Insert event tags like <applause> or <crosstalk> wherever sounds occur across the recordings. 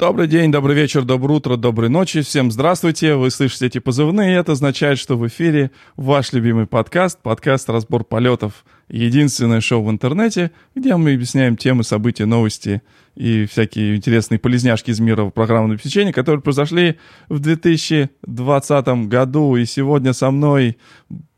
Добрый день, добрый вечер, доброе утро, доброй ночи. Всем здравствуйте. Вы слышите эти позывные. Это означает, что в эфире ваш любимый подкаст, подкаст «Разбор полетов». Единственное шоу в интернете, где мы объясняем темы, события, новости и всякие интересные полезняшки из мира программного обеспечения, которые произошли в 2020 году. И сегодня со мной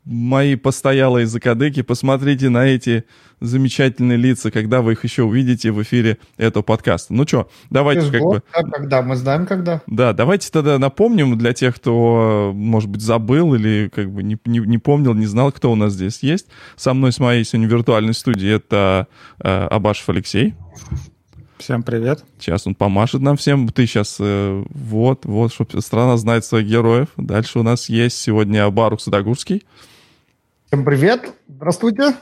мои постоялые закадыки. Посмотрите на эти замечательные лица, когда вы их еще увидите в эфире этого подкаста. Ну что, давайте как бы... А когда? Мы знаем, когда. Да, давайте тогда напомним для тех, кто, может быть, забыл или как бы не, не, не помнил, не знал, кто у нас здесь есть. Со мной с моей сегодня виртуальной студии это э, Абашев Алексей. Всем привет. Сейчас он помашет нам всем. Ты сейчас э, вот, вот, чтобы страна знает своих героев. Дальше у нас есть сегодня Барух Садогурский. Всем привет. Здравствуйте.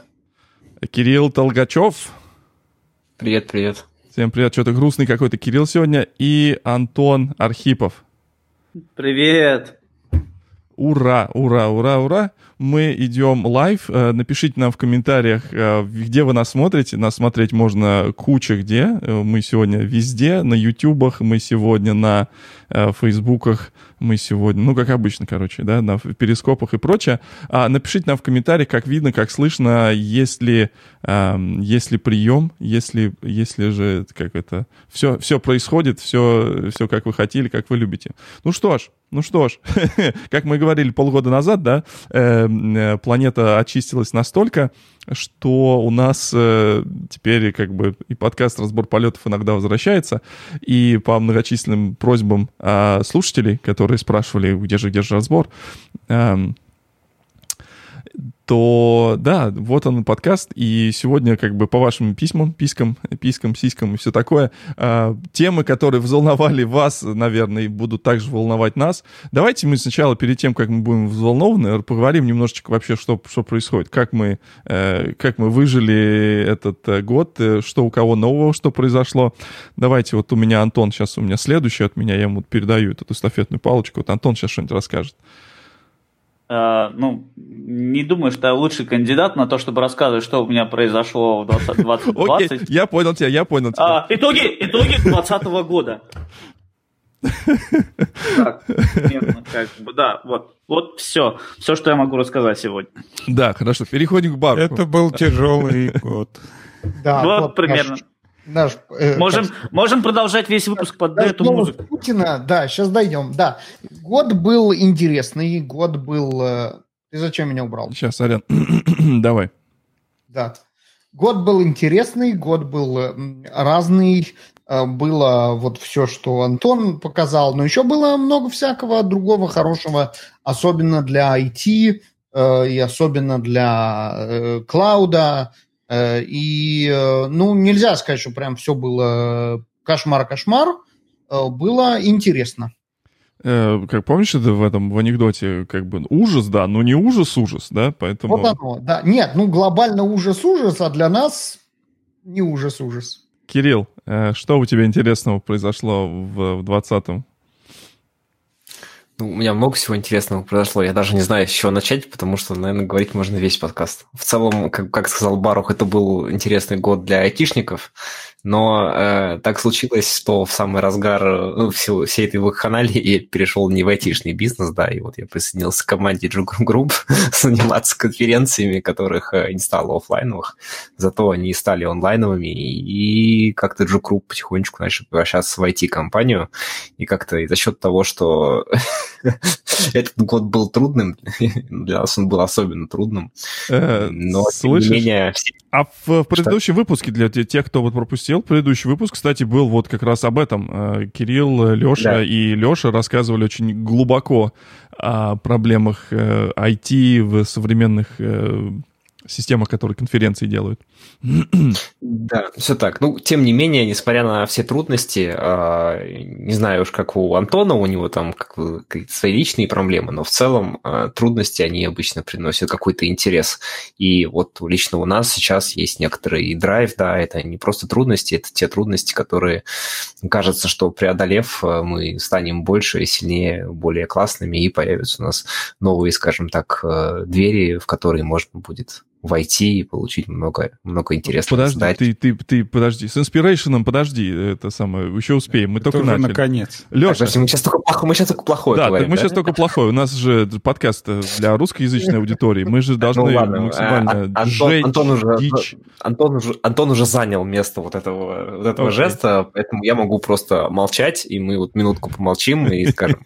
Кирилл Толгачев. Привет, привет. Всем привет. Что-то грустный какой-то Кирилл сегодня. И Антон Архипов. Привет. Ура, ура, ура, ура. Мы идем live. Э, напишите нам в комментариях, э, где вы нас смотрите. Нас смотреть можно куча где. Э, мы сегодня везде. На ютубах, мы сегодня на фейсбуках, мы сегодня, ну, как обычно, короче, да, на перископах и прочее. А напишите нам в комментариях, как видно, как слышно, есть ли, э, есть ли прием, если, если же, как это, все, все происходит, все, все как вы хотели, как вы любите. Ну что ж, ну что ж, <laughs> как мы говорили полгода назад, да, э, э, планета очистилась настолько, что у нас э, теперь как бы и подкаст «Разбор полетов» иногда возвращается, и по многочисленным просьбам э, слушателей, которые спрашивали, где же, где же разбор, э, то да, вот он подкаст, и сегодня как бы по вашим письмам, пискам, пискам, сиськам и все такое, э, темы, которые взволновали вас, наверное, и будут также волновать нас. Давайте мы сначала, перед тем, как мы будем взволнованы, поговорим немножечко вообще, что, что происходит, как мы, э, как мы выжили этот э, год, э, что у кого нового, что произошло. Давайте, вот у меня Антон сейчас, у меня следующий от меня, я ему передаю эту эстафетную палочку, вот Антон сейчас что-нибудь расскажет. Uh, ну, не думаю, что я лучший кандидат на то, чтобы рассказывать, что у меня произошло в 2020. <laughs> Окей, я понял тебя, я понял тебя. Uh, итоги, итоги 2020 года. Так, как бы, да, вот, вот все, все, что я могу рассказать сегодня. Да, хорошо, переходим к бару. Это был тяжелый год. Да, вот примерно. Наш, э, можем, как... можем продолжать весь выпуск под наш эту музыку. Путина, да, сейчас дойдем. Да, год был интересный, год был. Э, ты зачем меня убрал? Сейчас, Арен, <clears throat> давай. Да, год был интересный, год был э, разный. Э, было вот все, что Антон показал, но еще было много всякого другого хорошего, особенно для IT и особенно для клауда Э, и, э, ну, нельзя сказать, что прям все было кошмар-кошмар. Э, было интересно. Как помнишь, это в этом в анекдоте как бы ужас, да, но не ужас-ужас, да, поэтому... Вот оно, да. Нет, ну глобально ужас-ужас, а для нас не ужас-ужас. Кирилл, что у тебя интересного произошло в 20-м? Ну, у меня много всего интересного произошло. Я даже не знаю, с чего начать, потому что, наверное, говорить можно весь подкаст. В целом, как, как сказал Барух, это был интересный год для айтишников. Но э, так случилось, что в самый разгар ну, всего, всей этой вакханалии я перешел не в айтишный бизнес, да, и вот я присоединился к команде G Group <laughs> заниматься конференциями, которых э, не стало офлайновых, зато они стали онлайновыми, и как-то G Group потихонечку начал превращаться в IT-компанию, и как-то за счет того, что <laughs> <laughs> этот год был трудным, <laughs> для нас он был особенно трудным, э, но тем не менее... А в предыдущем выпуске для тех, кто вот пропустил. Предыдущий выпуск, кстати, был вот как раз об этом. Э, Кирилл, Леша да. и Леша рассказывали очень глубоко о проблемах IT э, в современных э, системах, которые конференции делают. Да, все так. Ну, тем не менее, несмотря на все трудности, а, не знаю уж, как у Антона, у него там как свои личные проблемы, но в целом а, трудности, они обычно приносят какой-то интерес. И вот лично у нас сейчас есть некоторый драйв, да, это не просто трудности, это те трудности, которые, кажется, что преодолев, а, мы станем больше, сильнее, более классными, и появятся у нас новые, скажем так, двери, в которые можно будет войти и получить много, много интересного. Подожди, знать. ты, ты, ты, подожди, с инспирейшеном подожди, это самое, еще успеем, мы Это только уже начали. наконец. Леша, Подожди, мы сейчас только, плохо- мы сейчас только плохое да, говорим. так мы сейчас только плохой. У нас же подкаст для русскоязычной аудитории. Мы же должны Ну ладно, максимально а- Антон- уже- дичь. Антон уже, Антон уже занял место вот этого, вот этого жеста, поэтому я могу просто молчать, и мы вот минутку помолчим и скажем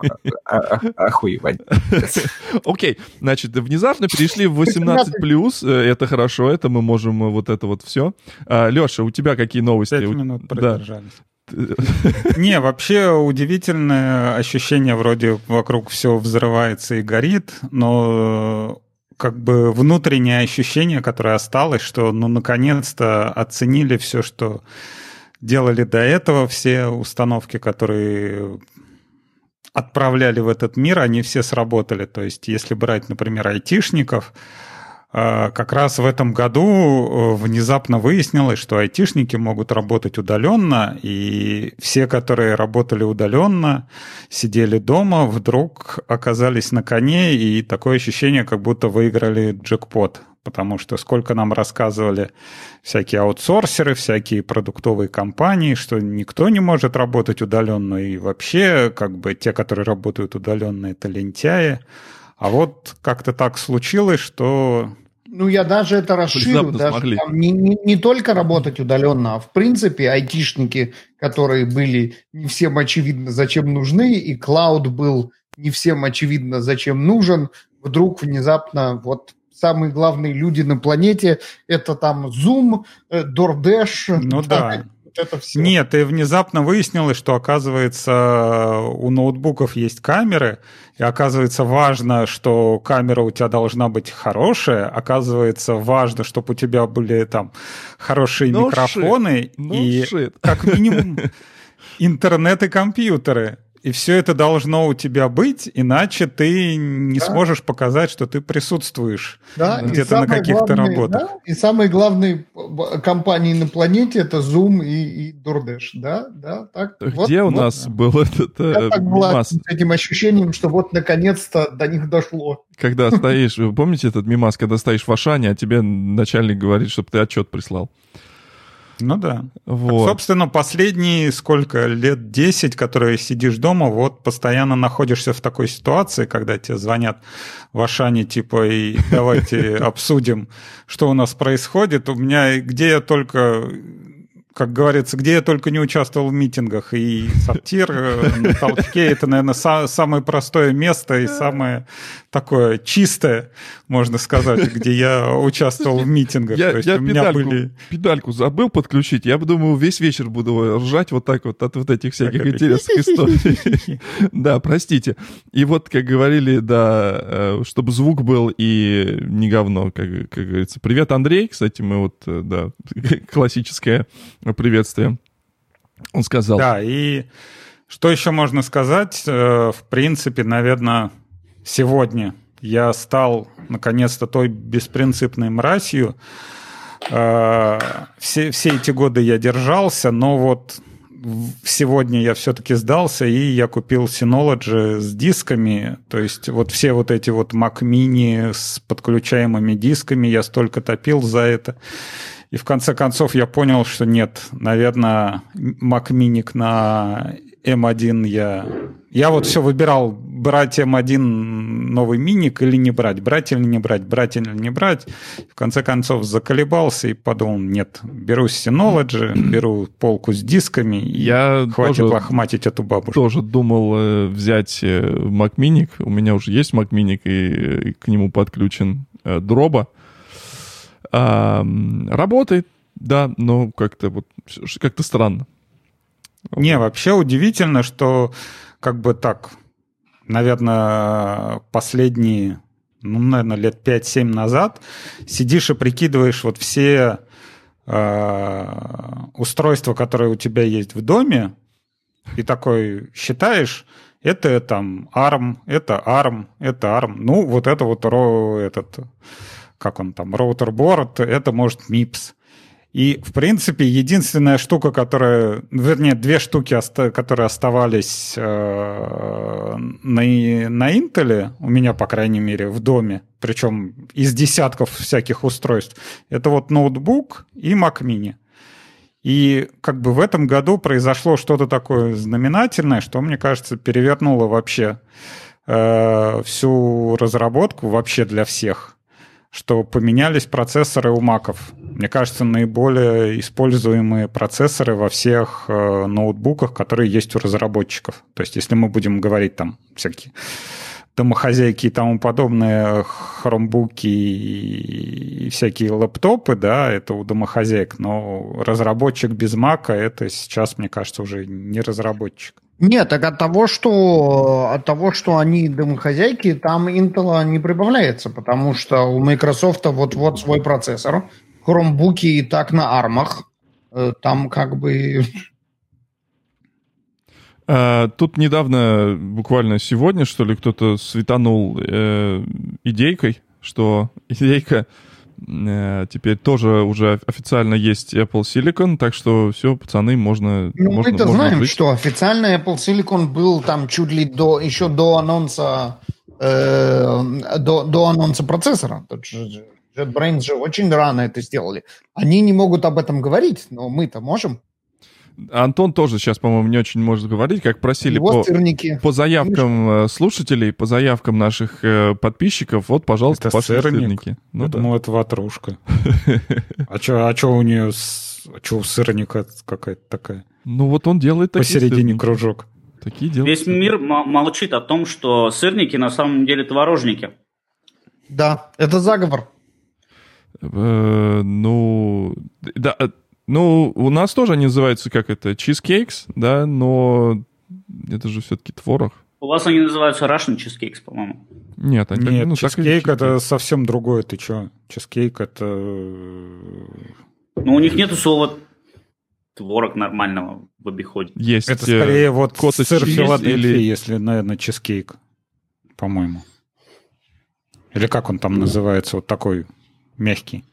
«А- а- а- охуевать. <laughs> Окей, значит, внезапно перешли в 18+, э, это хорошо, это мы можем э, вот это вот все. Леша, у тебя какие новости? Пять минут Да. продержались. <laughs> Не, вообще удивительное ощущение, вроде вокруг все взрывается и горит, но э, как бы внутреннее ощущение, которое осталось, что ну наконец-то оценили все, что делали до этого, все установки, которые отправляли в этот мир, они все сработали. То есть, если брать, например, айтишников, как раз в этом году э, внезапно выяснилось, что айтишники могут работать удаленно, и все, которые работали удаленно, сидели дома, вдруг оказались на коне, и такое ощущение, как будто выиграли джекпот. Потому что сколько нам рассказывали всякие аутсорсеры, всякие продуктовые компании, что никто не может работать удаленно, и вообще, как бы, те, которые работают удаленно, это лентяи. А вот как-то так случилось, что Ну, я даже это расширю. Даже смогли. там не, не- не только работать удаленно, а в принципе айтишники, которые были не всем очевидно, зачем нужны, и клауд был не всем очевидно, зачем нужен, вдруг внезапно вот самые главные люди на планете это там Zoom, э, DoorDash. Ну да. Вот это все. Нет, и внезапно выяснилось, что, оказывается, у ноутбуков есть камеры, и оказывается важно, что камера у тебя должна быть хорошая, оказывается важно, чтобы у тебя были там хорошие No микрофоны Ну, и shit. как минимум <laughs> интернет и компьютеры. И все это должно у тебя быть, иначе ты не Да. сможешь показать, что ты присутствуешь. Да, где-то на каких-то главные, работах. да, и самые главные б- компании на планете это Zoom и, и DoorDash, да, да, так. вот, Где у вот. нас был этот э, <laughs> Я так была мимас? с этим ощущением, что вот наконец-то до них дошло. Когда стоишь, вы помните этот мимас, когда стоишь в Ашане, а тебе начальник говорит, чтобы ты отчет прислал? Ну да. Вот. Собственно, последние сколько лет 10, которые сидишь дома, вот постоянно находишься в такой ситуации, когда тебе звонят в Ашане, типа, и давайте <laughs> обсудим, что у нас происходит. У меня, где я только, как говорится, где я только не участвовал в митингах, и сортир э, на толчке, это, наверное, са- самое простое место и самое такое чистое, можно сказать, где я участвовал в митингах. Я, То есть я у меня педальку, были... педальку забыл подключить. Я думаю, весь вечер буду ржать вот так вот от вот этих всяких это? интересных историй. <laughs> Да, простите. И вот, как говорили, да, э, чтобы звук был и не говно, как, как говорится. Привет, Андрей. Кстати, мы вот, э, да, <laughs> классическое приветствие. Он сказал. Да, и что еще можно сказать? Э, В принципе, наверное, сегодня я стал наконец-то той беспринципной мразью. Э, Все, все эти годы я держался, но вот сегодня я все-таки сдался, и я купил Synology с дисками. То есть вот все вот эти вот Mac Mini с подключаемыми дисками, я столько топил за это. И в конце концов я понял, что нет, наверное, Mac Mini на M1 я... Я вот все выбирал, брать M1 новый миник или не брать, брать или не брать, брать или не брать. В конце концов заколебался и подумал, нет, беру Synology, <clears throat> беру полку с дисками, и Я хватит тоже- лохматить эту бабушку. Тоже думал э, взять э, Mac Mini. У меня уже есть Mac Mini, и, и к нему подключен э, дроба. А, работает, да, но как-то вот как-то странно. Не, вообще удивительно, что как бы так, наверное, последние, ну, наверное, лет 5-7 назад сидишь и прикидываешь вот все э, устройства, которые у тебя есть в доме, и такой считаешь, это там ARM, это ARM, это ARM, ну, вот это вот этот, как он там, RouterBOARD, это может MIPS. И, в принципе, единственная штука, которая... Вернее, две штуки, которые оставались э, на, на Intel, у меня, по крайней мере, в доме, причем из десятков всяких устройств, это вот ноутбук и Mac Mini. И как бы в этом году произошло что-то такое знаменательное, что, мне кажется, перевернуло вообще э, всю разработку вообще для всех что поменялись процессоры у маков. Мне кажется, наиболее используемые процессоры во всех э, ноутбуках, которые есть у разработчиков. То есть, если мы будем говорить там всякие домохозяйки и тому подобное, хромбуки и всякие лэптопы, да, это у домохозяек, но разработчик без мака это сейчас, мне кажется, уже не разработчик. Нет, так от того, что от того, что они домохозяйки, там Intel не прибавляется, потому что у Microsoft вот-вот свой процессор, хромбуки и так на армах, э, там как бы... А, тут недавно, буквально сегодня, что ли, кто-то светанул э, идейкой, что идейка теперь тоже уже официально есть Apple Silicon, так что все, пацаны, можно... Ну, можно, мы-то знаем, жить. что официально Apple Silicon был там чуть ли до, еще до анонса, э, до, до анонса процессора. JetBrains же очень рано это сделали. Они не могут об этом говорить, но мы-то можем. Антон тоже сейчас, по-моему, не очень может говорить, как просили по, по заявкам Конечно. Э, слушателей, по заявкам наших э, подписчиков. Вот, пожалуйста, это пошли сырник. сырники. Ну, Я да. думал, это ватрушка. <laughs> А что а чё у нее, а что у сырника какая-то такая? Ну вот он делает такие Посередине кружок. Такие делают. Весь мир молчит о том, что сырники на самом деле творожники. Да, это заговор. Э, ну, да, ну, у нас тоже они называются, как это, чизкейкс, да, но это же все-таки творог. У вас они называются Russian cheesecakes, по-моему. Нет, они, Нет, ну, чизкейк это совсем другое, ты что? Чизкейк это... Ну, у них нету слова творог нормального в обиходе. Есть. Это э, скорее вот сыр Филадельфии, или... если, наверное, чизкейк, по-моему. Или как он там называется, вот такой мягкий.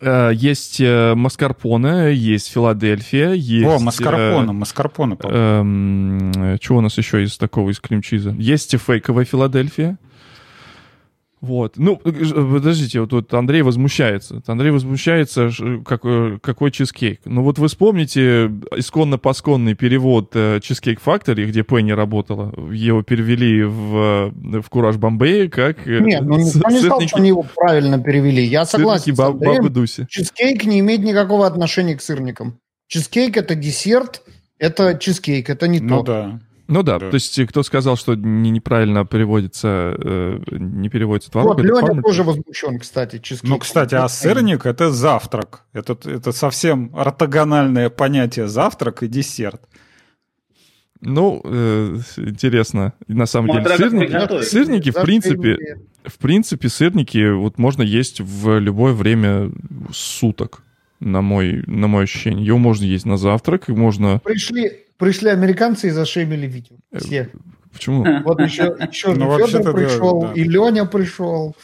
Э, есть э, маскарпоне, есть Филадельфия, есть... О, маскарпоне, маскарпоне. Эм, чего у нас еще из такого, из крем-чиза? Есть фейковая Филадельфия. Вот. Ну, э, э, подождите, вот, вот Андрей возмущается. Андрей возмущается, какой, какой чизкейк. Ну вот вы вспомните исконно-посконный перевод Cheesecake Factory, где Пенни работала. Его перевели в, в Кураж Бомбей как... Нет, ну никто не сказал, что они его правильно перевели. Я согласен с Андреем. Бабы Дуси. Чизкейк не имеет никакого отношения к сырникам. Чизкейк — это десерт, это чизкейк, это не ну, то. да. Ну да, да, то есть кто сказал, что не, неправильно переводится, э, не переводится творог. Вот, Леня форма... тоже возмущен, кстати. Чизкейк. Ну, кстати, а сырник — это завтрак. Это, это совсем ортогональное понятие завтрак и десерт. Ну, э, интересно. На самом деле, сырники, сырники в принципе, в принципе, сырники вот можно есть в любое время суток, на мой, на мое ощущение. Его можно есть на завтрак, можно... Пришли, пришли американцы и зашемили Витю. Э, Все. Почему? <laughs> Вот еще, еще ну, Федор пришел, да, да. и Леня пришел.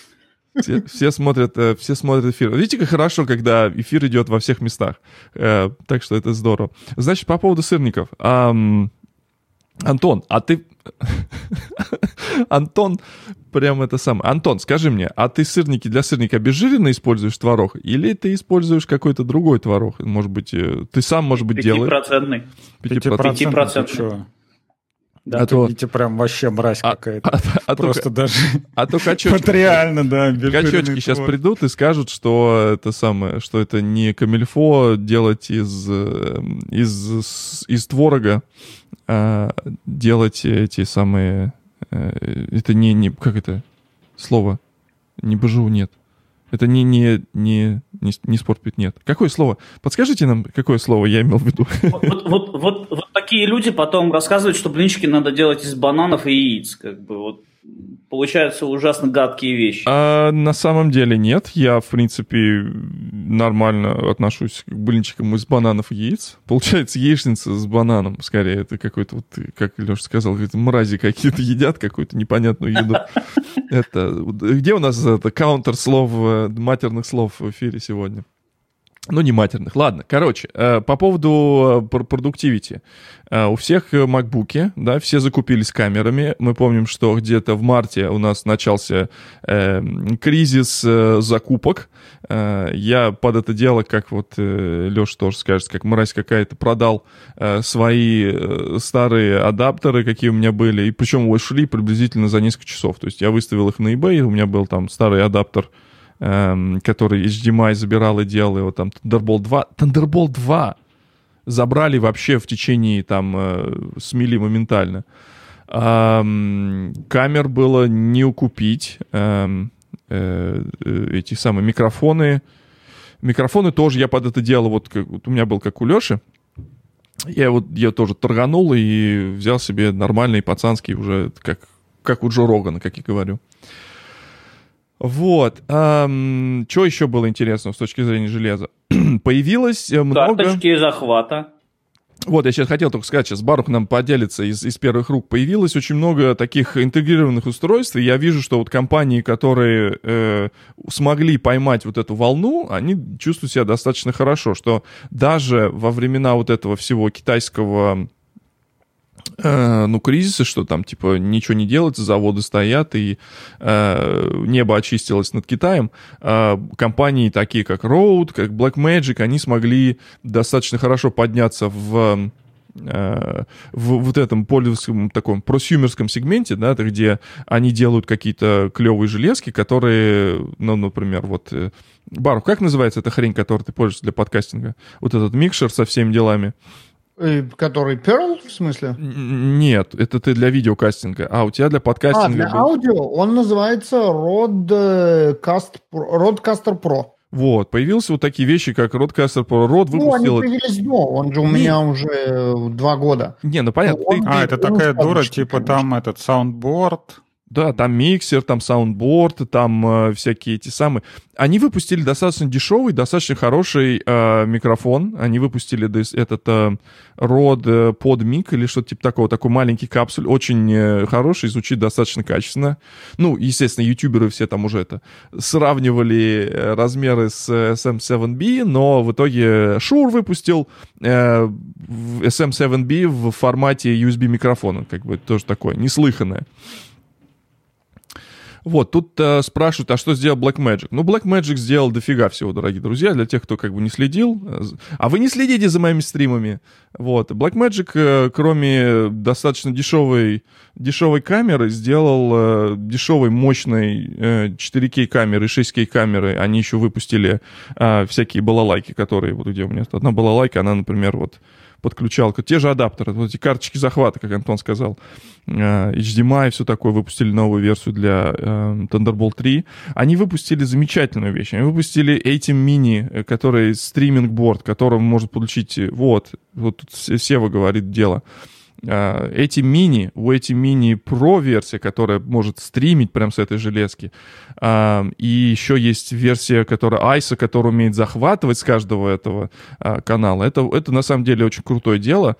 Все, все смотрят, э, все смотрят эфир. Видите, как хорошо, когда эфир идет во всех местах. Э, так что это здорово. Значит, по поводу сырников. Антон, а ты... <laughs> Антон, прям это самое. Антон, скажи мне, а ты сырники для сырника обезжиренно используешь творог? Или ты используешь какой-то другой творог? Может быть, э, ты сам, может быть, делаешь? Пятипроцентный. Пятипроцентный. Да, а то видите, прям вообще мразь а, какая-то. А, а, Просто то, даже... <laughs> А то качочки... <laughs> Вот реально, да. Качочки сейчас придут и скажут, что это самое, что это не камильфо делать из, э, из, из творога, а делать эти самые Э, это не, не как это слово? Не божу, нет. Это не, не, не, не, не спортпит, нет. Какое слово? Подскажите нам, какое слово я имел в виду. <laughs> Вот, вот, вот, вот, вот такие люди потом рассказывают, что блинчики надо делать из бананов и яиц. Как бы вот получаются ужасно гадкие вещи. А на самом деле нет. Я, в принципе, нормально отношусь к блинчикам из бананов и яиц. Получается яичница с бананом, скорее. Это какой-то, вот, как Леша сказал, какие-то мрази какие-то едят какую-то непонятную еду. <laughs> Это, где у нас это каунтер слов, э, матерных слов в эфире сегодня? Ну, не матерных. Ладно, короче, э, по поводу э, продуктивити. Э, у всех макбуки, да, все закупились камерами. Мы помним, что где-то в марте у нас начался э, кризис закупок. Я под это дело, как вот Леша тоже скажет, как мразь какая-то, продал свои старые адаптеры, какие у меня были. И причем ушли приблизительно за несколько часов. То есть я выставил их на eBay, у меня был там старый адаптер эм, который HDMI забирал и делал его там Thunderbolt 2. Thunderbolt 2 забрали вообще в течение там э, смели моментально. Эм, камер было не укупить. Эм, э, э, эти самые микрофоны. Микрофоны тоже я под это делал, вот, как, вот у меня был как у Леши. Я вот я тоже торганул и взял себе нормальный пацанский уже, как, как у Джо Рогана, как я говорю. Вот. Эм, что еще было интересно с точки зрения железа? <clears throat> Появилось э, много... Карточки захвата. Вот, я сейчас хотел только сказать, сейчас Барух нам поделится из, из первых рук. Появилось очень много таких интегрированных устройств, и я вижу, что вот компании, которые э, смогли поймать вот эту волну, они чувствуют себя достаточно хорошо, что даже во времена вот этого всего китайского э, ну, кризисы, что там, типа, ничего не делается, заводы стоят, и э, небо очистилось над Китаем, э, компании такие, как Road, как Blackmagic, они смогли достаточно хорошо подняться в э, в вот этом пользовательском таком просюмерском сегменте, да, где они делают какие-то клевые железки, которые, ну, например, вот э, Бару, как называется эта хрень, которой ты пользуешься для подкастинга? Вот этот микшер со всеми делами. Э, который Pearl, в смысле? Нет, это ты для видеокастинга. А, у тебя для подкастинга... А, для был... аудио он называется Rodecast, Rodecaster Pro. Вот, появился вот такие вещи, как Rodecaster Pro. Rode выпустил... Ну, они появились до, он же у не... меня уже два года. Не, ну понятно. Ну, ты... А, это такая дура, типа конечно. там этот soundboard, да, там миксер, там soundboard, там э, всякие эти самые. Они выпустили достаточно дешевый, достаточно хороший э, микрофон. Они выпустили этот э, Rode э, PodMic или что-то типа такого, такой маленький капсуль, очень э, хороший, звучит достаточно качественно. Ну, естественно, ютуберы все там уже это сравнивали э, размеры с SM7B, но в итоге Shure выпустил э, SM7B в формате USB микрофона, как бы тоже такое неслыханное. Вот, тут э, спрашивают, а что сделал Blackmagic? Ну, Blackmagic сделал дофига всего, дорогие друзья, для тех, кто как бы не следил. А вы не следите за моими стримами. Вот, Blackmagic, э, кроме достаточно дешевой, дешевой камеры, сделал э, дешевой, мощной э, 4К камеры, 6К камеры. Они еще выпустили э, всякие балалайки, которые, вот где у меня одна балалайка, она, например, вот подключалка, те же адаптеры, вот эти карточки захвата, как Антон сказал, э, HDMI, все такое, выпустили новую версию для э, Thunderbolt 3. Они выпустили замечательную вещь, они выпустили этим мини, э, который стриминг-борд, которым может получить, вот, вот тут Сева говорит дело, эти мини, у эти мини Pro версия, которая может стримить прям с этой железки, а, и еще есть версия, которая ISO, которая умеет захватывать с каждого этого а, канала. Это, это на самом деле очень крутое дело.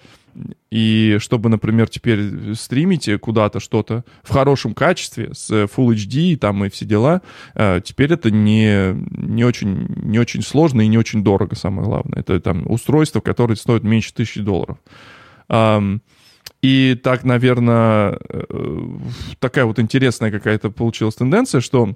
И чтобы, например, теперь стримить куда-то что-то в хорошем качестве, с Full HD там и все дела, теперь это не, не, очень, не очень сложно и не очень дорого, самое главное. Это там устройство, которое стоит меньше тысячи долларов. И так, наверное, э, такая вот интересная какая-то получилась тенденция, что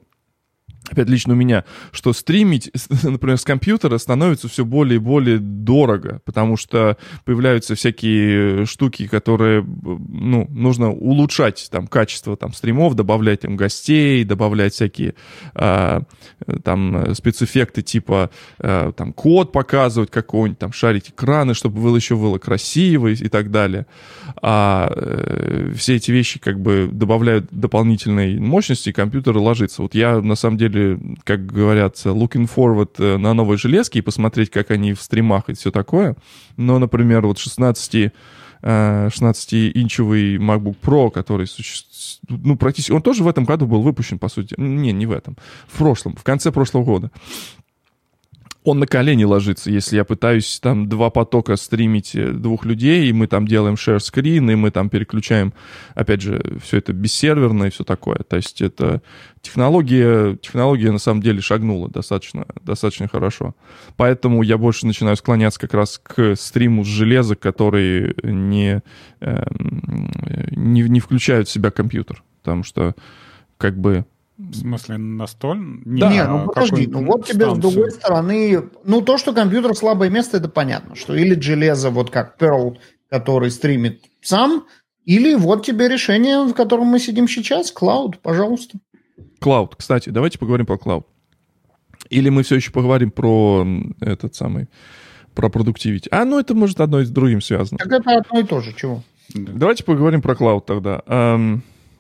опять лично у меня, что стримить, <laughs> например, с компьютера становится все более и более дорого, потому что появляются всякие штуки, которые, ну, нужно улучшать там качество там стримов, добавлять им гостей, добавлять всякие а, там спецэффекты типа а, там код показывать какой-нибудь, там шарить экраны, чтобы было еще было красиво и, и так далее. А э, все эти вещи как бы добавляют дополнительной мощности, и компьютер ложится. Вот я на самом деле деле, как говорят, looking forward э, на новые железки и посмотреть, как они в стримах и все такое. Но, например, вот 16 16-инчевый э, MacBook Pro, который ну, практически... Он тоже в этом году был выпущен, по сути. Не, не в этом. В прошлом, в конце прошлого года. Он на колени ложится, если я пытаюсь там два потока стримить э, двух людей, и мы там делаем share screen, и мы там переключаем, опять же, все это бессерверно и все такое. То есть это технология, технология на самом деле шагнула достаточно, достаточно хорошо. Поэтому я больше начинаю склоняться как раз к стриму с железа, который не, э, не, не включает в себя компьютер. Потому что как бы в смысле, настольный? Не, да, ну подожди, ну вот тебе с другой стороны, ну то, что компьютер слабое место, это понятно, что или железо, вот как Pearl, который стримит сам, или вот тебе решение, в котором мы сидим сейчас, клауд, пожалуйста. Клауд, кстати, давайте поговорим про клауд. Или мы все еще поговорим про этот самый, про продуктивити. А, ну это может одно с другим связано. Так это одно и то же, чего? Давайте поговорим про клауд тогда.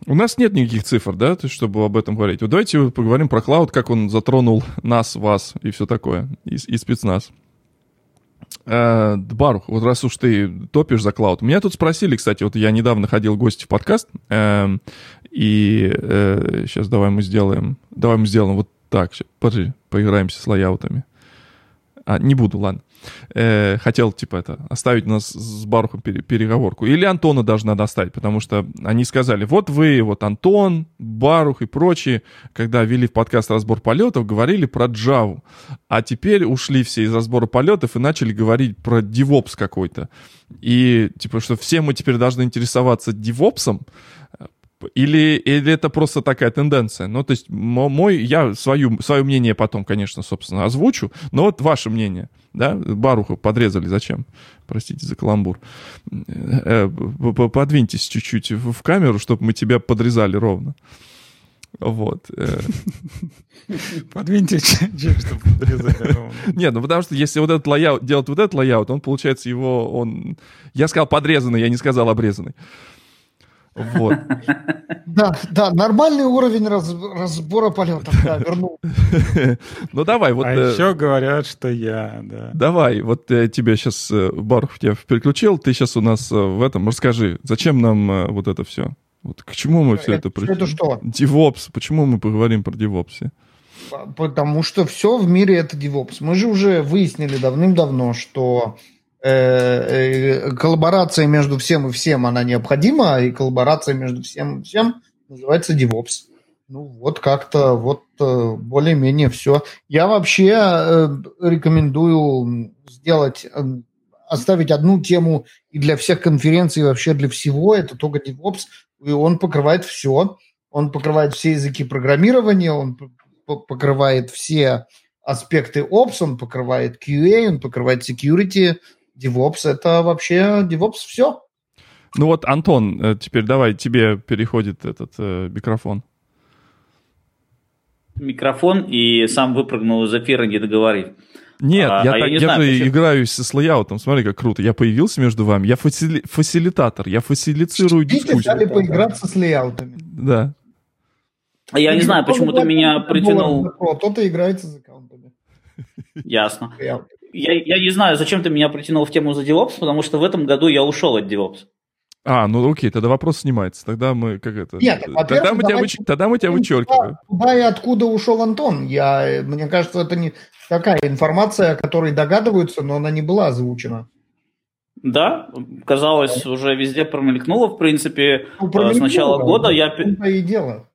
У нас нет никаких цифр, да, то есть, чтобы об этом говорить. Вот давайте поговорим про клауд, как он затронул нас, вас и все такое, и, и спецназ. Э, Барух, вот раз уж ты топишь за клауд. Меня тут спросили, кстати, вот я недавно ходил в гости в подкаст, э, и э, сейчас давай мы сделаем, давай мы сделаем вот так, подожди, поиграемся с лайаутами. А, не буду, ладно э, хотел, типа, это, оставить у нас с Барухом пере, переговорку. Или Антона даже надо оставить, потому что они сказали, вот вы, вот Антон, Барух и прочие, когда вели в подкаст разбор полетов, говорили про Java. А теперь ушли все из разбора полетов и начали говорить про DevOps какой-то. И, типа, что все мы теперь должны интересоваться DevOps, или, или это просто такая тенденция? Ну, то есть мой, я свою, свое мнение потом, конечно, собственно, озвучу, но вот ваше мнение, да, Баруха подрезали, зачем? Простите за каламбур. Э, э, подвиньтесь чуть-чуть в камеру, чтобы мы тебя подрезали ровно. Вот. Э. <laughs> Подвиньте чтобы подрезали ровно. <laughs> Нет, ну потому что если вот этот layout, делать вот этот layout, он получается его, он... Я сказал подрезанный, я не сказал обрезанный. Вот. Да, да, нормальный уровень раз, разбора полетов, да, вернул. <laughs> Ну давай, вот... А э, еще говорят, что я, да. Давай, вот я тебе сейчас, э, Барх, тебя переключил, ты сейчас у нас э, в этом, расскажи, зачем нам вот это все? Вот к чему мы все это, это пришли? Это что? DevOps, почему мы поговорим про DevOps? Потому что все в мире это DevOps. Мы же уже выяснили давным-давно, что Э, э, коллаборация между всем и всем, она необходима, и коллаборация между всем и всем называется DevOps. Ну, вот как-то, вот э, более-менее все. Я вообще рекомендую сделать, оставить одну тему и для всех конференций, и вообще для всего, это только DevOps, и он покрывает все. Он покрывает все языки программирования, он покрывает все аспекты Ops, он покрывает QA, он покрывает security, DevOps это вообще DevOps все. Ну вот, Антон, э, теперь давай, тебе переходит этот э, микрофон. Микрофон и сам выпрыгнул из эфира, не договорив. Нет, а, я, а так, я, я знаю, же почему... играюсь с лейаутом. Смотри, как круто. Я появился между вами. Я фасили... фасилитатор. Я фасилицирую Видите, дискуссию. стали поиграться с лейаутами. Да. А я не знаю, почему ты меня притянул... Кто-то играется с аккаунтами. Ясно я, я не знаю, зачем ты меня притянул в тему за DevOps, потому что в этом году я ушел от DevOps. А, ну окей, тогда вопрос снимается. Тогда мы как это... Нет, тогда мы, тебя, выч... тогда мы тебя вычеркиваем. Куда и откуда ушел Антон? Я, мне кажется, это не такая информация, о которой догадываются, но она не была озвучена. Да, казалось, уже везде промелькнуло, в принципе, ну, с начала года я... и дело.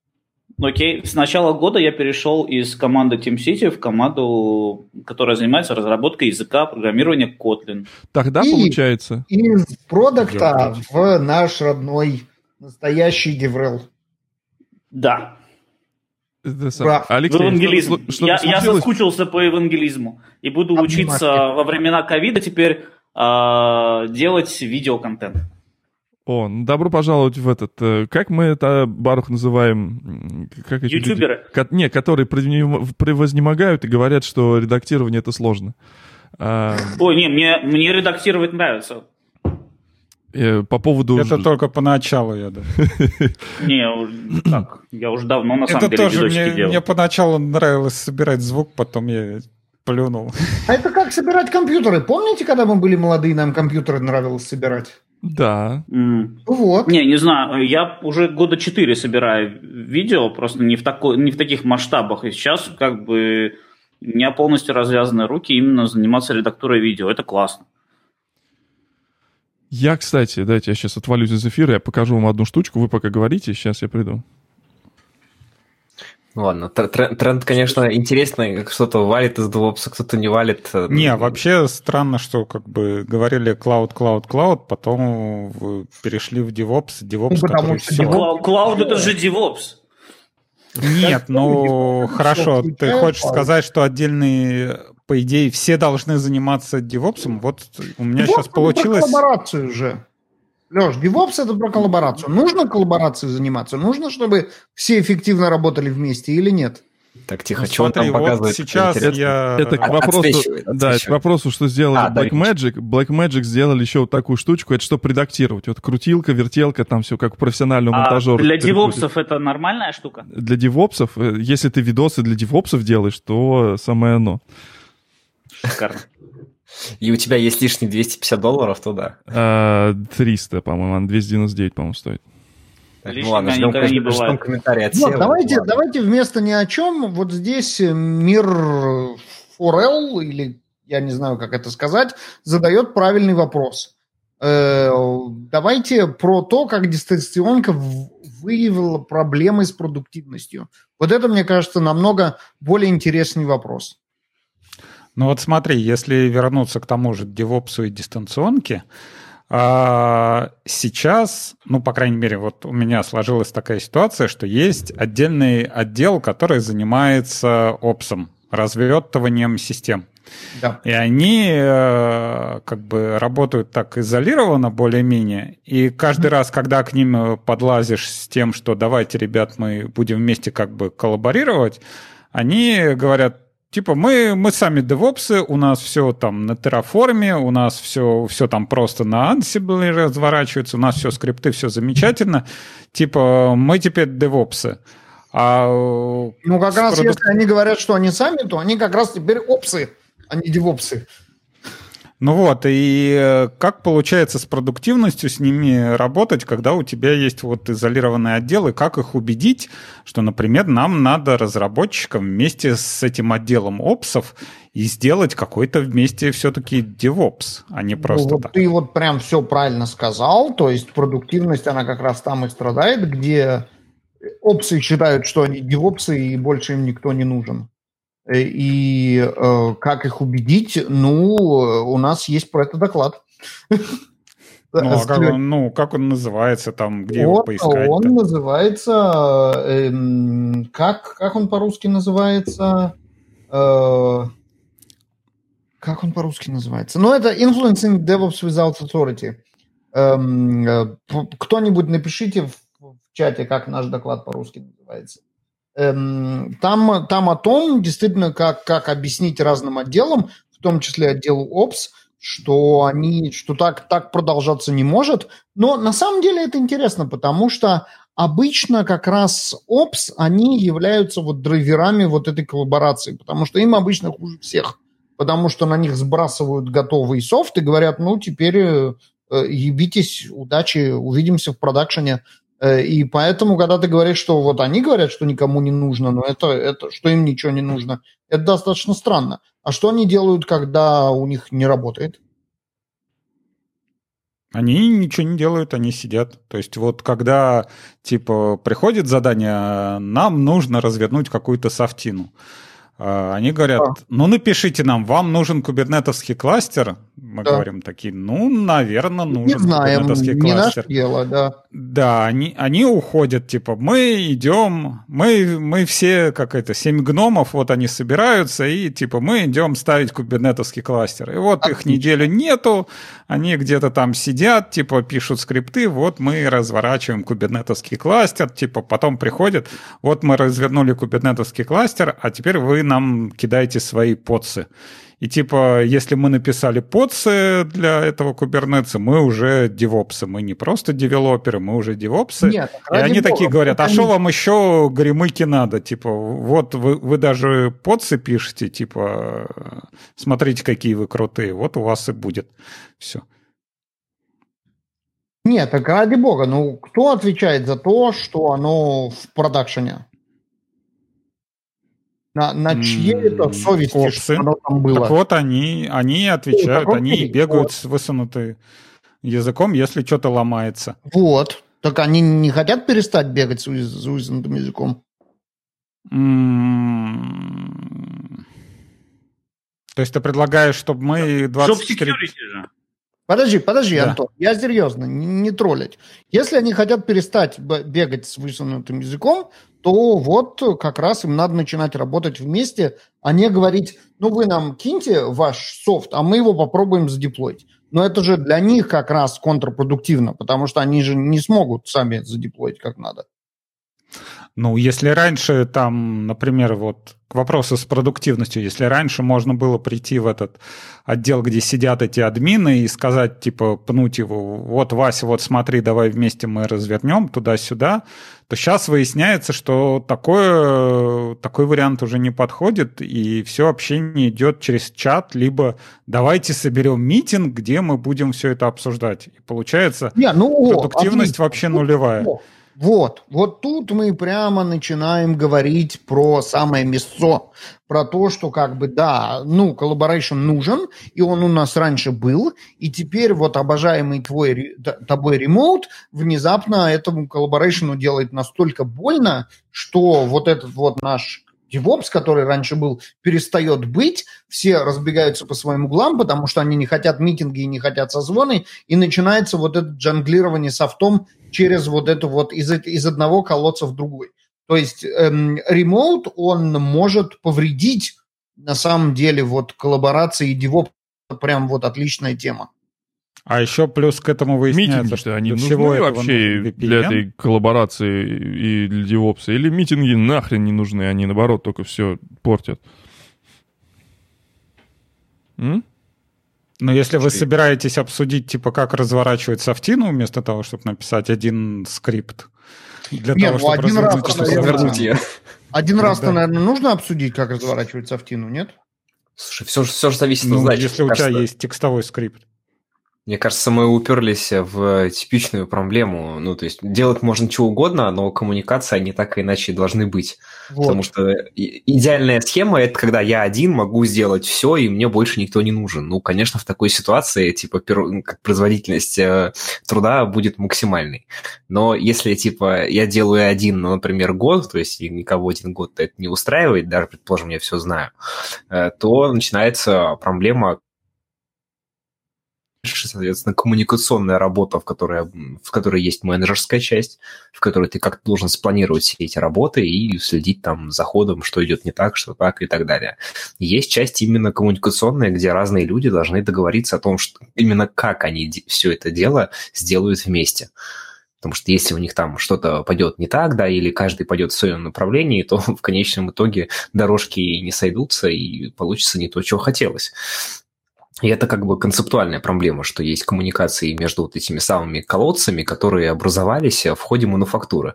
Окей, с начала года я перешел из команды Team City в команду, которая занимается разработкой языка программирования Kotlin. Тогда и получается... Из продукта в наш родной настоящий DevRel. Да. Это Алексей, евангелизм. Что, что я, я соскучился по евангелизму и буду Обнимашки. учиться во времена ковида теперь э, делать видеоконтент. О, ну, добро пожаловать в этот... Э, как мы это, Барух, называем? Как эти Ютуберы? Люди, не, которые превознемогают и говорят, что редактирование это сложно. А... Ой, не, мне, мне редактировать нравится. Э, по поводу... Это только поначалу, я да. <laughs> Не, так, я уже давно на самом деле тоже мне, мне поначалу нравилось собирать звук, потом я плюнул. А это как собирать компьютеры. Помните, когда мы были молодые, нам компьютеры нравилось собирать? Да. Mm. Вот. Не, не знаю, я уже года четыре собираю видео, просто не в, такой, не в таких масштабах. И сейчас как бы У меня полностью развязаны руки именно заниматься редактурой видео. Это классно. Я, кстати, дайте я сейчас отвалюсь из эфира, я покажу вам одну штучку, вы пока говорите, сейчас я приду. Ладно, тренд, тренд, конечно, интересный. Кто-то валит из DevOps, кто-то не валит. Не, вообще странно, что как бы говорили cloud, cloud, cloud, потом перешли в DevOps. DevOps, ну, потому что все... Cloud это же DevOps. Нет, ну хорошо, ты хочешь сказать, что отдельные, по идее, все должны заниматься DevOps? Вот у меня сейчас получилось... коллаборацию уже. Леш, DevOps это про коллаборацию. Нужно коллаборацией заниматься? Нужно, чтобы все эффективно работали вместе или нет? Так, тихо, ну, что смотри, он там показывает? Вот сейчас я... Это к вопросу, отсвечивает, отсвечивает. да, это к вопросу, что сделали а, Blackmagic. Да, Blackmagic сделали еще вот такую штучку, это чтобы редактировать. Вот крутилка, вертелка, там все как у профессионального а монтажера. для девопсов это нормальная штука? Для девопсов, э, если ты видосы для девопсов делаешь, то самое оно. Шикарно. И у тебя есть лишние 250 долларов, то да. 300, а, по-моему, 299, по-моему, стоит. Так, ну ладно, ждем, не ждем комментарий от вот, давайте, давайте вместо ни о чем, вот здесь мир Форел, или я не знаю, как это сказать, задает правильный вопрос. Э, давайте про то, как дистанционка выявила проблемы с продуктивностью. Вот это, мне кажется, намного более интересный вопрос. Ну вот смотри, если вернуться к тому же девопсу и дистанционке, а, сейчас, ну, по крайней мере, вот у меня сложилась такая ситуация, что есть отдельный отдел, который занимается опсом, развертыванием систем. Да. И они э, как бы работают так изолированно более-менее. И каждый mm-hmm. раз, когда к ним подлазишь с тем, что давайте, ребят, мы будем вместе как бы коллаборировать, они говорят, Типа мы, мы сами девопсы, у нас все там на Terraform, у нас все, все там просто на Ansible разворачивается, у нас все скрипты, все замечательно. Типа мы теперь девопсы. А ну, как раз продукт... если они говорят, что они сами, то они как раз теперь опсы, а не девопсы. Ну вот, и э, как получается с продуктивностью с ними работать, когда у тебя есть вот изолированные отделы, как их убедить, что, например, нам надо разработчикам вместе с этим отделом опсов и сделать какой-то вместе все-таки DevOps, а не просто ну, вот так. Ты вот прям все правильно сказал, то есть продуктивность, она как раз там и страдает, где опсы считают, что они DevOps и больше им никто не нужен. Э, и э, как их убедить? Ну, у нас есть про это доклад. Ну, а как он, ну, как он называется там, где вот, его поискать? Он называется, э, как, как он по-русски называется? Э, как он по-русски называется? Ну, это Influencing DevOps Without Authority. Эм, э, кто-нибудь напишите в, в чате, как наш доклад по-русски называется. Эм, там, там о том, действительно, как, как объяснить разным отделам, в том числе отделу ОПС, что они, что так, так продолжаться не может. Но на самом деле это интересно, потому что обычно как раз ОПС, они являются вот драйверами вот этой коллаборации, потому что им обычно хуже всех, потому что на них сбрасывают готовый софт и говорят, ну, теперь э, ебитесь, удачи, увидимся в продакшене. Э, и поэтому, когда ты говоришь, что вот они говорят, что никому не нужно, но это, это что им ничего не нужно, это достаточно странно. А что они делают, когда у них не работает? Они ничего не делают, они сидят. То есть вот когда типа приходит задание, нам нужно развернуть какую-то софтину. А, они говорят, а. ну напишите нам, вам нужен кубернетовский кластер. Мы да. говорим такие, ну, наверное, нужен не знаем, не кластер. Не дело, да. Да, они, они уходят, типа, мы идем, мы, мы все, как это, семь гномов, вот они собираются, и типа мы идем ставить кубернетовский кластер. И вот Отлично. их неделю нету, они где-то там сидят, типа, пишут скрипты, вот мы разворачиваем кубернетовский кластер, типа, потом приходят, вот мы развернули кубернетовский кластер, а теперь вы нам кидаете свои подсы. И типа, если мы написали подсы для этого кубернетса, мы уже девопсы. Мы не просто девелоперы, мы уже девопсы. Нет, и они бога, такие говорят, а что вам еще горемыки надо? Типа, вот вы, вы даже подсы пишете, типа, смотрите, какие вы крутые, вот у вас и будет все. Нет, так ради бога, ну кто отвечает за то, что оно в продакшене? На, на чьей это совести, Опсы. что оно там было? Так вот, они, они отвечают, таком они бегают вот. с высунутым языком, если что-то ломается. Вот. Так они не хотят перестать бегать с с высунутым языком? То есть ты предлагаешь, чтобы мы Job 24... security же. Подожди, подожди, Да. Антон, я серьезно, не, не троллить. Если они хотят перестать бегать с высунутым языком, то вот как раз им надо начинать работать вместе, а не говорить, ну вы нам киньте ваш софт, а мы его попробуем задеплоить. Но это же для них как раз контрпродуктивно, потому что они же не смогут сами задеплоить как надо. Ну, если раньше там, например, вот к вопросу с продуктивностью, если раньше можно было прийти в этот отдел, где сидят эти админы, и сказать, типа, пнуть его, вот, Вася, вот смотри, давай вместе мы развернем туда-сюда, то сейчас выясняется, что такое, такой вариант уже не подходит, и все общение идет через чат, либо давайте соберем митинг, где мы будем все это обсуждать. И получается, Не, ну, о, продуктивность отлично. вообще нулевая. О, Вот, вот тут мы прямо начинаем говорить про самое мясо, про то, что как бы да, ну, collaboration нужен, и он у нас раньше был, и теперь вот обожаемый твой, тобой remote внезапно этому collaboration у делает настолько больно, что вот этот вот наш DevOps, который раньше был, перестает быть, все разбегаются по своим углам, потому что они не хотят митинги и не хотят созвоны, и начинается вот это жонглирование софтом через вот эту вот из, из одного колодца в другой. То есть эм, ремоут, он может повредить на самом деле вот коллаборации и DevOps прям вот отличная тема. А еще плюс к этому выясняется, Митинги, что что они нужны всего этого вообще нужен для VPN. этой коллаборации и для девопса? Или митинги нахрен не нужны, они наоборот только все портят? М? Но если вы Что- собираетесь обсудить, типа, как разворачивать софтину, вместо того, чтобы написать один скрипт, для Не, того, ну, чтобы один раз развернуть она эту вернуть Вернуть софтину. ее. Один раз-то, Да. наверное, нужно обсудить, как разворачивать софтину, нет? Слушай, все, все же зависит Ну, от задач. если у тебя кажется, есть текстовой скрипт. Мне кажется, мы уперлись в типичную проблему. Ну, то есть делать можно чего угодно, но коммуникации они так или иначе должны быть. Вот. Потому что идеальная схема это когда я один могу сделать все, и мне больше никто не нужен. Ну, конечно, в такой ситуации типа как производительность э, труда будет максимальной. Но если типа я делаю один, ну, например, год, то есть никого один год это не устраивает, даже предположим, я все знаю, э, то начинается проблема соответственно, коммуникационная работа, в которой, в которой есть менеджерская часть, в которой ты как-то должен спланировать все эти работы и следить там за ходом, что идет не так, что так и так далее. Есть часть именно коммуникационная, где разные люди должны договориться о том, что именно как они все это дело сделают вместе. Потому что если у них там что-то пойдет не так, да, или каждый пойдет в своем направлении, то <laughs> в конечном итоге дорожки не сойдутся и получится не то, чего хотелось. И это как бы концептуальная проблема, что есть коммуникации между вот этими самыми колодцами, которые образовались в ходе мануфактуры.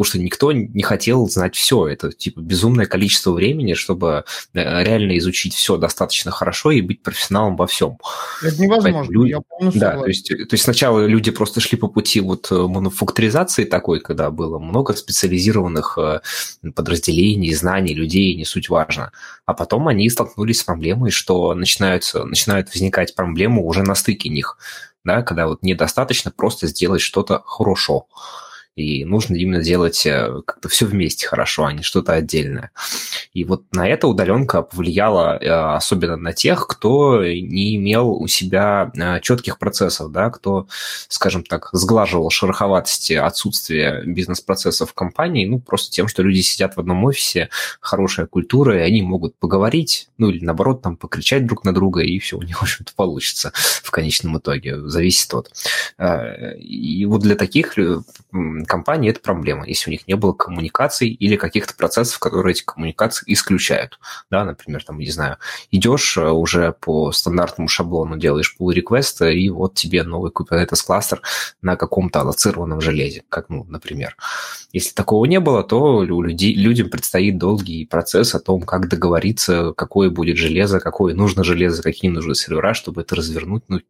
Потому что никто не хотел знать все. Это типа безумное количество времени, чтобы э, реально изучить все достаточно хорошо и быть профессионалом во всем. Это невозможно, люди- я полностью Да, то есть, то есть сначала люди просто шли по пути вот э, мануфактуризации такой, когда было много специализированных э, подразделений, знаний, людей, не суть важно. А потом они столкнулись с проблемой, что начинаются, начинают возникать проблемы уже на стыке них, да, когда вот недостаточно просто сделать что-то хорошо. И нужно именно делать э, как-то все вместе хорошо, а не что-то отдельное. И вот на это удаленка повлияла э, особенно на тех, кто не имел у себя э, четких процессов, да, кто, скажем так, сглаживал шероховатости отсутствия бизнес-процессов в компании, ну, просто тем, что люди сидят в одном офисе, хорошая культура, и они могут поговорить, ну, или наоборот, там, покричать друг на друга, и все у них, в общем-то, получится в конечном итоге. Зависит от. И вот для таких э, м, компаний это проблема, если у них не было коммуникаций или каких-то процессов, которые эти коммуникации исключают. Да, например, там, не знаю, идешь э, уже по стандартному шаблону, делаешь pull request, и вот тебе новый Kubernetes кластер на каком-то аллоцированном железе, как, ну, например. Если такого не было, то у людей, людям предстоит долгий процесс о том, как договориться, какое будет железо, какое нужно железо, какие нужны сервера, чтобы это развернуть, ну,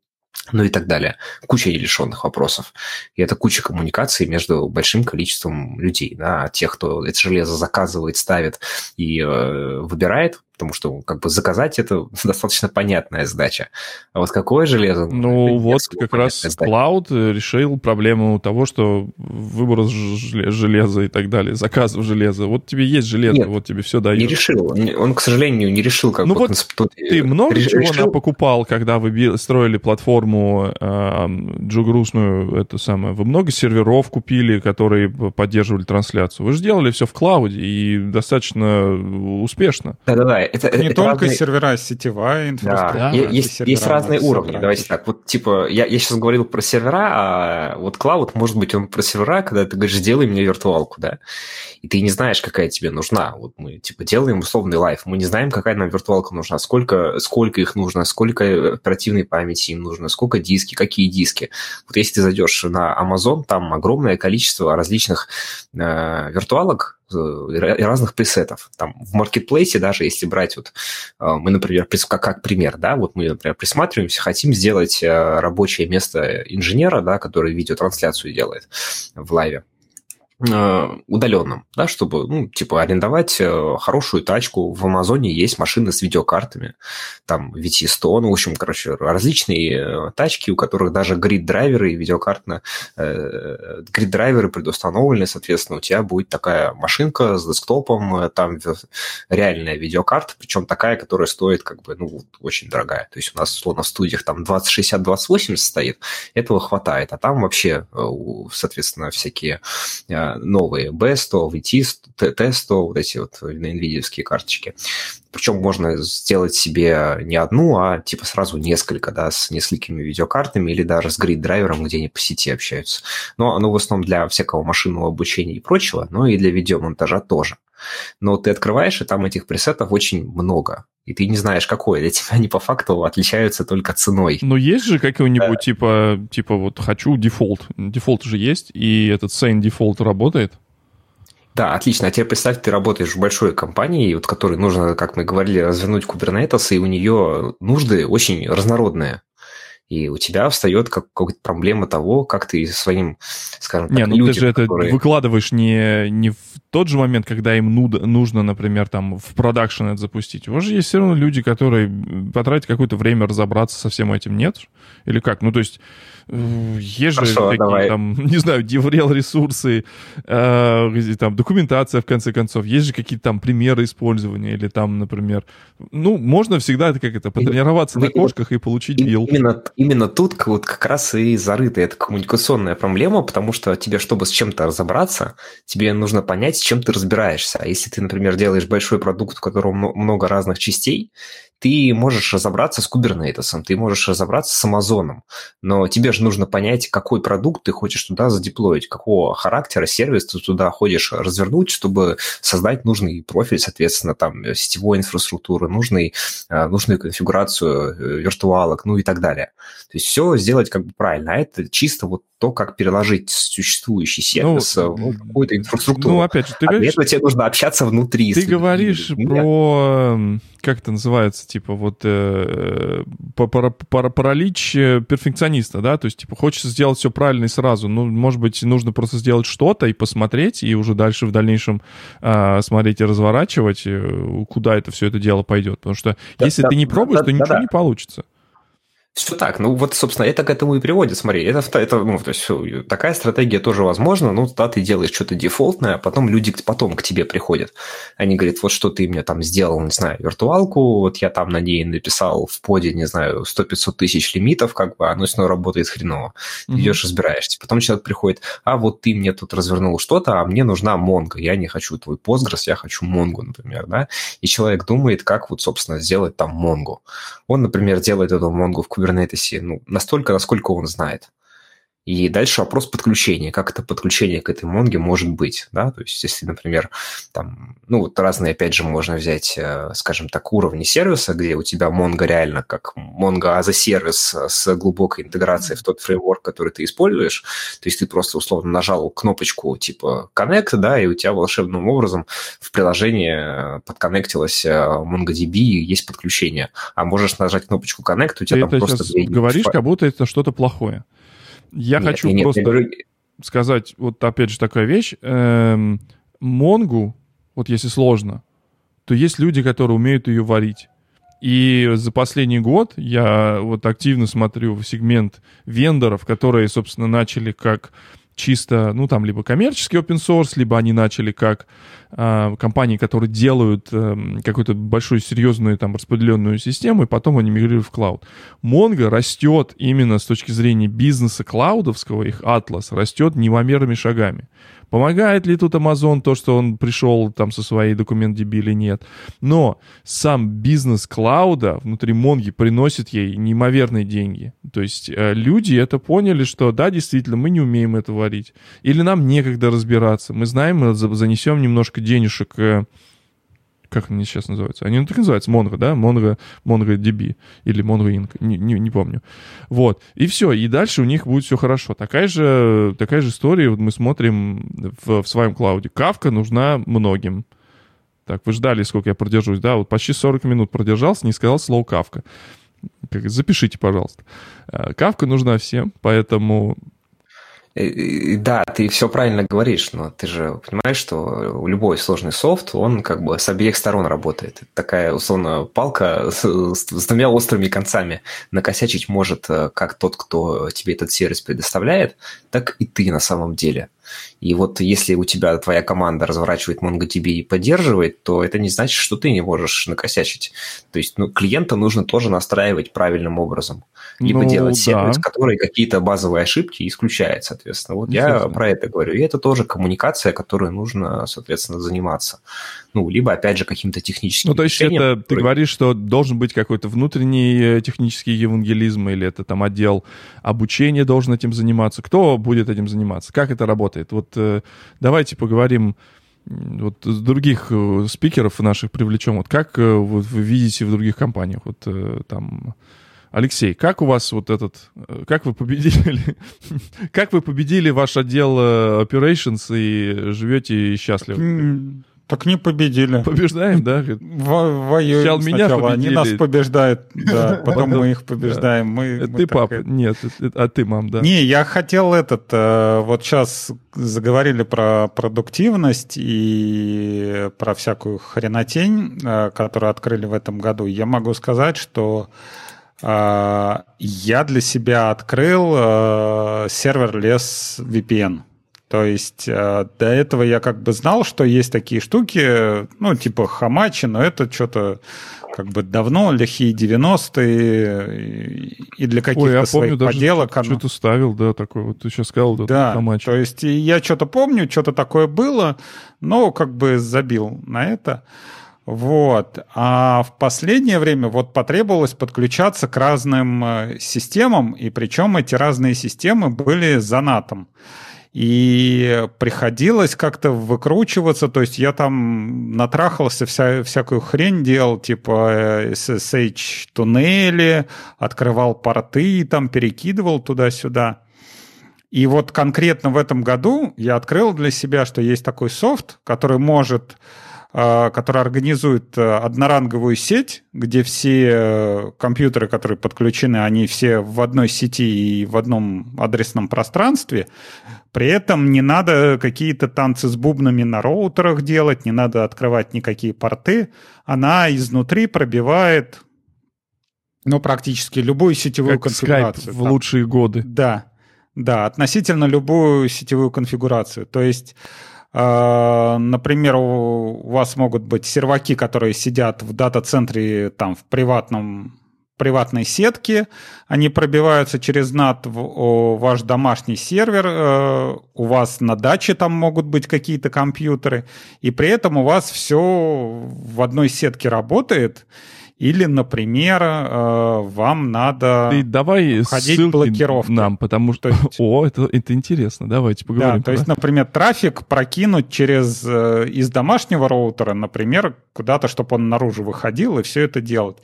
ну и так далее. Куча нерешенных вопросов. И это куча коммуникаций между большим количеством людей, да, тех, кто это железо заказывает, ставит и э, выбирает, потому что как бы заказать это <laughs> достаточно понятная задача. А вот какое железо? Ну вот как раз Cloud э, решил проблему того, что выбор железа и так далее, заказов железа. Вот тебе есть железо, Нет, вот тебе все дают. не решил. Он, к сожалению, не решил как ну бы вот концепту... Ты много решил... чего покупал, когда вы строили платформу э, джугрусную, это самое. Вы много серверов купили, которые поддерживали трансляцию. Вы же делали все в клауде и достаточно успешно. Да-да-да, это, не это только разные... сервера, сетевая инфраструктура. Да. Есть, есть разные уровни. Собрать. Давайте так. Вот типа, я, я сейчас говорил про сервера, а вот клауд, может быть, он про сервера, когда ты говоришь, сделай мне виртуалку, да. И ты не знаешь, какая тебе нужна. Вот мы типа делаем условный лайф. Мы не знаем, какая нам виртуалка нужна, сколько, сколько их нужно, сколько оперативной памяти им нужно, сколько диски, какие диски. Вот если ты зайдешь на Amazon, там огромное количество различных э, виртуалок, разных пресетов. Там в маркетплейсе даже, если брать вот, э, мы, например, как, как пример, да, вот мы, например, присматриваемся, хотим сделать э, рабочее место инженера, да, который видеотрансляцию делает в лайве. Э, удаленным, да, чтобы, ну, типа, арендовать э, хорошую тачку. В Амазоне есть машины с видеокартами, там, VT100, ну, в общем, короче, различные э, тачки, у которых даже грид-драйверы и видеокартно, э, грид-драйверы предустановлены, соответственно, у тебя будет такая машинка с десктопом, там реальная видеокарта, причем такая, которая стоит, как бы, ну, очень дорогая. То есть у нас, условно, в студиях там 2060-2080 стоит, этого хватает, а там вообще, соответственно, всякие новые B100, VT, T100, вот эти вот на NVIDIA карточки. Причем можно сделать себе не одну, а типа сразу несколько, да, с несколькими видеокартами или даже с грид-драйвером, где они по сети общаются. Но оно в основном для всякого машинного обучения и прочего, но и для видеомонтажа тоже. Но ты открываешь, и там этих пресетов очень много. И ты не знаешь, какой. Для тебя они по факту отличаются только ценой. Но есть же какой-нибудь, да. типа, типа вот хочу default. Default же есть, и этот sane default работает. Да, отлично. А теперь представь, ты работаешь в большой компании, вот которой нужно, как мы говорили, развернуть Kubernetes, и у нее нужды очень разнородные и у тебя встает как, какая-то проблема того, как ты своим, скажем так, не, ну людям, ты же это которые... выкладываешь не, не в тот же момент, когда им нуд, нужно, например, там в продакшн это запустить. У вас же есть все равно люди, которые потратят какое-то время разобраться со всем этим, нет? Или как? Ну, то есть есть же Хорошо, такие, давай. там, <laughs> не знаю, деврел ресурсы, э, там, документация, в конце концов. Есть же какие-то там примеры использования или там, например... Ну, можно всегда, это как это, потренироваться и, на кошках и получить бил. Именно, именно тут вот как раз и зарыта эта коммуникационная проблема, потому что тебе, чтобы с чем-то разобраться, тебе нужно понять, с чем ты разбираешься. А если ты, например, делаешь большой продукт, у которого много разных частей, ты можешь разобраться с Kubernetes, ты можешь разобраться с Amazon, но тебе же нужно понять, какой продукт ты хочешь туда задеплоить, какого характера сервис ты туда хочешь развернуть, чтобы создать нужный профиль, соответственно, там, сетевой инфраструктуры, нужный, э, нужную конфигурацию э, виртуалок, ну и так далее. То есть все сделать как бы правильно, а это чисто вот то, как переложить существующий сервис ну, в какую-то инфраструктуру. Ну, опять же, ты а говоришь... Для этого тебе нужно общаться внутри. Ты говоришь про... Как это называется? Типа вот э, паралич перфекциониста, да? То есть, типа, хочется сделать все правильно и сразу. Ну, может быть, нужно просто сделать что-то и посмотреть, и уже дальше в дальнейшем э, смотреть и разворачивать, э, куда это все это дело пойдет. Потому что да, если да, ты не пробуешь, да, то да, ничего да. не получится. Все так. Ну, вот, собственно, это к этому и приводит. Смотри, это, это ну, то есть, такая стратегия тоже возможна. Ну, да, ты делаешь что-то дефолтное, а потом люди потом к тебе приходят. Они говорят, вот что ты мне там сделал, не знаю, виртуалку, вот я там на ней написал в поде, не знаю, 100-500 тысяч лимитов, как бы, оно снова работает хреново. Ты mm-hmm. идешь, разбираешься. Потом человек приходит, а вот ты мне тут развернул что-то, а мне нужна Mongo. Я не хочу твой Postgres, я хочу Mongo, например, да. И человек думает, как вот, собственно, сделать там Mongo. Он, например, делает эту Mongo в Kubernetes ну, настолько, насколько он знает. И дальше вопрос подключения. Как это подключение к этой Монге может быть? Да? То есть, если, например, там, ну, вот разные, опять же, можно взять, э, скажем так, уровни сервиса, где у тебя Mongo реально как Mongo as a сервис с глубокой интеграцией в тот фреймворк, который ты используешь. То есть ты просто условно нажал кнопочку типа Connect, да, и у тебя волшебным образом в приложении э, подконнектилась э, MongoDB, и есть подключение. А можешь нажать кнопочку Connect, у тебя ты там это просто... говоришь, как будто это что-то плохое. Я Нет, хочу я не- просто говорю- сказать, вот опять же такая вещь. Эм, Монгу, вот если сложно, то есть люди, которые умеют ее варить. И за последний год я вот активно смотрю в сегмент вендоров, которые, собственно, начали как чисто, ну, там, либо коммерческий open source, либо они начали как а, компании, которые делают эм, какую-то большую серьезную там распределенную систему, и потом они мигрируют в клауд. Mongo растет именно с точки зрения бизнеса клаудовского, их атлас растет неимоверными шагами. Помогает ли тут Amazon то, что он пришел там со своей документ или нет? Но сам бизнес клауда внутри Монги приносит ей неимоверные деньги. То есть э, люди это поняли, что да, действительно, мы не умеем это варить. Или нам некогда разбираться. Мы знаем, мы за- занесем немножко денежек э, как они сейчас называются? Они ну, так называются, Mongo, да? Mongo, MongoDB или Mongo Inc. Не, не, не помню. Вот. И все. И дальше у них будет все хорошо. Такая же, такая же история вот мы смотрим в, в своем клауде. Кавка нужна многим. Так, вы ждали, сколько я продержусь, да? Вот почти 40 минут продержался, не сказал слово кавка. Запишите, пожалуйста. Э, Кавка нужна всем, поэтому Э, э, Да, ты все правильно говоришь, но ты же понимаешь, что любой сложный софт, он как бы с обеих сторон работает. Такая, условно, палка с, с- с двумя острыми концами. Накосячить может э, как тот, кто тебе этот сервис предоставляет, так и ты на самом деле. И вот если у тебя твоя команда разворачивает MongoDB и поддерживает, то это не значит, что ты не можешь накосячить. То есть ну, клиента нужно тоже настраивать правильным образом. Либо Ну, делать да. сервис, который какие-то базовые ошибки исключает, соответственно. Вот я про это говорю. И это тоже коммуникация, которой нужно, соответственно, заниматься. Ну, либо, опять же, каким-то техническим Ну, то есть это ты которые- говоришь, что должен быть какой-то внутренний э, технический евангелизм, или это там отдел обучения должен этим заниматься. Кто будет этим заниматься? Как это работает? Вот э, давайте поговорим вот с других э, спикеров наших привлечем. Вот как э, вот вы видите в других компаниях? Вот там... Алексей, как у вас вот этот, как вы победили, <laughs> как вы победили ваш отдел operations и живете счастливы? Так не победили. Побеждаем, да? Во- Воюем Сначала меня сначала, они победили. нас побеждают, да, <laughs> потом мы их побеждаем. Мы, Это мы ты, так папа? это- Нет, это- а ты, мам, да. Не, я хотел этот, э, вот сейчас заговорили про продуктивность и про всякую хренотень, э, которую открыли в этом году. Я могу сказать, что э, я для себя открыл э, серверлess VPN. То есть э, до этого я как бы знал, что есть такие штуки, ну, типа Хамачи, но это что-то как бы давно, лихие 90-е, и- для каких-то Ой, я своих помню, даже поделок оно- что-то ставил, да, такой вот. Ты сейчас сказал, да, да, Хамач. то есть я что-то помню, что-то такое было, но как бы забил на это. Вот. А в последнее время вот потребовалось подключаться к разным э, системам, и причем эти разные системы были за натом. И приходилось как-то выкручиваться, то есть я там натрахался, вся, всякую хрень делал, типа э, SSH-туннели, открывал порты, там перекидывал туда-сюда. И вот конкретно в этом году я открыл для себя, что есть такой софт, который может, э, который организует э, одноранговую сеть, где все э, компьютеры, которые подключены, они все в одной сети и в одном адресном пространстве. При этом не надо какие-то танцы с бубнами на роутерах делать, не надо открывать никакие порты. Она изнутри пробивает ну, практически любую сетевую Как конфигурацию. в Там- лучшие годы. да, да, относительно любую сетевую конфигурацию. То есть, э, например, у вас могут быть серваки, которые сидят в дата-центре там в приватном приватной сетке, они пробиваются через NAT в ваш домашний сервер, э, у вас на даче там могут быть какие-то компьютеры, и при этом у вас все в одной сетке работает, Или, например, э, вам надо Ты давай входить блокировки. нам, потому что... есть- <laughs> О, это, это интересно. Давайте поговорим. Да, то есть, например, трафик прокинуть через э, из домашнего роутера, например, куда-то, чтобы он наружу выходил и все это делать.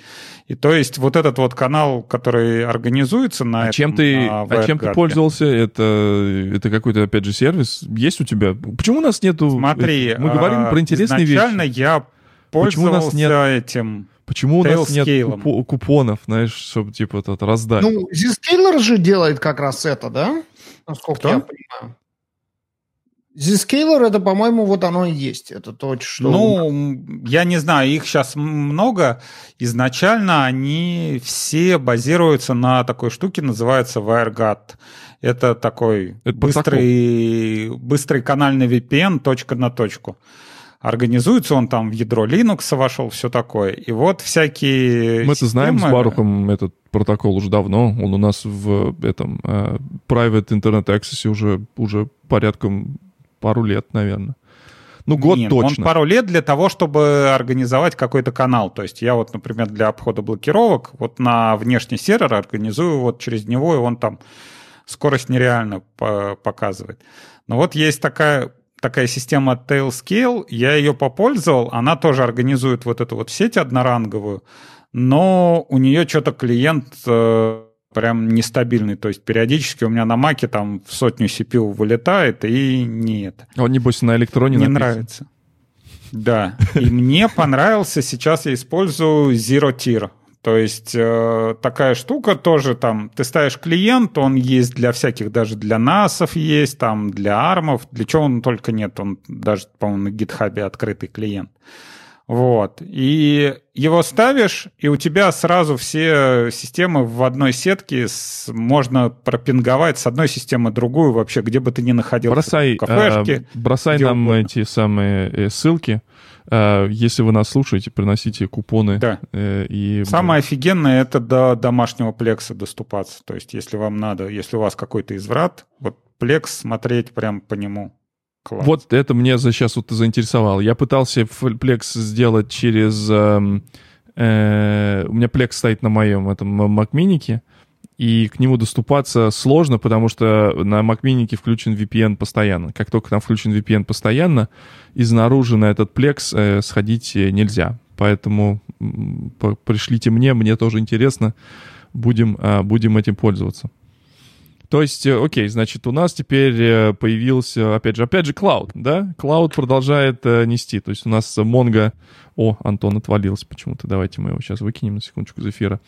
И то есть вот этот вот канал, который организуется на А этом, чем ты, на а чем ты пользовался? Это, это какой-то, опять же, сервис? Есть у тебя? Почему у нас нету... Смотри, Мы говорим а, про интересные изначально вещи. я Почему у нас пользовался нет этим. Почему у нас нет купонов, знаешь, чтобы типа вот это раздать? Ну, Zscaler же делает как раз это, да? Насколько Кто? я понимаю. Zscaler это, по-моему, вот оно и есть. Это то, что... Ну, я не знаю, их сейчас много. Изначально они все базируются на такой штуке, называется WireGuard. Это такой Это быстрый, быстрый канальный VPN точка на точку. Организуется он там в ядро Linux вошел, все такое. И вот всякие Мы это знаем с Барухом этот протокол уже давно. Он у нас в этом э, private internet access уже, уже порядком пару лет, наверное. Ну, год Нет, точно. Он пару лет для того, чтобы организовать какой-то канал. То есть я вот, например, для обхода блокировок вот на внешний сервер организую вот через него, и он там скорость нереально по- показывает. Но вот есть такая, такая система Tailscale, я ее попользовал, она тоже организует вот эту вот сеть одноранговую, но у нее что-то клиент э, прям нестабильный, то есть периодически у меня на маке там в сотню CPU вылетает, и нет Он, небось, на электроне не написан. нравится. Да. И мне понравился, сейчас я использую Zero Tier. То есть э, такая штука тоже там, ты ставишь клиент, он есть для всяких, даже для насов есть, там для армов, для чего он только нет, он даже, по-моему, на гитхабе открытый клиент. Вот. И его ставишь, и у тебя сразу все системы в одной сетке с- можно пропинговать с одной системы другую вообще, где бы ты ни находился. Бросай, В кафешке. э, бросай нам угодно. эти самые э, ссылки. Э, если вы нас слушаете, приносите купоны. Да. э, и Самое офигенное это до домашнего плекса доступаться. То есть, если вам надо, если у вас какой-то изврат, вот плекс смотреть прям по нему. Класс. Вот это мне за сейчас вот заинтересовало. Я пытался Plex сделать через... эм, э, у меня Plex стоит на моем этом Mac Mini, и к нему доступаться сложно, потому что на Mini включен VPN постоянно. Как только там включен VPN постоянно, изнаружи на этот Plex э, сходить э, нельзя. Поэтому пришлите мне, мне тоже интересно. Будем, а, будем этим пользоваться. То есть, э, окей, значит, у нас теперь э, появился, опять же, опять же, Cloud, да? Cloud продолжает э, нести. То есть у нас Mongo... О, Антон отвалился почему-то. Давайте мы его сейчас выкинем на секундочку из эфира.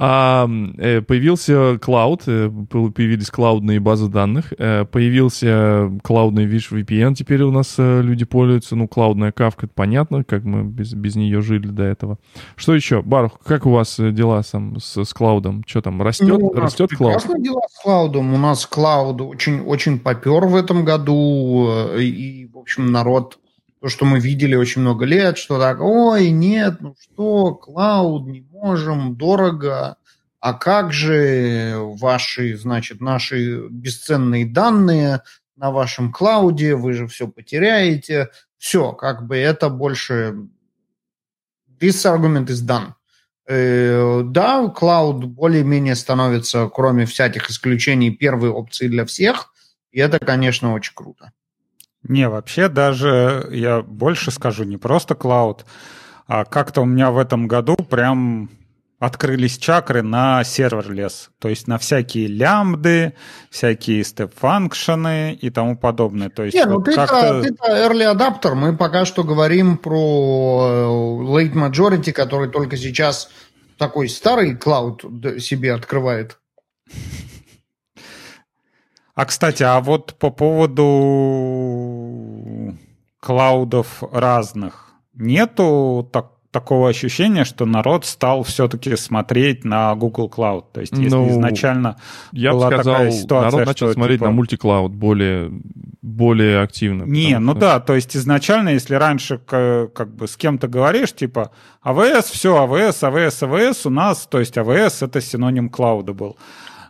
А, появился Cloud, э, появились клаудные базы данных, э, появился клаудный Wish VPN, теперь у нас люди пользуются, ну, клаудная кавка, это понятно, как мы без, без нее жили до этого. Что еще? Барух, как у вас дела сам с, с клаудом? Что там, растет, Ну, растет клауд? дела с клаудом. У нас клауд очень, очень попер в этом году. И, в общем, народ, то, что мы видели очень много лет, что так, ой, нет, ну что, клауд, не можем, дорого. А как же ваши, значит, наши бесценные данные на вашем клауде, вы же все потеряете. Все, как бы это больше... This argument is done. Э, Да, cloud более-менее становится, кроме всяких исключений, первой опцией для всех. И это, конечно, очень круто. Не, вообще даже я больше скажу, не просто cloud, а как-то у меня в этом году прям открылись чакры на serverless, то есть на всякие лямбды, всякие step function ы и тому подобное. То есть Не, ну вот ты-то, как-то- ты-то early adapter. Мы пока что говорим про э, late majority, который только сейчас такой старый клауд себе открывает. А, кстати, а вот по поводу клаудов разных, нету так- такого ощущения, что народ стал все-таки смотреть на Google Cloud? То есть, если Ну, изначально Я бы была сказал, такая ситуация, народ начал что, смотреть типа- на мультиклауд более, более активно. Не, ну что- да, то есть изначально, если раньше как бы с кем-то говоришь, типа, АВС, все, АВС, АВС, АВС у нас, то есть АВС это синоним клауда был.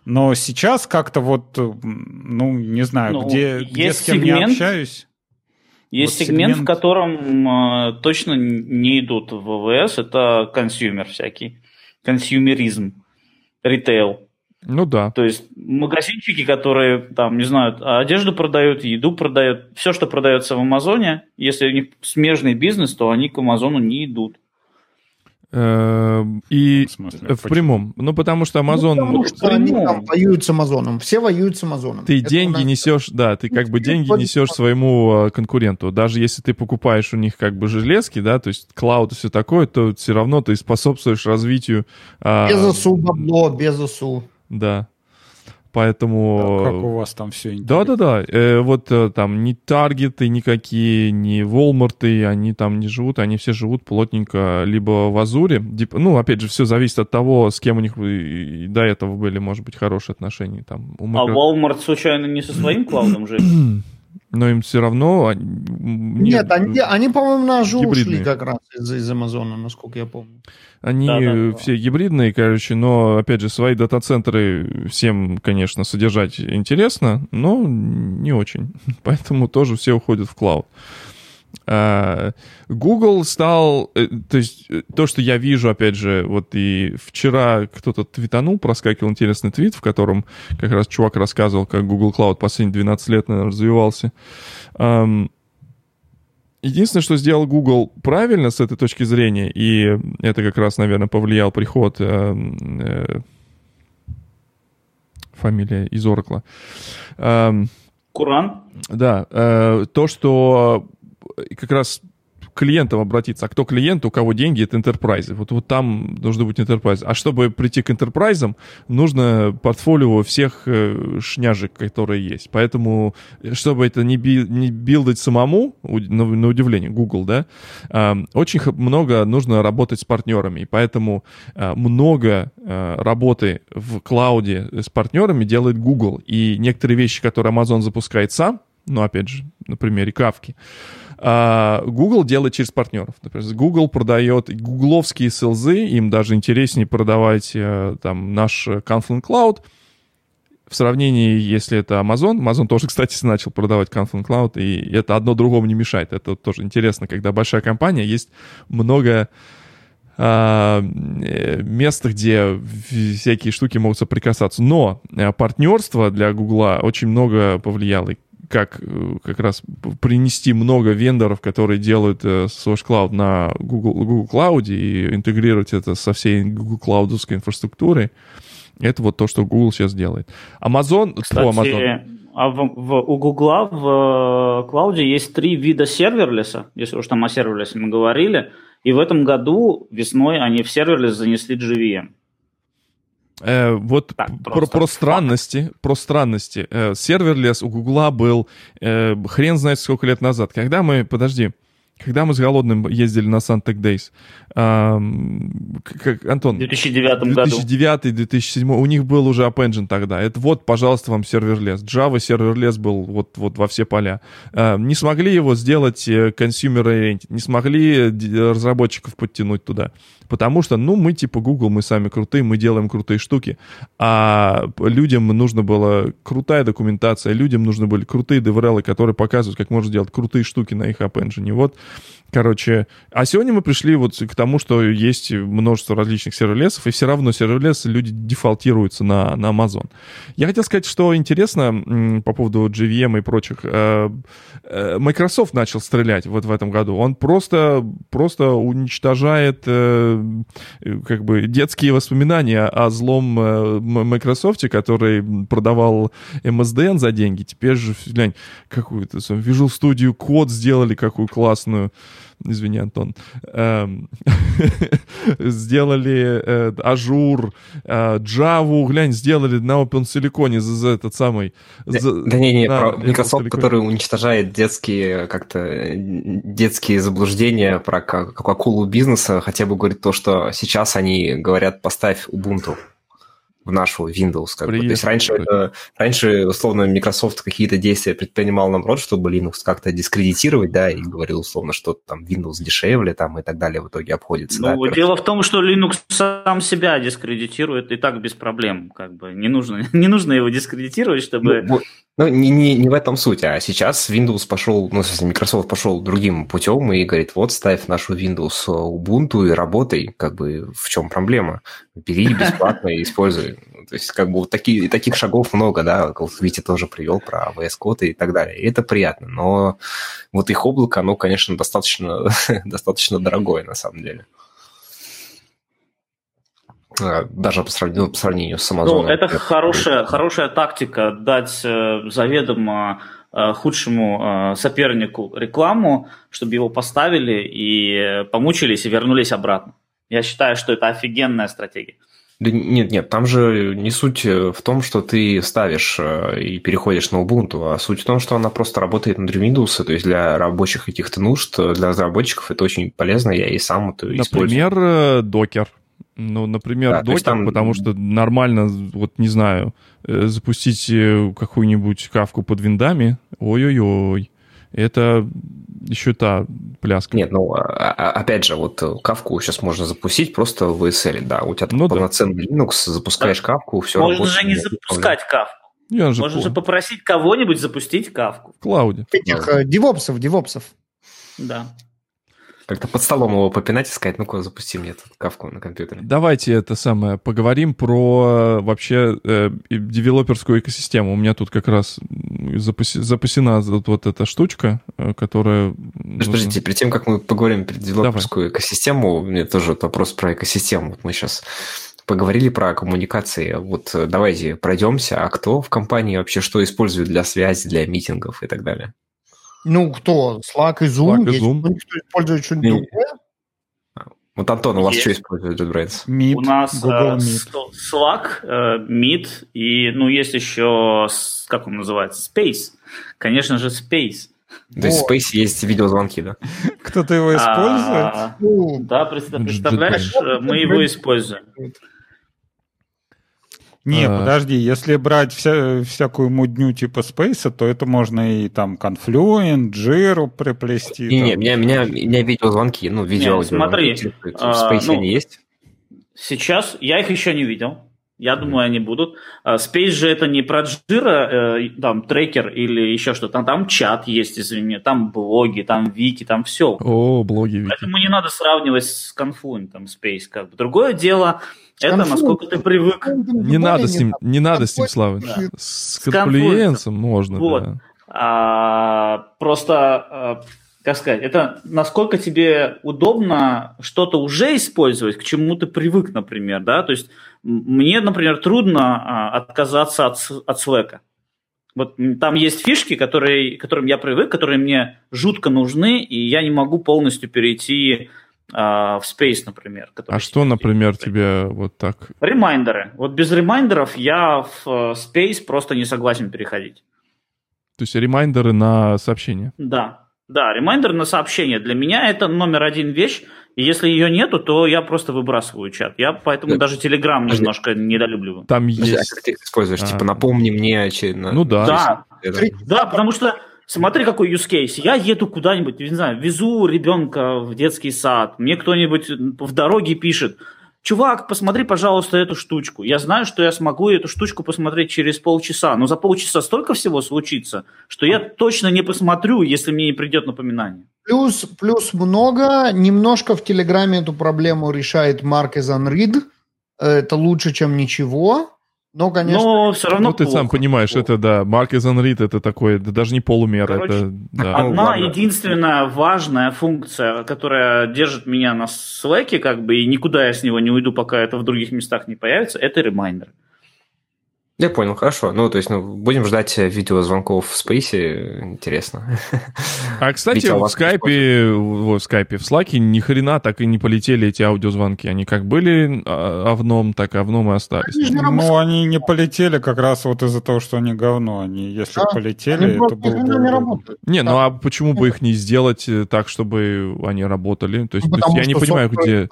Но сейчас как-то вот, м, ну, не знаю, Ну, где, где с кем сегмент. не общаюсь. Есть вот сегмент, сегмент, в котором э, точно не идут в AWS, это consumer всякий, консюмеризм, ритейл. Ну да. То есть магазинчики, которые там, не знаю, одежду продают, еду продают, все, что продается в Амазоне, если у них смежный бизнес, то они к Амазону не идут. Эм, и в, смысле, в прямом. Ну, потому что Amazon... Ну, потому что они там воюют с Амазоном. Все воюют с Амазоном. Ты Это деньги несешь, да, ты как бы деньги несешь своему а, конкуренту. Даже если ты покупаешь у них как бы железки, да, то есть клауд и все такое, то все равно ты способствуешь развитию... А, Безосу бабло, безосу. Да. Поэтому... Да, как у вас там все интересно. Да-да-да. Э, вот э, там ни таргеты никакие, ни Walmart, они там не живут, они все живут плотненько либо в Азуре. Ну, опять же, все зависит от того, с кем у них до этого были, может быть, хорошие отношения. Там, у Microsoft... А Walmart, случайно, не со своим cloud ом <clears throat> живет? Но им все равно... Нет, нет они, они по-моему, на Azure ушли как раз из, из Амазона, насколько я помню. Они да, да, все да. гибридные, короче, но, опять же, свои дата-центры всем, конечно, содержать интересно, но не очень. <laughs> Поэтому тоже все уходят в cloud. А, Google стал, э, то есть э, то, что я вижу, опять же, вот и вчера кто-то твитанул, проскакивал интересный твит, в котором как раз чувак рассказывал, как Google Cloud последние 12 лет, наверное, развивался. Единственное, что сделал Google правильно с этой точки зрения, и это как раз, наверное, повлиял приход э, э, фамилия из Oracle. Э, Куран? Да, э, то, что как раз клиентам обратиться. А кто клиент, у кого деньги, это enterprise. Вот, вот там должны быть enterprise. А чтобы прийти к enterprise, нужно портфолио всех э, шняжек, которые есть. Поэтому, чтобы это не, би, не билдать самому, на, на удивление, Google, да, э, очень много нужно работать с партнерами. И поэтому э, много э, работы в клауде с партнерами делает Google. И некоторые вещи, которые Amazon запускает сам, ну, опять же, на примере Кавки, а Google делает через партнеров. Например, Google продает гугловские селзы, им даже интереснее продавать э, там наш Confluent Cloud, в сравнении, если это Amazon, Amazon тоже, кстати, <laughs> начал продавать Confluent Cloud, и это одно другому не мешает. Это тоже интересно, когда большая компания, есть много а, э, мест, где всякие штуки могут соприкасаться. Но э, партнерство для Гугла очень много повлияло как э, как раз принести много вендоров, которые делают э, Source Cloud на Google, Google Cloud и интегрировать это со всей Google Cloud инфраструктурой. Это вот то, что Google сейчас делает. Amazon, Кстати, Amazon. А в, в, у Google в э, cloud е есть три вида serverless а, если уж там о serverless е мы говорили. И в этом году весной они в serverless занесли JVM. Э, вот так, про, про странности, про странности. Э, serverless у Гугла был э, хрен знает сколько лет назад. Когда мы, подожди, когда мы с Голодным ездили на Sun Tech Days, эм, как, Антон... В 2009 году. 2009-2007, у них был уже App Engine тогда. Это вот, пожалуйста, вам serverless. Java serverless был вот, вот во все поля. Э, не смогли его сделать э, consumer oriented, не смогли разработчиков подтянуть туда. Потому что, ну, мы типа Google, мы сами крутые, мы делаем крутые штуки. А людям нужно было крутая документация, людям нужны были крутые деврелы, которые показывают, как можно делать крутые штуки на их App Engine. Вот Короче, а сегодня мы пришли вот к тому, что есть множество различных серверлесов, и все равно серверлесы люди дефолтируются на, на Amazon. Я хотел сказать, что интересно по поводу JVM и прочих. Э, э, Microsoft начал стрелять вот в этом году. Он просто, просто уничтожает э, как бы детские воспоминания о злом Microsoft, который продавал MSDN за деньги. Теперь же, глянь, какую-то Visual Studio Code сделали, какую классную извини, Антон, эм, <laughs> сделали э, Azure, э, Java, глянь, сделали на Apple Silicon за этот самый... Да, да не, не, про Microsoft, который уничтожает детские как-то детские заблуждения про как акулу бизнеса, хотя бы говорит то, что сейчас они говорят, поставь Ubuntu в нашу Windows. Как бы. То есть раньше, это, раньше, условно, Microsoft какие-то действия предпринимал, наоборот, чтобы Linux как-то дискредитировать, да, и говорил, условно, что там Windows дешевле там и так далее в итоге обходится. Ну, да, дело в том, что Linux сам себя дискредитирует и так без проблем. Как бы не нужно, <laughs> не нужно его дискредитировать, чтобы... Ну, ну, не, не, не в этом суть, а сейчас Windows пошел, ну, смысле, Microsoft пошел другим путем и говорит, вот, ставь нашу Windows Ubuntu и работай, как бы, в чем проблема? Бери бесплатно и используй. То есть, как бы, вот такие, таких шагов много, да, Витя тоже привел про VS Code и так далее. И это приятно, но вот их облако, оно, конечно, достаточно, <laughs> достаточно дорогое, на самом деле. А, даже по сравнению, по сравнению с Amazon. Ну, это хорошая, хорошая тактика дать э, заведомо э, худшему э, сопернику рекламу, чтобы его поставили и помучились и вернулись обратно. Я считаю, что это офигенная стратегия. Да нет, нет, там же не суть в том, что ты ставишь и переходишь на Ubuntu, а суть в том, что она просто работает внутри Windows, то есть для рабочих каких-то нужд, для разработчиков это очень полезно, я и сам это Например, использую. Например, докер. Ну, например, да, докер, там... потому что нормально, вот не знаю, э, запустить э, какую-нибудь кавку под виндами, ой-ой-ой, это еще та пляска. Нет, ну, а, а, опять же, вот э, кавку сейчас можно запустить просто в ESL, да, у тебя ну, полноценный да. Linux, запускаешь да. кавку, все Можно же не запускать кавку. Я же Можно же попросить кого-нибудь запустить кавку. В клауде. Этих девопсов, девопсов. Да. Как-то под столом его попинать и сказать, ну-ка, запусти мне тут кавку на компьютере. Давайте это самое, поговорим про э, вообще э, девелоперскую экосистему. У меня тут как раз запаси, запасена вот, вот эта штучка, э, которая... Подождите, перед тем, как мы поговорим про девелоперскую Давай. экосистему, у меня тоже вопрос про экосистему. Вот мы сейчас поговорили про коммуникации. Вот э, давайте пройдемся. А кто в компании вообще что использует для связи, для митингов и так далее? Ну, кто? Slack и Zoom? Slack и Zoom. Есть кто использует что-нибудь другое? Вот, Антон, у вас есть. что использует JetBrains? Meet, у нас Google uh, Meet. Slack, uh, Meet и, ну, есть еще, как он называется, Space. Конечно же, Space. То есть в Space есть видеозвонки, да? Кто-то его использует? А, да, представляешь, мы его используем. Не, а... подожди, если брать вся, всякую мудню типа Space, то это можно и там Confluent, Jira приплести. Не, там. не, меня, меня, меня видеозвонки, ну, видео. смотри, в Space а, ну, они есть? Сейчас я их еще не видел. Я думаю, они будут. А, Space же это не про Jira, э, там, трекер или еще что-то. Там, там чат есть, извини, там блоги, там вики, там все. О, блоги, вики. Поэтому не надо сравнивать с Confluent, там, Space. Как бы. Другое дело, это насколько ты привык. Не надо с ним, не надо с ним, Слава. С конфлюенсом можно, вот. да. А, просто, а, как сказать, это насколько тебе удобно что-то уже использовать, к чему ты привык, например, да, то есть мне, например, трудно а, отказаться от, от Slack. Вот там есть фишки, которые, к которым я привык, которые мне жутко нужны, и я не могу полностью перейти в Space, например. А что, например, тебе вот так? Reminder ы. Вот без reminder ов я в э, Space просто не согласен переходить. То есть reminder ы на сообщения? Да. Да, reminder на сообщение. Для меня это номер один вещь. И если ее нету, то я просто выбрасываю чат. Я поэтому да. даже Telegram немножко недолюбливаю. Там есть... А как ты используешь? А... Типа напомни мне... Ну да. Да, да потому что Смотри, какой use case. Я еду куда-нибудь, не знаю, везу ребенка в детский сад. Мне кто-нибудь в дороге пишет, чувак, посмотри, пожалуйста, эту штучку. Я знаю, что я смогу эту штучку посмотреть через полчаса, но за полчаса столько всего случится, что я точно не посмотрю, если мне не придет напоминание. Плюс, плюс много. Немножко в Телеграме эту проблему решает Марк Эзанрид. Это лучше, чем ничего. Но, конечно... Но все равно Ну, ты плохо. сам понимаешь, плохо. это, да, Марк из Unread, это такое, это даже не полумера, Короче, это... Да. Одна ну, единственная важная функция, которая держит меня на Slack, как бы, и никуда я с него не уйду, пока это в других местах не появится, это ремайдер. Я понял, хорошо. Ну, то есть, ну, будем ждать видеозвонков в Space, интересно. А, кстати, в скайпе, в скайпе, в Slack ни хрена так и не полетели эти аудиозвонки. Они как были а, овном, так и овном и остались. Ну, они не полетели как раз вот из-за того, что они говно. Они, если полетели, то было бы... Не, ну а почему бы их не сделать э, так, чтобы они работали? То есть, ну, я не понимаю, где...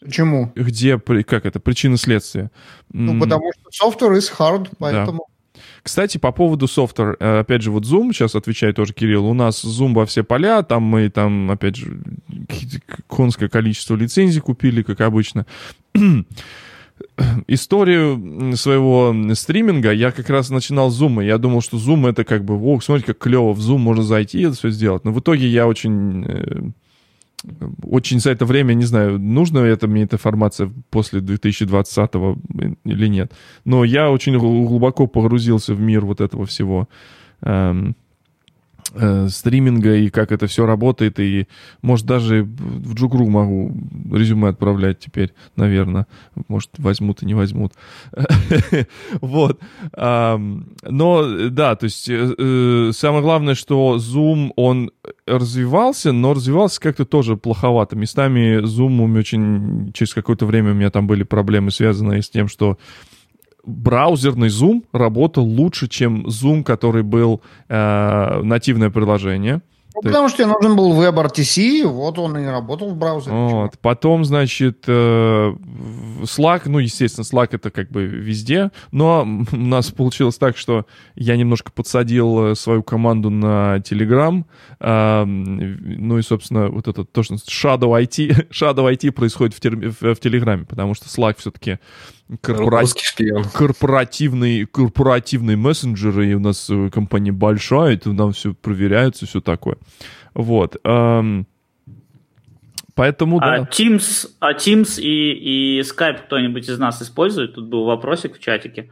Почему? Где, как это, причина следствия? Ну, потому что software is hard, поэтому... Кстати, по поводу софтвера, э, опять же, вот Zoom, сейчас отвечает тоже Кирилл, у нас Zoom во все поля, там мы там, опять же, конское количество лицензий купили, как обычно. <clears throat> Историю своего стриминга я как раз начинал с Zoom, и я думал, что Zoom это как бы, ох, смотрите, как клево, в Zoom можно зайти и это все сделать. Но в итоге я очень э, очень за это время, не знаю, нужна это мне эта информация после 2020 или нет. Но я очень гл- глубоко погрузился в мир вот этого всего эм, э, стриминга и как это все работает. И, может, даже в Джугру могу резюме отправлять теперь, наверное. Может, возьмут и не возьмут. <laughs> Вот. Но, да, то есть э, э, самое главное, что Zoom, он развивался, но развивался как-то тоже плоховато. Местами Zoom очень... Через какое-то время у меня там были проблемы, связанные с тем, что браузерный Zoom работал лучше, чем Zoom, который был э, нативное приложение. Ну, потому что тебе нужен был WebRTC, вот он и работал в браузере. Вот. Потом, значит, э, Slack, ну, естественно, Slack это как бы везде, но <laughs> у нас получилось так, что я немножко подсадил э, свою команду на Telegram, а, ну и, собственно, вот это то, что Shadow IT, <laughs> Shadow IT происходит в, в, в Телеграме, потому что Slack все-таки корпора- Русский шпион. корпоративный, корпоративный мессенджер, и у нас э, компания большая, это нам все проверяется, все такое. Вот. эм, поэтому, А да. Teams, а Teams и, и Skype кто-нибудь из нас использует? Тут был вопросик в чатике.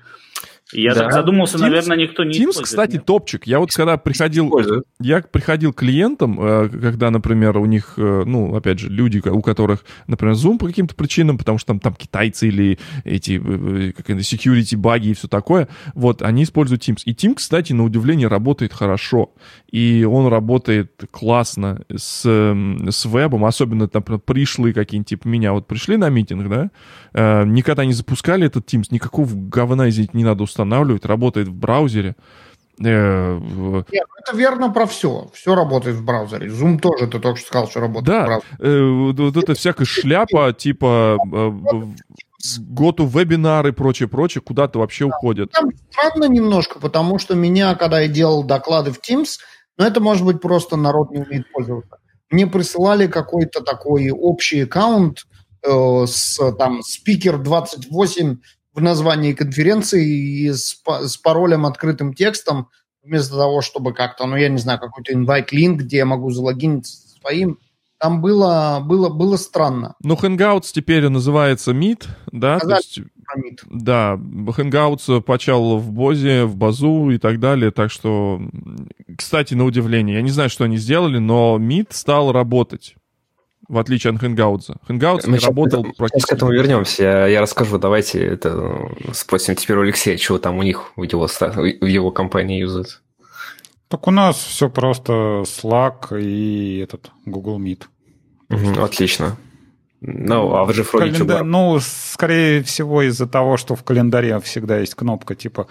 Я Да. так задумался, Teams- наверное, никто не Teams, использует. кстати, нет? топчик. Я вот когда приходил, я приходил к клиентам, э, когда, например, у них, э, ну, опять же, люди, у которых, например, Zoom по каким-то причинам, потому что там, там китайцы или эти э, как это, security баги и все такое, вот, они используют Teams. И Teams, кстати, на удивление работает хорошо. И он работает классно с, с вебом, особенно, например, пришлые какие-нибудь, типа меня, вот пришли на митинг, да, никогда не запускали этот Teams, никакого говна, извините, не надо устанавливать, работает в браузере. Э, в- Нет, ну это верно про все. Все работает в браузере. Zoom тоже, ты только что сказал, что работает в Да, браузере. э, вот, вот эта всякая шляпа, типа э, готу вебинары и прочее, прочее, куда-то вообще уходят. Там странно немножко, потому что меня, когда я делал доклады в Teams, ну это может быть просто народ не умеет пользоваться. Мне присылали какой-то такой общий аккаунт э, с там спикер 28 в названии конференции и с, с паролем открытым текстом, вместо того, чтобы как-то, ну я не знаю, какой-то invite-линк, где я могу залогиниться своим. Там было, было, было странно. Ну, Hangouts теперь называется Meet, да, то Сказали. есть, Промит. да, Hangouts почал в Бозе, в Базу и так далее, так что, кстати, на удивление, я не знаю, что они сделали, но Meet стал работать, в отличие от Hangouts. Hangouts Мы не сейчас, работал сейчас к практически... этому вернемся. Я, я расскажу. Давайте это э, спросим теперь у Алексея, чего там у них в его, в его компании юзают. Так у нас все просто Slack и этот Google Meet. Мгм, отлично. Ну, а вы же вроде Календа-? Ну, скорее всего, из-за того, что в календаре всегда есть кнопка типа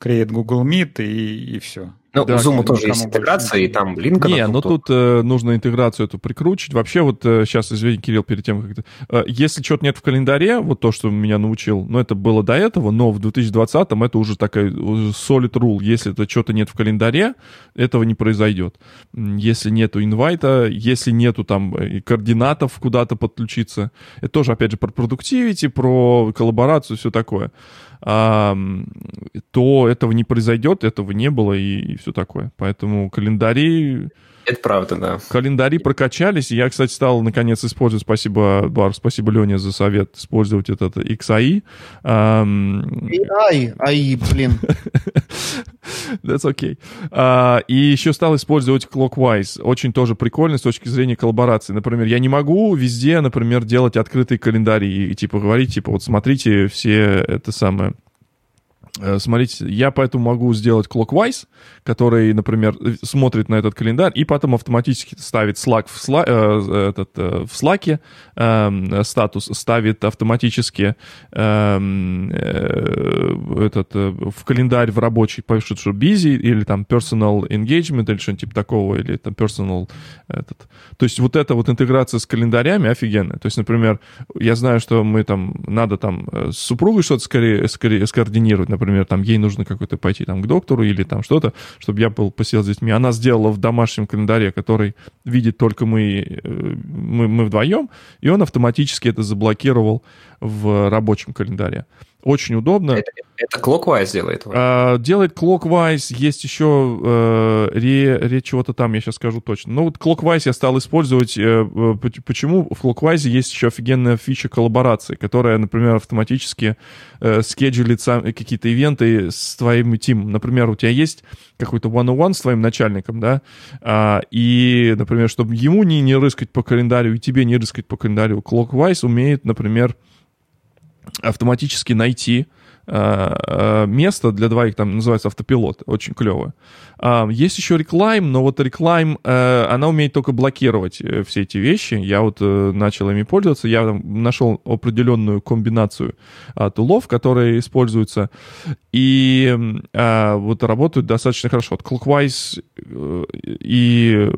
Create Google Meet и, и все. Ну, да, у Zoom тоже есть интеграция, и там линк Не, ну тут э, нужно интеграцию эту прикручивать. Вообще вот сейчас, извини, Кирилл, перед тем, как... это- э, если что-то нет в календаре, вот то, что меня научил, ну, это было до этого, но в 2020-м это уже такая уже solid rule. Если это что-то нет в календаре, этого не произойдет. Если нету инвайта, если нету там э, координатов куда-то подключиться, это тоже, опять же, про продуктивити, про коллаборацию, все такое а, то этого не произойдет, этого не было и, все такое. Поэтому календари, Это правда, да. календари прокачались. И я, кстати, стал наконец использовать, спасибо, Бар, спасибо Лене за совет, использовать этот XAI. И ай, ай, блин. <laughs> That's okay. А, и еще стал использовать Clockwise. Очень тоже прикольно с точки зрения коллаборации. Например, я не могу везде, например, делать открытые календари и, типа говорить, типа, вот смотрите, все это самое смотрите, я поэтому могу сделать clockwise, который, например, смотрит на этот календарь и потом автоматически ставит Slack в, сла, э, этот, э, в Slack э, статус, ставит автоматически э, э, этот, э, в календарь в рабочий, пишет, что busy или там personal engagement или что-нибудь типа такого, или там personal этот. То есть вот эта вот интеграция с календарями офигенная. То есть, например, я знаю, что мы там, надо там э, с супругой что-то скорее, скорее скоординировать, например, там ей нужно какой-то пойти там к доктору или там что-то, чтобы я был посидел с детьми. Она сделала в домашнем календаре, который видит только мы, э, мы, мы вдвоем, и он автоматически это заблокировал в рабочем календаре. Очень удобно. Это, это Clockwise делает? А, делает Clockwise, есть еще э, ре, ре чего-то там, я сейчас скажу точно. Ну вот Clockwise я стал использовать. Э, почему? В Clockwise есть еще офигенная фича коллаборации, которая, например, автоматически э, скеджулит сам, какие-то ивенты с твоим тимом. Например, у тебя есть какой-то one-on-one с твоим начальником, да, а, и, например, чтобы ему не, не рыскать по календарю, и тебе не рыскать по календарю, Clockwise умеет, например, автоматически найти место для двоих, там называется автопилот, очень клево. А, есть еще реклайм, но вот реклайм, э, она умеет только блокировать все эти вещи. Я вот начал ими пользоваться, я нашел определенную комбинацию а, тулов, которые используются, и а, вот работают достаточно хорошо. Вот Clockwise и...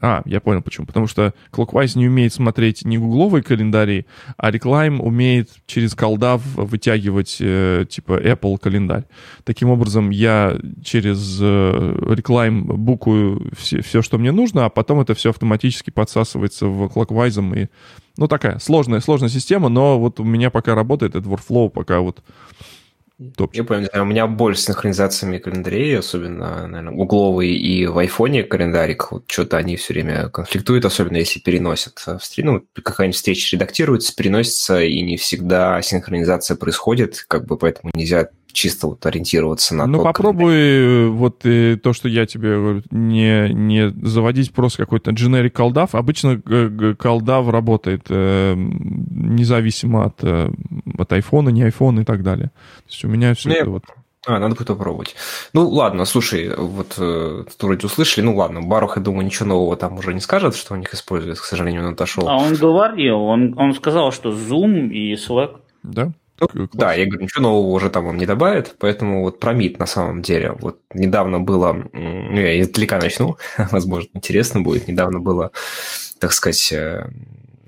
А, я понял почему. Потому что Clockwise не умеет смотреть не гугловые календари, а реклайм умеет через колдав вытягивать вытягивать э, типа Apple календарь. Таким образом, я через э, реклайм букую все, все, что мне нужно, а потом это все автоматически подсасывается в Clockwise. И, ну, такая сложная, сложная система, но вот у меня пока работает этот workflow, пока вот Топчик. Я понял, у меня больше синхронизациями календарей, особенно, наверное, угловый и в айфоне календарик. Вот что-то они все время конфликтуют, особенно если переносят стрим. Ну, какая-нибудь встреча редактируется, переносится, и не всегда синхронизация происходит, как бы поэтому нельзя чисто вот ориентироваться на Ну, попробуй календарь. вот и то, что я тебе говорю, не, не заводить просто какой-то generic колдав. Обычно колдав работает э, независимо от, э, от айфона, не айфона и так далее. То есть у меня все ну, это я... вот... А, надо будет попробовать. Ну, ладно, слушай, вот э, вроде услышали, ну ладно, Барух, я думаю, ничего нового там уже не скажет, что у них используют, к сожалению, он отошел. А он говорил, он, он сказал, что Zoom и Slack. Да? Ну, да, я говорю, ничего нового уже там он не добавит, поэтому вот про МИД на самом деле. Вот недавно было, ну, я издалека начну, <laughs> возможно, интересно будет. Недавно было, так сказать, э,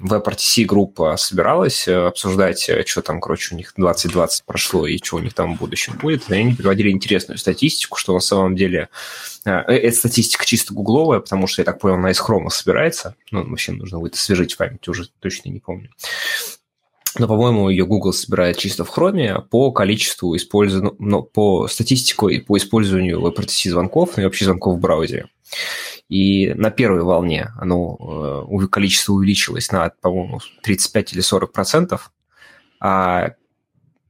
WebRTC группа собиралась э, обсуждать, э, что там, короче, у них 2020 прошло и что у них там в будущем будет. И они приводили интересную статистику, что на самом деле эта статистика чисто гугловая, потому что, я так понял, она из хрома собирается. Ну, вообще нужно будет освежить в памяти, уже точно не помню но, по-моему, ее Google собирает чисто в Chrome по количеству использованного, ну, по статистику и по использованию WebRTC звонков ну, и вообще звонков в браузере. И на первой волне оно, э, количество увеличилось на, по-моему, 35 или 40 процентов, а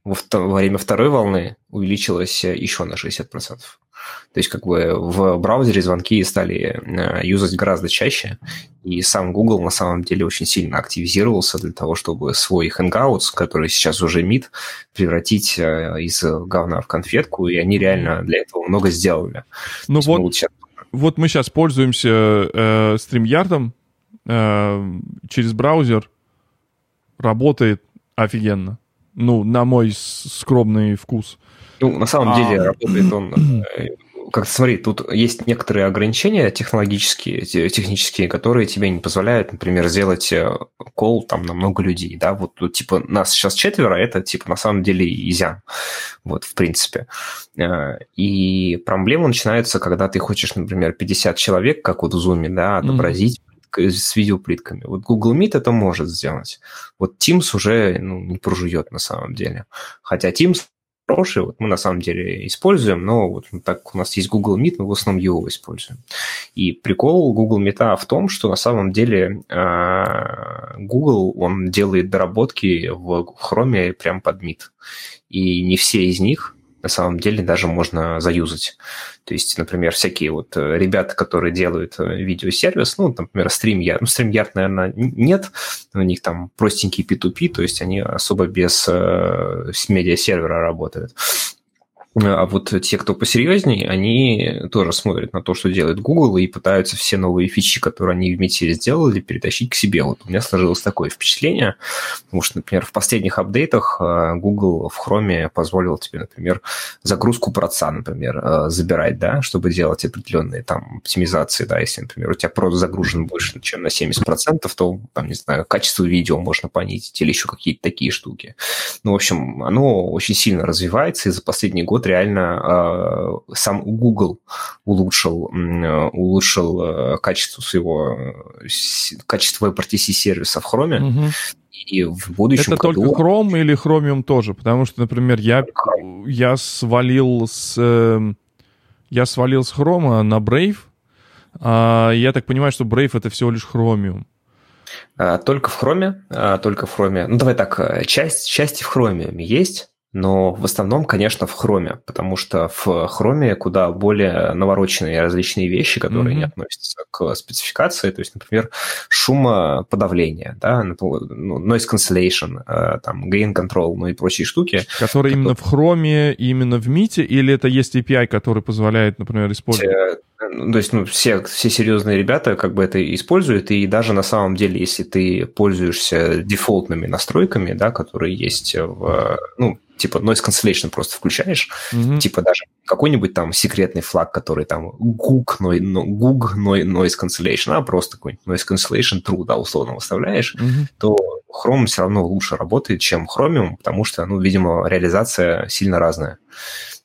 во время второй волны увеличилось еще на 60 процентов. То есть как бы в браузере звонки стали э, юзать гораздо чаще, и сам Google на самом деле очень сильно активизировался для того, чтобы свой Hangouts, который сейчас уже Meet, превратить э, из говна в конфетку, и они реально для этого много сделали. Ну вот, мы сейчас... вот мы сейчас пользуемся э, StreamYard э, через браузер, работает офигенно. Ну, на мой скромный вкус. Ну, на самом а... деле работает он... Э, как смотри, тут есть некоторые ограничения технологические, технические, которые тебе не позволяют, например, сделать кол э, там на много людей, да, вот типа, нас сейчас четверо, это, типа, на самом деле изян, вот, в принципе. Э, и проблема начинается, когда ты хочешь, например, 50 человек, как вот в Zoom, да, отобразить, mm-hmm с видеоплитками. Вот Google Meet это может сделать. Вот Teams уже ну, не прожует на самом деле. Хотя Teams хороший, вот мы на самом деле используем, но вот так у нас есть Google Meet, мы в основном его используем. И прикол Google Meet в том, что на самом деле а, Google, он делает доработки в Chrome прям под Meet. И не все из них на самом деле даже можно заюзать. То есть, например, всякие вот э, ребята, которые делают э, видеосервис, ну, например, StreamYard, ну, StreamYard, наверное, нет, у них там простенький P2P, то есть они особо без э, медиасервера работают. А вот те, кто посерьезнее, они тоже смотрят на то, что делает Google, и пытаются все новые фичи, которые они в Метире сделали, перетащить к себе. Вот у меня сложилось такое впечатление, потому что, например, в последних апдейтах а, Google в Chrome позволил тебе, например, загрузку проца, например, а, забирать, да, чтобы делать определенные там оптимизации, да, если, например, у тебя проц загружен больше, чем на 70%, то, там, не знаю, качество видео можно понизить или еще какие-то такие штуки. Ну, в общем, оно очень сильно развивается, и за последний год вот реально э, сам Google улучшил, э, улучшил э, качество своего, качество WebRTC сервиса в Chrome. Угу. И в будущем Это году... только Chrome или Chromium тоже? Потому что, например, я, я свалил с... Я свалил с Chrome на Brave. А, я так понимаю, что Brave это всего лишь Chromium. Только в Chrome, только в Chrome. Ну, давай так, часть, части в Chromium есть, но в основном, конечно, в хроме, потому что в хроме куда более навороченные различные вещи, которые mm-hmm. не относятся к спецификации, то есть, например, шумоподавление, да, ну, noise cancellation, э, там, gain control, ну и прочие штуки. Которые, которые... именно в хроме, именно в мите, или это есть API, который позволяет, например, использовать? Ну, то есть, ну, все, все серьезные ребята как бы это используют, и даже на самом деле, если ты пользуешься дефолтными настройками, да, которые есть в, ну, типа noise cancellation просто включаешь, mm-hmm. типа даже какой-нибудь там секретный флаг, который там GUG, no, no, GUG noise cancellation, а просто какой-нибудь noise cancellation true, да, условно выставляешь, mm-hmm. то Chrome все равно лучше работает, чем Chromium, потому что, ну, видимо, реализация сильно разная.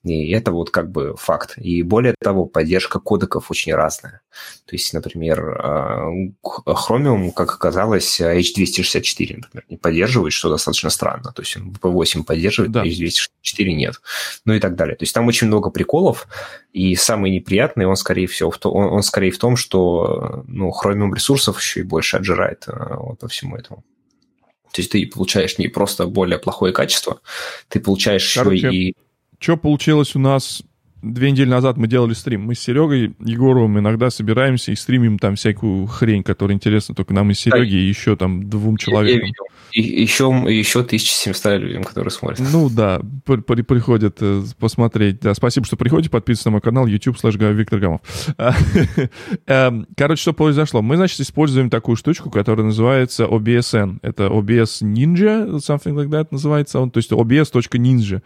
И это вот как бы факт. И более того, поддержка кодеков очень разная. То есть, например, а, Chromium, как оказалось, H264, например, не поддерживает, что достаточно странно. То есть он V8 поддерживает, да. H264 нет. Ну и так далее. То есть там очень много приколов, и самый неприятный, он скорее всего, в то, он, он скорее в том, что ну, Chromium ресурсов еще и больше отжирает а, вот по всему этому. То есть ты получаешь не просто более плохое качество, ты получаешь Короче, еще и что получилось у нас две недели назад мы делали стрим. Мы с Серегой Егоровым иногда собираемся и стримим там всякую хрень, которая интересна только нам и Сереге, да. и еще там двум человекам. И, еще, еще 1700 людям, которые смотрят. Ну да, при, при, приходят э, посмотреть. Да, спасибо, что приходите. Подписывайтесь на мой канал YouTube слэш Виктор Гамов. <laughs> Эм, короче, что произошло? Мы, значит, используем такую штучку, которая называется OBSN. Это OBS Ninja, something like that называется он. То есть OBS.ninja.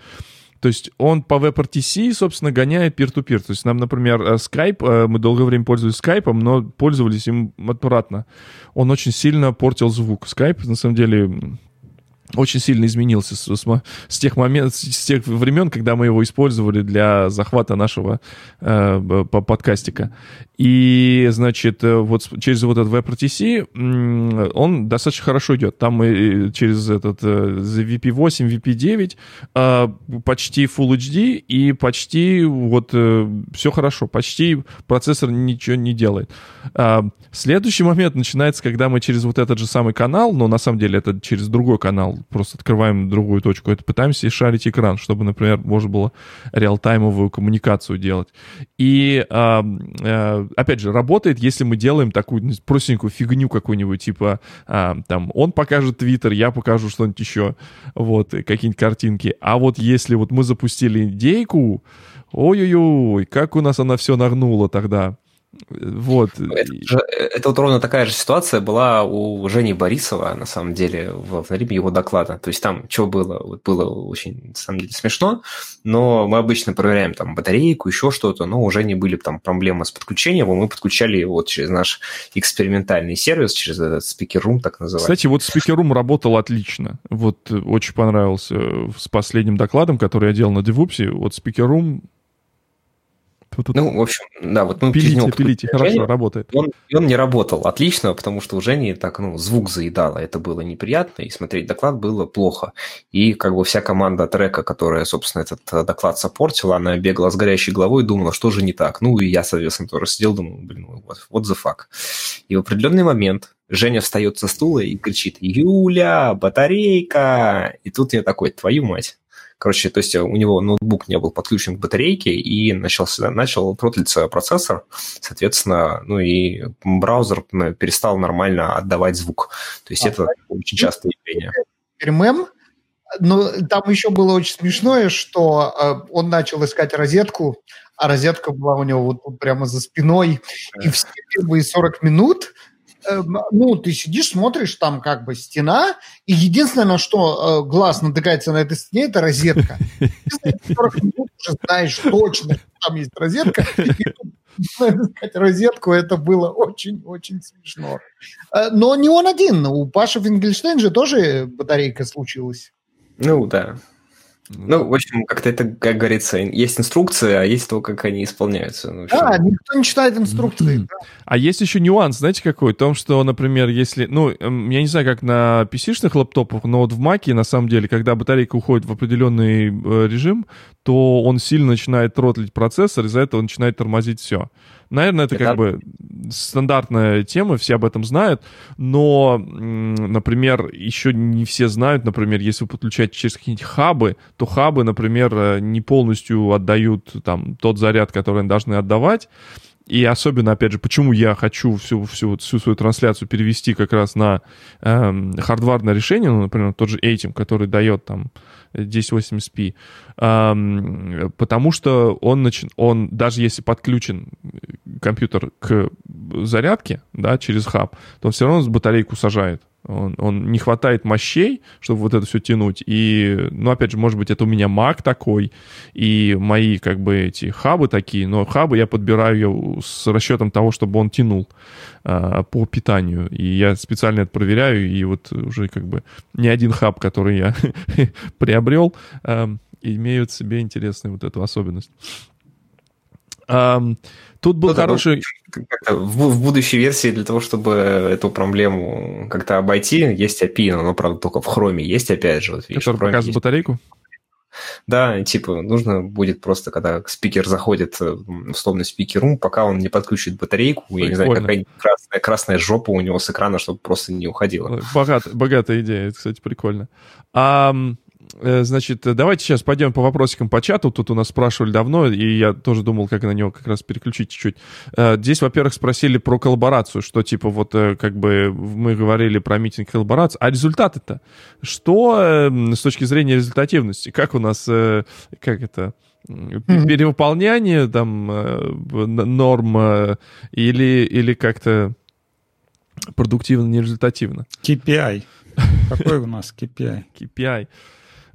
То есть он по WebRTC, собственно, гоняет peer-to-peer. То есть нам, например, э, Skype, э, мы долгое время пользовались Skype, но пользовались им отвратно. Он очень сильно портил звук. Skype, на самом деле, очень сильно изменился с, с, с тех моментов, с тех времен, когда мы его использовали для захвата нашего э, подкастика. И, значит, э, вот через вот этот WebRTC он достаточно хорошо идет. Там мы через этот VP8, э, VP9 э, почти Full HD и почти вот все хорошо. Почти процессор ничего не делает. А, следующий момент начинается, когда мы через вот этот же самый канал, но на самом деле это через другой канал, просто открываем другую точку, это пытаемся шарить экран, чтобы, например, можно было реалтаймовую коммуникацию делать. И, а, а, опять же, работает, если мы делаем такую простенькую фигню какую-нибудь, типа, а, там, он покажет Твиттер, я покажу что-нибудь еще, вот, какие-нибудь картинки. А вот если вот мы запустили идейку, ой-ой-ой, как у нас она все нагнула тогда. Вот. Это, это вот ровно такая же ситуация была у Жени Борисова, на самом деле, в, в время его доклада. То есть там что было? Вот было очень, на самом деле, смешно, но мы обычно проверяем там батарейку, еще что-то, но у Жени были там проблемы с подключением, и мы подключали его вот через наш экспериментальный сервис, через этот Room, так называемый. Кстати, вот Room работал отлично. Вот очень понравился с последним докладом, который я делал на DevOps. Вот Room тут... Ну, в общем, да, вот мы пилите, через пилите, хорошо, Жени, работает. Он, он не работал отлично, потому что у Жени так, ну, звук заедало, это было неприятно, и смотреть доклад было плохо. И как бы вся команда трека, которая, собственно, этот э, доклад сопортила, она бегала с горящей головой и думала, что же не так. Ну, и я, соответственно, тоже сидел, думал, блин, ну, вот, вот the fuck. И в определенный момент Женя встает со стула и кричит, Юля, батарейка! И тут я такой, твою мать Короче, то есть у него ноутбук не был подключен к батарейке, и начался, начал тротлиться процессор, соответственно, ну и браузер перестал нормально отдавать звук. То есть а, это очень частое явление. Мем, но там еще было очень смешное, что э, он начал искать розетку, а розетка была у него вот тут прямо за спиной, и все первые 40 минут э, ну, ты сидишь, смотришь, там как бы стена, и единственное, на что э, глаз натыкается на этой стене, это розетка. Ты 40 минут уже знаешь точно, там есть розетка, искать розетку, это было очень-очень смешно. Э, но не он один, у Паши Фингельштейн же тоже батарейка случилась. Ну, да. Ну, в общем, как-то это, как говорится, есть инструкции, а есть то, как они исполняются. Ну, да, никто не читает инструкции. А есть еще нюанс, знаете, какой? В том, что, например, если... Ну, эм, я не знаю, как на PC-шных лаптопах, но вот в Маке, на самом деле, когда батарейка уходит в определенный э, режим, то он сильно начинает тротлить процессор, из-за этого начинает тормозить все. Наверное, это, это как бы стандартная тема, все об этом знают, но, например, еще не все знают, например, если вы подключаете через какие-нибудь хабы, то хабы, например, э, не полностью отдают там тот заряд, который они должны отдавать, и особенно, опять же, почему я хочу всю, всю, всю свою трансляцию перевести как раз на э, хардварное решение, ну, например, тот же этим, который дает там 1080p, э, потому что он, нач... он, даже если подключен компьютер к зарядке, да, через хаб, то он все равно батарейку сажает. Он, он не хватает мощей, чтобы вот это все тянуть. И, ну, опять же, может быть, это у меня Mac такой, и мои, как бы, эти хабы такие, но хабы я подбираю с расчетом того, чтобы он тянул а, по питанию. И я специально это проверяю, и вот уже, как бы, ни один хаб, который я <laughs> приобрел, а, имеют в себе интересную вот эту особенность. Тут был ну, хороший... В, в будущей версии для того, чтобы эту проблему как-то обойти, есть API, но оно, правда, только в хроме есть, опять же. Вот, видишь, Который показывает есть... батарейку? Да, типа, нужно будет просто, когда спикер заходит в условный спикер-рум, пока он не подключит батарейку, Прикольно. я не знаю, какая красная, красная жопа у него с экрана, чтобы просто не уходила. Богат, богатая идея, это, кстати, прикольно. А Э, значит, давайте сейчас пойдем по вопросикам по чату. Тут у нас спрашивали давно, и я тоже думал, как на него как раз переключить чуть-чуть. Э, здесь, во-первых, спросили про коллаборацию, что типа вот э, как бы мы говорили про митинг коллаборации, а результаты-то? Что с точки зрения результативности? Как у нас, как это, перевыполняние там норм или, или как-то продуктивно, нерезультативно? KPI. <laughs> Какой у нас KPI? KPI.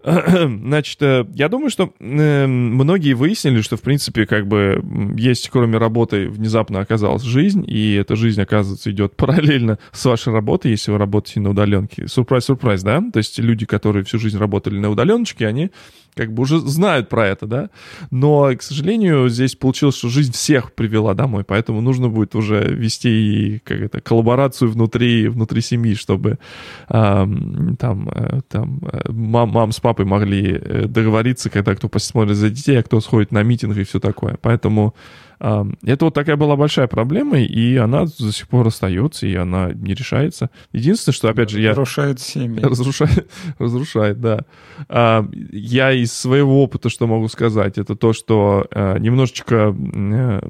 <clears throat> Значит, э, я думаю, что эм, многие выяснили, что, в принципе, как бы есть, кроме работы, внезапно оказалась жизнь, и эта жизнь, оказывается, идет <laughs> параллельно с вашей работой, если вы работаете на удаленке. Сюрприз-сюрприз, да? То есть люди, которые всю жизнь работали на удаленочке, они как бы уже знают про это, да, но, к сожалению, здесь получилось, что жизнь всех привела домой, поэтому нужно будет уже вести как это, коллаборацию внутри, внутри семьи, чтобы там, э, там э, мам, мам с папой могли э, договориться, когда кто посмотрит за детей, а кто сходит на митинг и все такое. Поэтому это вот такая была большая проблема, и она до сих пор остается, и она не решается. Единственное, что, опять же, я... Разрушает семьи. Разрушает, <laughs> разрушает, да. Я из своего опыта что могу сказать, это то, что а, немножечко э,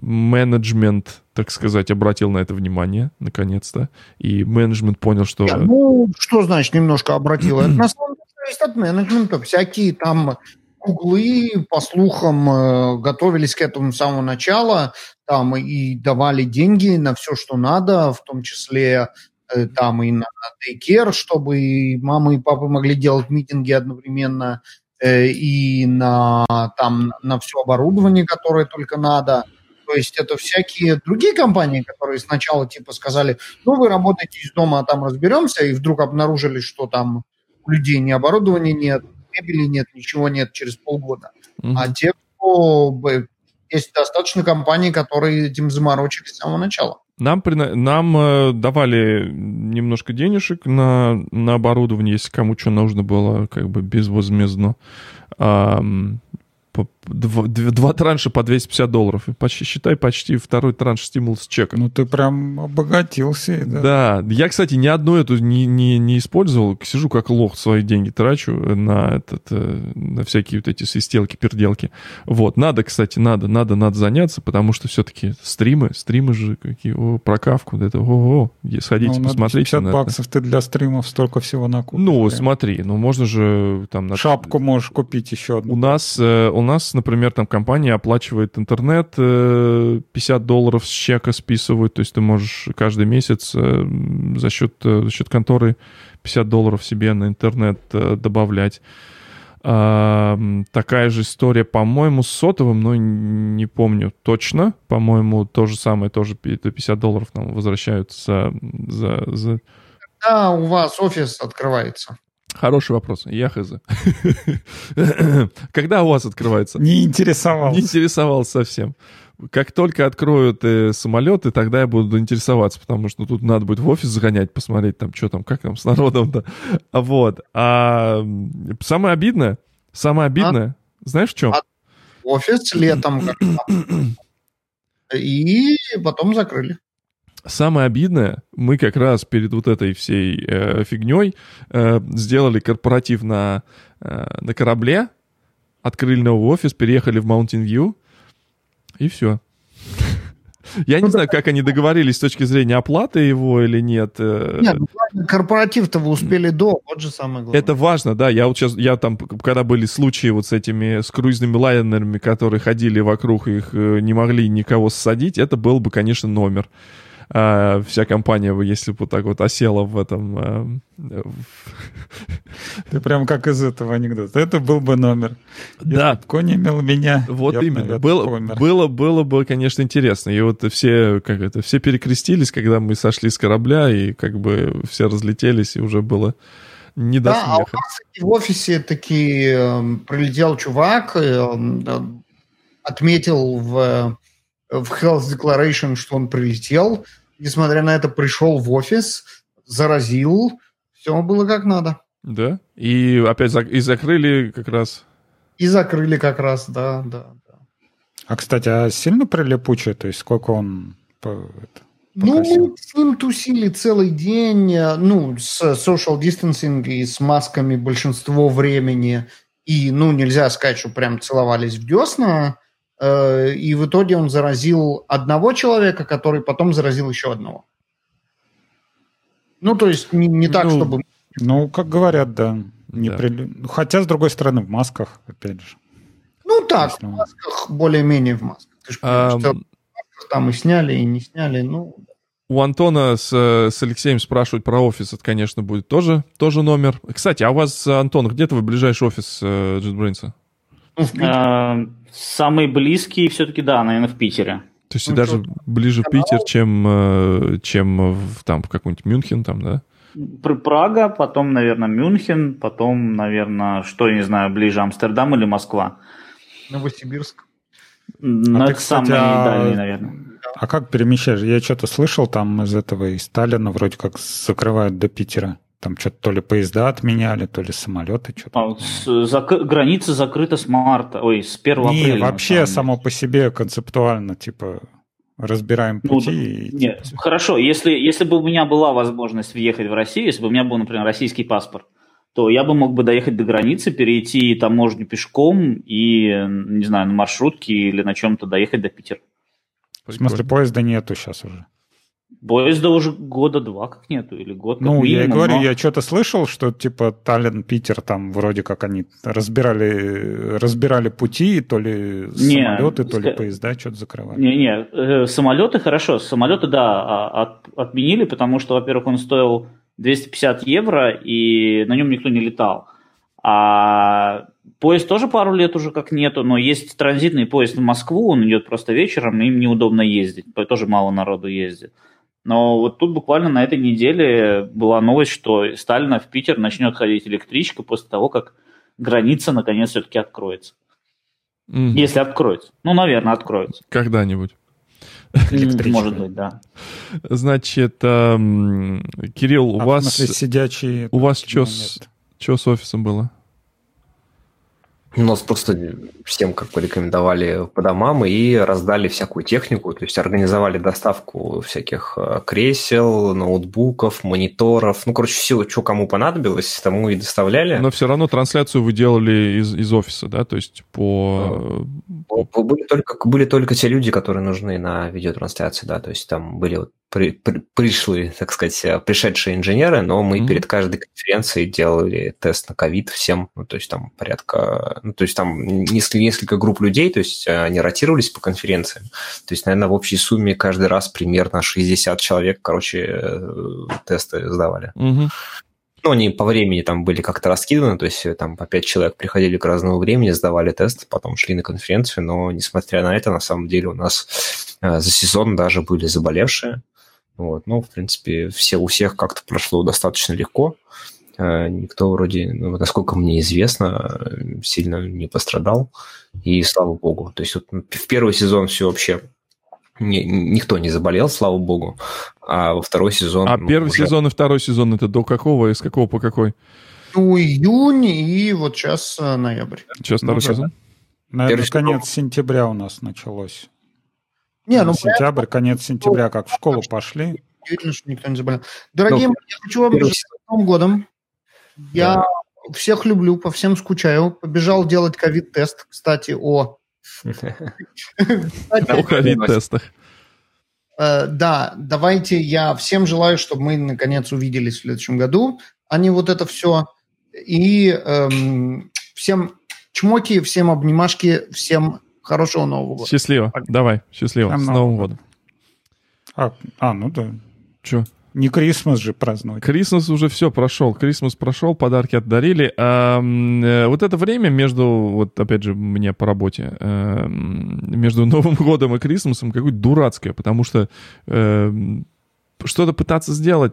менеджмент, так сказать, обратил на это внимание, наконец-то, и менеджмент понял, что... Ну, что значит немножко обратил? <clears throat> Это на самом деле зависит от менеджмента. Всякие там Гуглы, по слухам, э, готовились к этому с самого начала, там и давали деньги на все, что надо, в том числе э, там и на дейкер, чтобы и мама и папа могли делать митинги одновременно, э, и на, там, на все оборудование, которое только надо. То есть это всякие другие компании, которые сначала типа сказали, ну вы работаете из дома, а там разберемся, и вдруг обнаружили, что там у людей ни оборудования нет, мебели нет, ничего нет через полгода. Mm-hmm. А те, кто... Есть достаточно компаний, которые этим заморочились с самого начала. Нам, нам э, давали немножко денежек на, на оборудование, если кому что нужно было, как бы безвозмездно. Два, два транша по 250 долларов. И почти, считай, почти второй транш стимулс чека. Ну, ты прям обогатился. Да. да. Я, кстати, ни одну эту не, не, не использовал. Сижу как лох, свои деньги трачу на, этот, э, на всякие вот эти свистелки, перделки. Вот. Надо, кстати, надо, надо, надо заняться, потому что все-таки стримы, стримы же какие, о, прокавку, это, о, о, сходите, ну, посмотрите. 50 баксов это. ты для стримов столько всего накупишь. Ну, прям. смотри, ну можно же там... На... Шапку можешь купить еще одну. У нас, э, у нас, например, там компания оплачивает интернет, 50 э, долларов с чека списывают, то есть ты можешь каждый месяц э, за счет, за счет конторы 50 долларов себе на интернет добавлять. А, такая же история, по-моему, с сотовым, но не помню точно. По-моему, то же самое, тоже 50 долларов нам возвращают за... за, за... Когда у вас офис открывается? Хороший вопрос. Я хз. <laughs> Когда у вас открывается? Не интересовался. Не интересовался совсем. Как только откроют э, самолеты, тогда я буду интересоваться, потому что тут надо будет в офис загонять, посмотреть там, что там, как там с народом-то. <laughs> Вот. А самое обидное, самое обидное, а? знаешь, в чем? А офис летом <clears throat> и потом закрыли. Самое обидное, мы как раз перед вот этой всей э, фигней э, сделали корпоратив на, э, на корабле, открыли новый офис, переехали в Mountain View, и все. Я не ну знаю, как они договорились с точки зрения оплаты его или нет. Э. Нет, ну, корпоратив-то вы успели до, вот же самое главное. Это важно, да. Я вот сейчас, я там, когда были случаи вот с этими, с круизными лайнерами, которые ходили вокруг, их э, не могли никого ссадить, это был бы, конечно, номер а, вся компания бы, если бы вот так вот осела в этом... А, Ты прям как из этого анекдота. Это был бы номер. Да. Если конь имел меня, Вот именно. Было, было, было бы, конечно, интересно. И вот все, как это, все перекрестились, когда мы сошли с корабля, и как бы все разлетелись, и уже было не до да, смеха. а у нас в офисе таки э, прилетел чувак, э, отметил в, в Health Declaration, что он прилетел, несмотря на это, пришел в офис, заразил, все было как надо. Да? И опять зак- и закрыли как раз. И закрыли как раз, да, да, да. А, кстати, а сильно прилипучий? То есть сколько он это, ну, мы с ним тусили целый день, ну, с social distancing и с масками большинство времени. И, ну, нельзя сказать, что прям целовались в десна. Э, и в итоге он заразил одного человека, который потом заразил еще одного. Ну, то есть не, не так, ну, чтобы... Ну, как говорят, да. Не да. При... Хотя, с другой стороны, в масках, опять же. Ну, так, Если... в масках, более-менее в масках. Ты же а... что там и сняли, и не сняли, ну... У Антона с, с Алексеем спрашивать про офис, это, конечно, будет тоже, тоже номер. Кстати, а у вас, Антон, где твой ближайший офис э, JetBrains? Ну, в Самый близкий все-таки, да, наверное, в Питере. То есть ну, даже что? ближе Канал. Питер, чем, э, чем в, там, в какой-нибудь Мюнхен, там, да? Прага, потом, наверное, Мюнхен, потом, наверное, что, я не знаю, ближе Амстердам или Москва. Новосибирск. Ну, а это кстати, самый а... дальний, наверное. А как перемещаешь? Я что-то слышал там из этого, из Сталина вроде как закрывают до Питера. Там что-то то ли поезда отменяли, то ли самолеты. Что-то. А, с, зак- граница закрыта с марта, ой, с 1 Не, апреля. вообще само по себе концептуально, типа, разбираем ну, пути. Ну, и... Нет, хорошо, если, если бы у меня была возможность въехать в Россию, если бы у меня был, например, российский паспорт, то я бы мог бы доехать до границы, перейти таможню пешком и, не знаю, на маршрутке или на чем-то доехать до Питера. В смысле, поезда нету сейчас уже? Поезда уже года два как нету, или год Ну, минимум, я и говорю, но... я что-то слышал, что типа Таллин, Питер, там вроде как они разбирали, разбирали пути, то ли не, самолеты, то ли поезда что-то закрывали. Не-не, э, самолеты хорошо, самолеты, да, а, от, отменили, потому что, во-первых, он стоил 250 евро, и на нем никто не летал. А поезд тоже пару лет уже как нету, но есть транзитный поезд в Москву, он идет просто вечером, им неудобно ездить, тоже мало народу ездит. Но вот тут буквально на этой неделе была новость, что Сталина в Питер начнет ходить электричка после того, как граница наконец все-таки откроется. Mm. Если откроется. Ну, наверное, откроется. Когда-нибудь. Может быть, да. Значит, эм, Кирилл, у а вас... сидячие... У вас что с, с офисом было? Нас просто всем как бы рекомендовали по домам и раздали всякую технику, то есть организовали доставку всяких э, кресел, ноутбуков, мониторов, ну, короче, все, что кому понадобилось, тому и доставляли. Но все равно трансляцию вы делали из, из офиса, да, то есть по... Были только, были только те люди, которые нужны на видеотрансляции, да, то есть там были вот при, при, пришли, так сказать, э, пришедшие инженеры, но мы mm-hmm. перед каждой конференцией делали тест на ковид всем, ну, то есть там порядка, ну, то есть там несколько, несколько групп людей, то есть э, они ротировались по конференциям, то есть, наверное, в общей сумме каждый раз примерно 60 человек, короче, э, тесты сдавали. Mm-hmm. Ну, они по времени там были как-то раскиданы, то есть там по пять человек приходили к разному времени, сдавали тест, потом шли на конференцию, но несмотря на это, на самом деле у нас за сезон даже были заболевшие, вот. Ну, в принципе, все, у всех как-то прошло достаточно легко. Э, никто вроде, ну, насколько мне известно, сильно не пострадал. И слава богу. То есть вот в первый сезон все вообще не, никто не заболел, слава богу. А во второй сезон... А ну, первый уже... сезон и второй сезон это до какого и с какого по какой? Ну, июнь и вот сейчас э, ноябрь. Сейчас второй ну, сезон? Наверное, конец сентября у нас началось. Не, ну, Сентябрь, конец сентября, как в школу пошли. Удивительно, что никто не заболел. Дорогие ну, мои, я хочу вам пожелать Новым годом. Я да. всех люблю, по всем скучаю. Побежал делать ковид-тест, кстати, о... <laughs> О ковид-тестах. Э, да, давайте я всем желаю, чтобы мы наконец увиделись в следующем году, а не вот это все. И эм, всем чмоки, всем обнимашки, всем Хорошего Нового года. Счастливо. Так. Давай, счастливо. С Новым годом. А, а, ну да. Че? Не Крисмас же праздновать. Крисмас уже все прошел. Крисмас прошел, подарки отдарили. А, вот это время между, вот опять же, мне по работе, э, между <laughs> Новым годом и Крисмасом какое-то дурацкое, потому что э, что-то пытаться сделать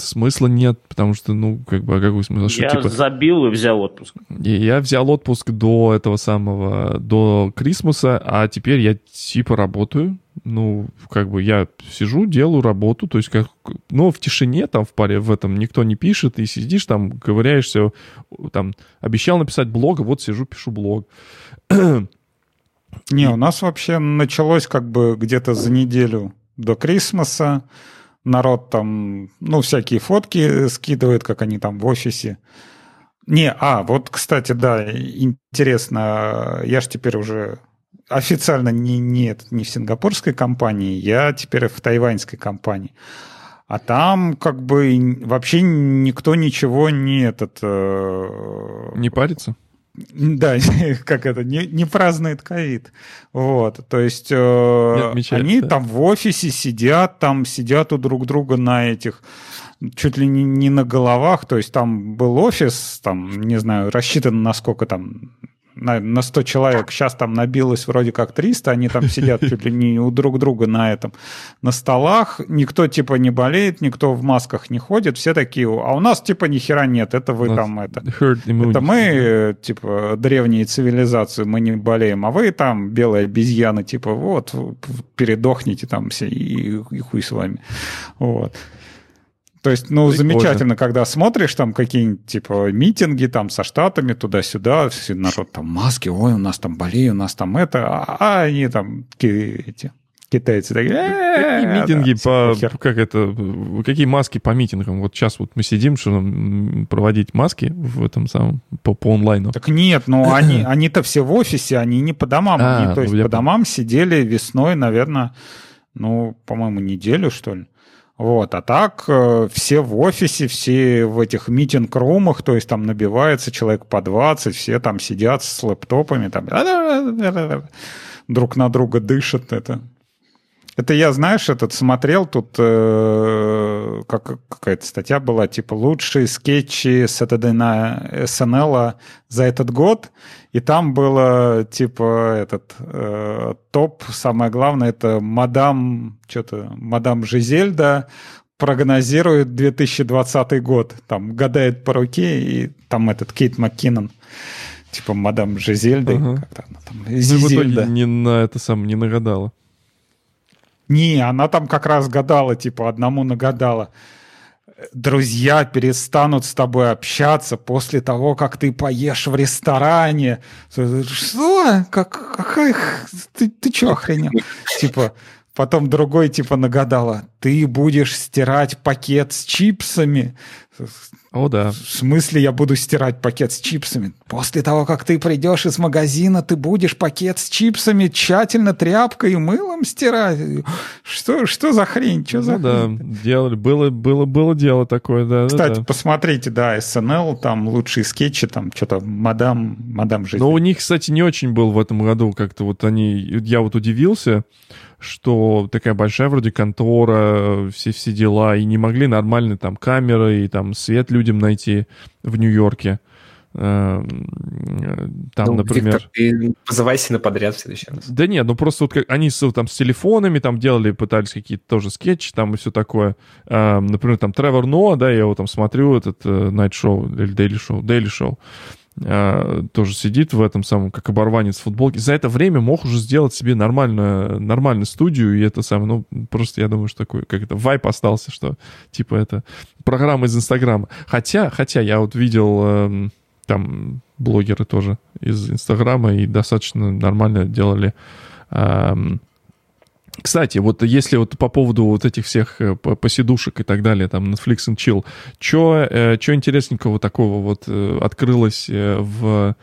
смысла нет, потому что, ну, как бы, а какой смысл? Что, я типа, забил и взял отпуск. И я взял отпуск до этого самого, до Крисмуса, а теперь я типа работаю. Ну, как бы я сижу, делаю работу, то есть как, ну, в тишине там в паре в этом никто не пишет, и сидишь там, ковыряешься, там, обещал написать блог, а вот сижу, пишу блог. Не, у нас вообще началось как бы где-то за неделю до Крисмаса народ там, ну, всякие фотки скидывает, как они там в офисе. Не, а, вот, кстати, да, интересно, я же теперь уже официально не, не, не в сингапурской компании, я теперь в тайваньской компании. А там как бы вообще никто ничего не этот... Э, не парится? Да, <laughs> как это, не, не празднует ковид. Вот, то есть э, они да? там в офисе сидят, там сидят у друг друга на этих, чуть ли не, не на головах, то есть там был офис, там, не знаю, рассчитан на сколько там, на, на 100 человек, сейчас там набилось вроде как 300, они там сидят чуть ли не у друг друга на этом, на столах, никто типа не болеет, никто в масках не ходит, все такие, а у нас типа ни хера нет, это вы там это. Это мы, типа, древние цивилизации, мы не болеем, а вы там белые обезьяны, типа, вот, передохните там все и, и хуй с вами. Вот. То есть, ну, Прикольно. замечательно, когда смотришь там какие-нибудь, типа, митинги там со штатами туда-сюда, все народ там маски, ой, у нас там Бали, у нас там это, а, а они там эти китайцы такие... Какие митинги по... Как это... Какие маски по митингам? Вот сейчас вот мы сидим, что проводить маски в этом самом... По, по онлайну. Так нет, ну <laughs> они, они-то все в офисе, они не по домам. А, они, то ну, есть по домам сидели весной, наверное, ну, по-моему, неделю, что ли. Вот, а так э, все в офисе, все в этих митинг-румах, то есть там набивается человек по 20, все там сидят с лэптопами, там друг на друга дышат. Это, это я, знаешь, этот смотрел, тут э, как, какая-то статья была, типа лучшие скетчи Saturday на SNL за этот год, и там было, типа, этот э, топ, самое главное, это мадам, что-то, мадам Жизельда прогнозирует 2020 год. Там гадает по руке, и там этот Кейт МакКиннон, типа, мадам Жизельда, ага. как-то она там, Зизельда. Ну, в итоге не на это сам не нагадала. Не, она там как раз гадала, типа, одному нагадала. друзья перестанут с тобой общаться после того, как ты поешь в ресторане. Что? Как, какая... Ты, ты что охренел? Типа, потом другой типа нагадала, ты будешь стирать пакет с чипсами. О, да. В смысле я буду стирать пакет с чипсами? После того, как ты придешь из магазина, ты будешь пакет с чипсами тщательно тряпкой и мылом стирать? Что, что за хрень? Что ну, за да, хрень? делали, было, было, было дело такое, да. Кстати, да, да. посмотрите, да, СНЛ, там лучшие скетчи, там что-то мадам, мадам жизнь. Но у них, кстати, не очень был в этом году как-то вот они... Я вот удивился, что такая большая вроде контора, все, все дела, и не могли нормально там камеры и там свет людям найти в Нью-Йорке. Эм, Там, Ну, например... Виктор, ты позывайся на подряд в следующий раз. Да нет, ну просто вот как они с, там с телефонами там делали, пытались какие-то тоже скетчи там и все такое. Эм, например, там Тревор Ноа, да, я его там смотрю, этот э, Night Show или Daily Show, Daily Show, э, тоже сидит в этом самом, как оборванец в футболке. За это время мог уже сделать себе нормальную, нормальную студию, и это самое, ну, просто я думаю, что такой, как это, вайп остался, что, типа, это программа из Инстаграма. Хотя, хотя я вот видел эм, там блогеры тоже из Инстаграма и достаточно нормально делали. Эм, Кстати, вот если вот по поводу вот этих всех э, по- посидушек и так далее, там Netflix and Chill, что интересненького такого вот э, открылось э, в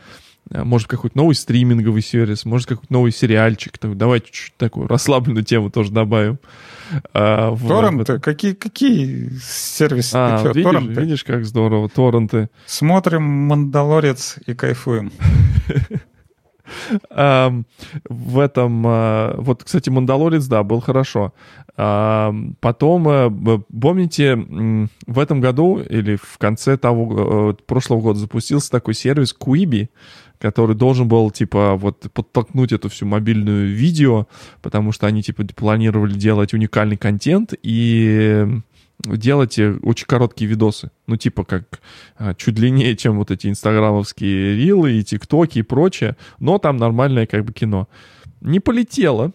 э, может, какой-то новый стриминговый сервис, может, какой-то новый сериальчик. Так, давайте чуть-чуть такую расслабленную тему тоже добавим. А, в- Торренты? Какие, какие сервисы? А, чё, видишь, торренты? видишь, как здорово, торренты. Смотрим «Мандалорец» и кайфуем. <laughs> В этом, а, вот, кстати, Мандалорец, да, был хорошо. Потом, э, помните, в этом году или в конце того э, прошлого года запустился такой сервис Quibi, который должен был, типа, вот подтолкнуть эту всю мобильную видео, потому что они, типа, планировали делать уникальный контент и делать э, очень короткие видосы. Ну, типа, как а, чуть длиннее, чем вот эти инстаграмовские рилы и тиктоки и прочее, но там нормальное как бы кино. Не полетело,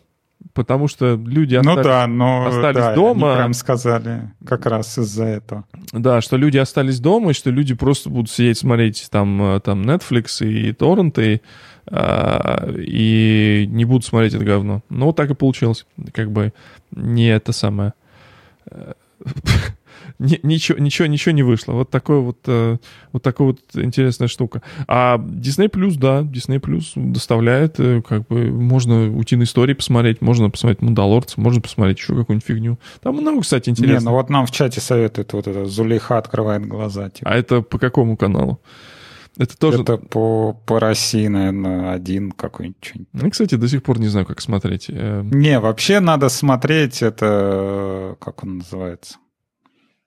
потому что люди Ну остались- да, но остались да, дома. они прям сказали как раз из-за этого. Да, что люди остались дома, и что люди просто будут сидеть смотреть там, э, там Netflix и торренты, а, и не будут смотреть это говно. Ну, вот так и получилось. Как бы не это самое. Ни- Ничего, ничего, ничего не вышло. Вот такой вот, э, вот такая вот интересная штука. А Disney Plus, да, Disney Plus доставляет, э, как бы, можно утиные истории посмотреть, можно посмотреть Мандалорца, можно посмотреть еще какую-нибудь фигню. Там много, кстати, Не, интересного. ну вот нам в чате советуют вот это Зулейха открывает глаза. Типа. А это по какому каналу? Это тоже... Это по, по России, наверное, один какой-нибудь. Ну, кстати, до сих пор не знаю, как смотреть. Э, Не, вообще надо смотреть это, как он называется?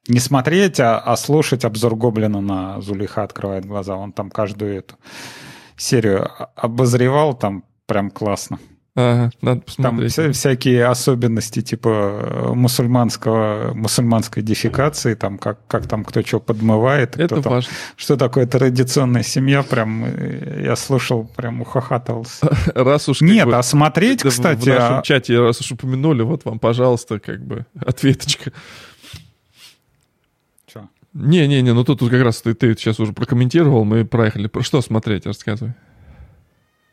Не смотреть, а, а слушать обзор Гоблина на Зулейха открывает глаза. Он там каждую эту серию обозревал, там прям классно. Ага, надо Там посмотреть. вся- всякие особенности типа э, мусульманского, мусульманской дефикации, там как, как там кто что подмывает, Это кто там, важно. что такое традиционная семья, прям э, я слушал, прям ухахатывался. <laughs> Раз уж... Нет, бы, а смотреть, да, кстати, В нашем а- чате, раз уж упомянули, вот вам, пожалуйста, как бы ответочка. Не-не-не, ну тут, тут как раз ты, ты сейчас уже прокомментировал, мы проехали. Про что смотреть, рассказывай.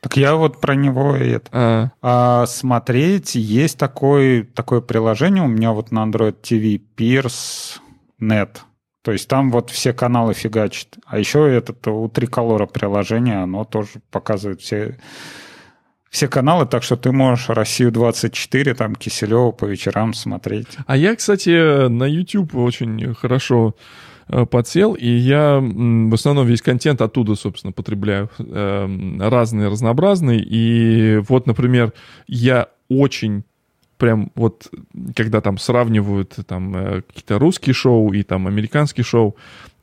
Так я вот про него и это. А, А смотреть есть такое, такое приложение у меня вот на Android TV Pierce Net. То есть там вот все каналы фигачит. А еще этот у Триколора приложение, оно тоже показывает все, все каналы, так что ты можешь Россию 24, там Киселева по вечерам смотреть. а я, кстати, на YouTube очень хорошо подсел, и я в основном весь контент оттуда, собственно, потребляю. Эм, Разный, разнообразный. И вот, например, я очень прям вот, когда там сравнивают там э, какие-то русские шоу и там американские шоу,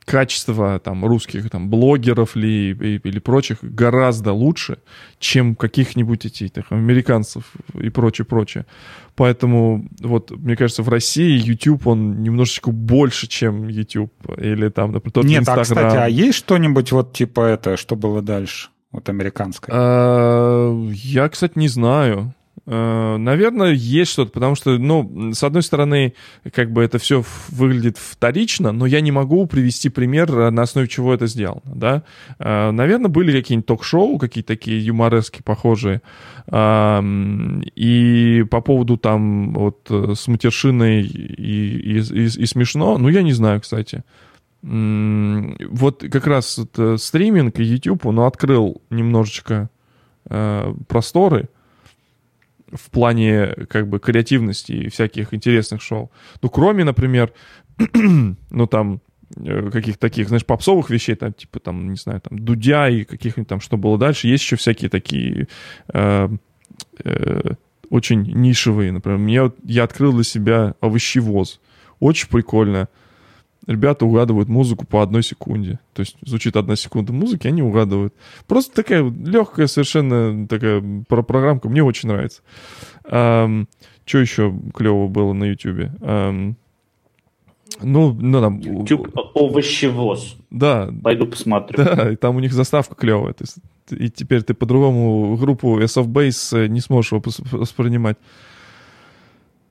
качество там русских там блогеров ли или прочих гораздо лучше, чем каких-нибудь этих так, американцев и прочее, прочее. Поэтому вот мне кажется в России YouTube он немножечко больше, чем YouTube или там, например, тот Нет, а, Инстаграм. кстати, а есть что-нибудь вот типа это, что было дальше? Вот американское. А, Я, кстати, не знаю. Э, наверное, есть что-то, потому что, ну, с одной стороны, как бы это все выглядит вторично, но я не могу привести пример, э, на основе чего это сделано, да. Э, наверное, были какие-нибудь ток-шоу, какие-то такие юморески похожие. И по поводу там вот с матершиной и, и, и, и смешно, ну, я не знаю, кстати. Вот как раз стриминг и YouTube, он открыл немножечко просторы, в плане как бы креативности и всяких интересных шоу. Ну, кроме, например, <clears throat> ну, там, э, каких-то таких, знаешь, попсовых вещей, там, типа, там, не знаю, там, Дудя и каких-нибудь там, что было дальше, есть еще всякие такие э, э, очень нишевые, например. Мне, я открыл для себя овощевоз. Очень прикольно ребята угадывают музыку по одной секунде. То есть звучит одна секунда музыки, они угадывают. Просто такая легкая совершенно такая про программка. Мне очень нравится. Um, что еще клево было на YouTube? Um, ну, ну там... YouTube овощевоз. Да. Пойду посмотрю. Да, и там у них заставка клевая. То есть, и теперь ты по-другому группу SF Base не сможешь воспринимать.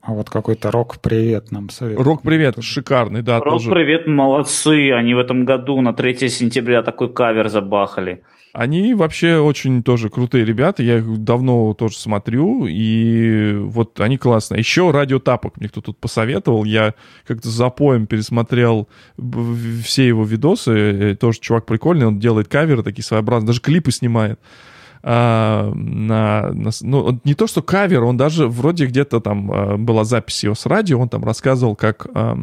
А вот какой-то рок-привет нам советует. Рок-привет, шикарный, да. Рок-привет, молодцы. Они в этом году на 3 сентября такой кавер забахали. Они вообще очень тоже крутые ребята, я их давно тоже смотрю, и вот они классные. Еще радио Тапок мне кто тут посоветовал, я как-то за поем пересмотрел все его видосы, э, тоже чувак прикольный, он делает каверы такие своеобразные, даже клипы снимает а, на, на, ну, не то что кавер, он даже вроде где-то там а, была запись его с радио, он там рассказывал, как а,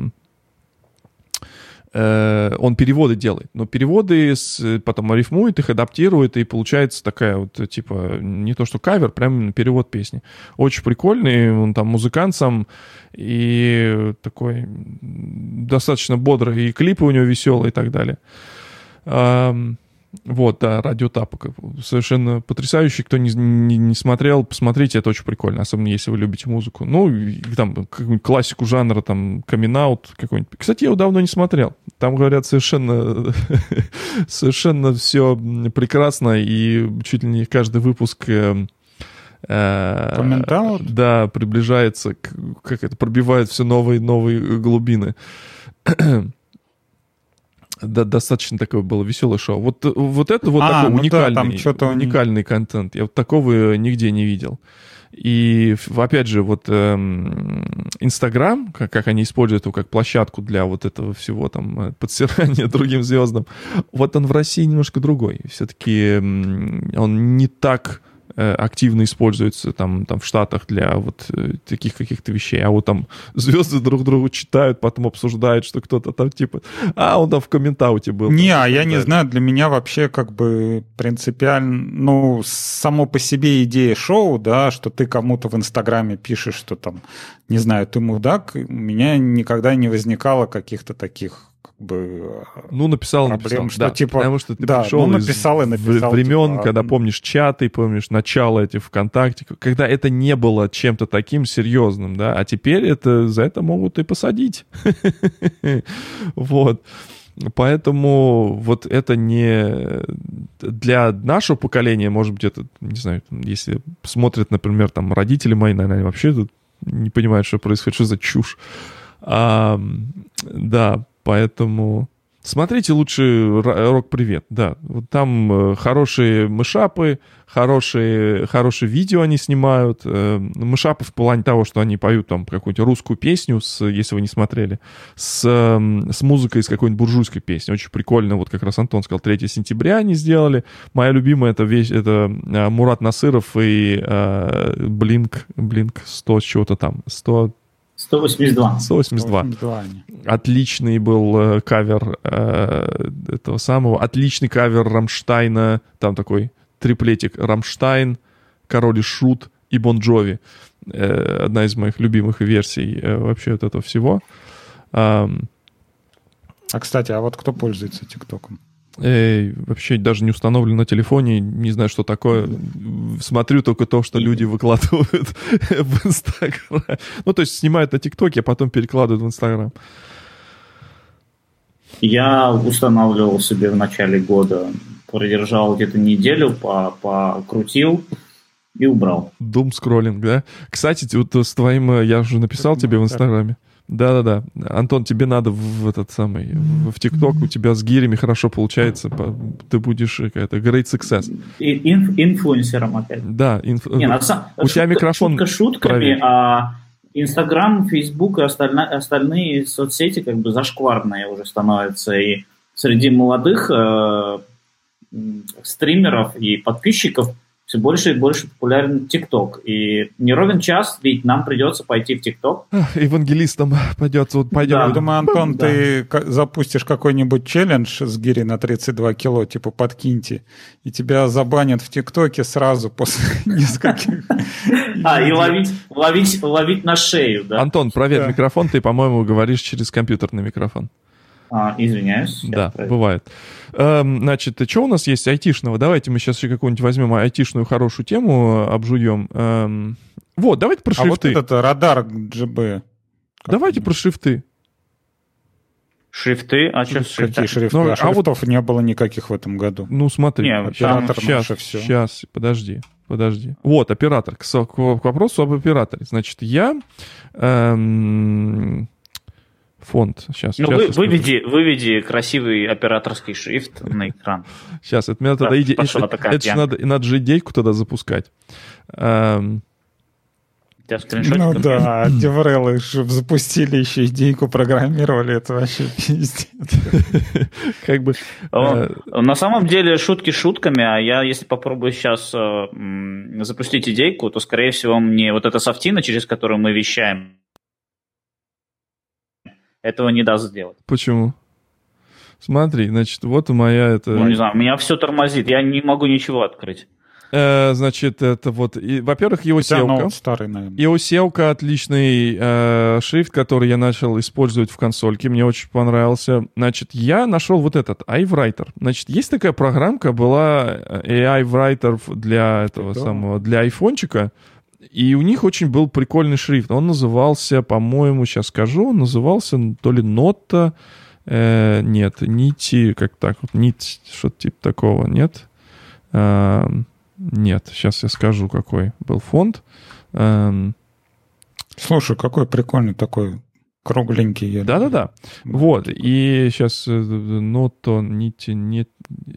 он переводы делает, но переводы с, потом рифмует их, адаптирует, и получается такая вот, типа, не то что кавер, прям перевод песни. Очень прикольный, он там музыкант сам, и такой достаточно бодрый, и клипы у него веселые и так далее. Вот, да, радио Тапок. Совершенно потрясающий. Кто не, не, не смотрел, посмотрите, это очень прикольно, особенно если вы любите музыку. Ну, и, там, классику жанра, там, камин какой-нибудь. Кстати, я его давно не смотрел. Там, говорят, совершенно, <laughs> совершенно все прекрасно, и чуть ли не каждый выпуск э, э, Да, приближается, как это, пробивает все новые новые глубины <clears throat> да, достаточно такое было веселое шоу. Вот, вот это вот а, такой ну уникальный, да, уникальный контент. Я вот такого нигде не видел. И опять же, вот эм, Инстаграм, как, как они используют его как площадку для вот этого всего там э, подсирания <laughs> другим звездам, вот он в России немножко другой. Все-таки он не так активно используется там, там в Штатах для вот э, таких каких-то вещей. А вот там звезды друг другу читают, потом обсуждают, что кто-то там типа, а он там в комментауте был. Не, а я не знаю, для меня вообще как бы принципиально, ну, само по себе идея шоу, да, что ты кому-то в Инстаграме пишешь, что там, не знаю, ты мудак, у меня никогда не возникало каких-то таких бы ну написал, проблем, написал, что да, типа потому что ты да, пришел ну, написал из и написал, времен, типа, когда помнишь чаты, помнишь начало этих ВКонтакте, когда это не было чем-то таким серьезным, да, а теперь это за это могут и посадить, <laughs> вот. Поэтому вот это не для нашего поколения, может быть, это, не знаю, если смотрят, например, там родители мои, наверное, вообще тут не понимают, что происходит, что за чушь. А, да, Поэтому смотрите лучше «Рок-привет», да. Вот там э, хорошие мышапы, хорошие, хорошие видео они снимают. Э, мышапы в плане того, что они поют там какую-нибудь русскую песню, с, если вы не смотрели, с, с музыкой из какой-нибудь буржуйской песни. Очень прикольно. Вот как раз Антон сказал, 3 сентября они сделали. Моя любимая это вещь, это э, Мурат Насыров и Blink, Blink 100 чего-то там, 100 182. 182. 182. Отличный был э, кавер э, этого самого. Отличный кавер Рамштайна. Там такой триплетик. Рамштайн, Король и Шут и Бон Джови. Э, одна из моих любимых версий э, вообще от этого всего. А, кстати, а вот кто пользуется ТикТоком? Эй, вообще даже не установлен на телефоне, не знаю, что такое. Смотрю только то, что люди выкладывают <laughs> в Инстаграм. Ну, то есть снимают на ТикТоке, а потом перекладывают в Инстаграм. Я устанавливал себе в начале года, продержал где-то неделю, покрутил, и убрал. Дум скроллинг, да? Кстати, вот с твоим, э, я уже написал тебе в Инстаграме. Да-да-да. Антон, тебе надо в этот самый, в ТикТок, у тебя с гирями хорошо получается, ты будешь э, какая-то great success. И, инф, инфлюенсером опять. Да, инф... Не, на, у шутка, тебя микрофон Шутка шутками, проверь. а Инстаграм, Фейсбук и остальные, остальные соцсети как бы зашкварные уже становятся, и среди молодых э, стримеров и подписчиков все больше и больше популярен ТикТок. И не ровен час, ведь нам придется пойти в ТикТок. Евангелистом пойдет. Вот пойдем. Да. Я думаю, Антон, да. ты запустишь какой-нибудь челлендж с гири на 32 кило, типа подкиньте, и тебя забанят в ТикТоке сразу после <laughs> нескольких... <laughs> А, и ловить, ловить, ловить на шею, да? Антон, проверь микрофон, ты, по-моему, говоришь через компьютерный микрофон. А, извиняюсь. Да, проверю. бывает. Эм, значит, что у нас есть айтишного? Давайте мы сейчас еще какую-нибудь возьмем айтишную хорошую тему, обжуем. Эм, вот, давайте про шрифты. А вот этот радар GB. Давайте про шрифты. Шрифты? А что шрифты? Какие шрифты? Ну, а, шрифтов вот... не было никаких в этом году. Ну, смотри. Не, оператор сейчас, все. сейчас, подожди. Подожди. Вот, оператор. К, к, к вопросу об операторе. Значит, я эм, фонд. Сейчас, ну, вы, выведи, выведи красивый операторский шрифт на экран. Сейчас, это мне тогда иде... это, же надо, надо же идейку тогда запускать. Эм... Ну да, Деврелы запустили еще идейку, программировали, это вообще <laughs> пиздец. Как бы... Э, на самом деле шутки шутками, а я если попробую сейчас э, запустить идейку, то, скорее всего, мне вот эта софтина, через которую мы вещаем, этого не даст сделать. Почему? Смотри, значит, вот моя это... Ну, не знаю, меня все тормозит, я не могу ничего открыть. Э, значит, это вот, и, во-первых, селка. Ну, старый, наверное. Его селка отличный э, шрифт, который я начал использовать в консольке, мне очень понравился. Значит, я нашел вот этот iWriter. Значит, есть такая программка, была э, AI Writer для этого да. самого, для айфончика. И у них очень был прикольный шрифт. Он назывался, по-моему, сейчас скажу, он назывался то ли Нота, э, нет, Нити, как так вот, Нить, что-то типа такого, нет? Э, нет, сейчас я скажу, какой был фонд. Э, Слушай, какой прикольный такой кругленький. Да-да-да. Вот. И сейчас, ну, то, не, не...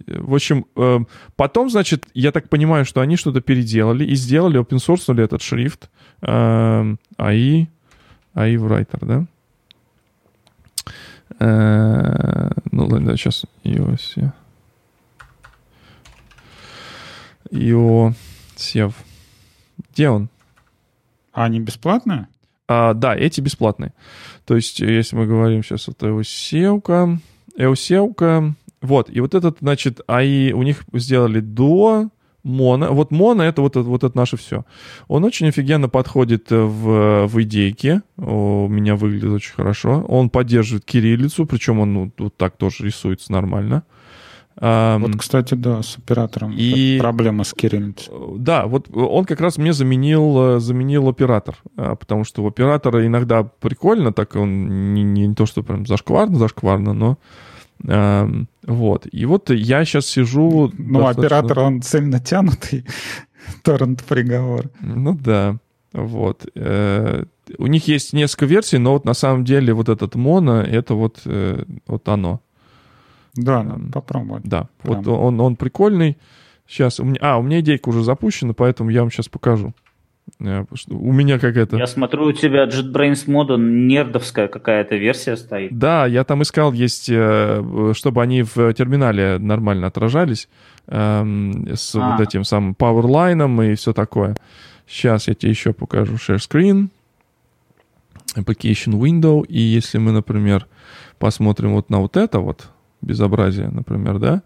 В общем, э, потом, значит, я так понимаю, что они что-то переделали и сделали, open source этот шрифт AI, AI Writer, да? Э, ну, ладно, сейчас. Io Сев. Где он? А они бесплатные? А, да, эти бесплатные. То есть, если мы говорим сейчас, это EOSEOка, EOSEOка, вот, и вот этот, значит, АИ, у них сделали до Моно. Вот Моно это вот, вот это наше все. Он очень офигенно подходит в, в идейке. У меня выглядит очень хорошо. Он поддерживает кириллицу, причем он ну, вот так тоже рисуется нормально. Вот, кстати, да, с оператором и... проблема с кириллицей. Да, вот он как раз мне заменил, э, заменил оператор, а, потому что у оператора иногда прикольно, так он не, не, то, что прям зашкварно, зашкварно, но вот. И вот я сейчас сижу... Ну, достаточно... оператор, он цельно тянутый, <laughs> торрент-приговор. Ну да, вот. Э, у них есть несколько версий, но вот на самом деле вот этот моно, это вот, э, вот оно. Да, надо попробовать. Да, Прям. вот он, он прикольный. Сейчас у меня... А, у меня идейка уже запущена, поэтому я вам сейчас покажу. Э, у меня какая-то... Я смотрю, у тебя JetBrains мода нердовская какая-то версия стоит. Да, я там искал, есть, э, чтобы они в терминале нормально отражались эм, с а. вот этим самым Powerline и все такое. Сейчас я тебе еще покажу Share Screen, Application Window, и если мы, например, посмотрим вот на вот это вот, безобразие, например, да,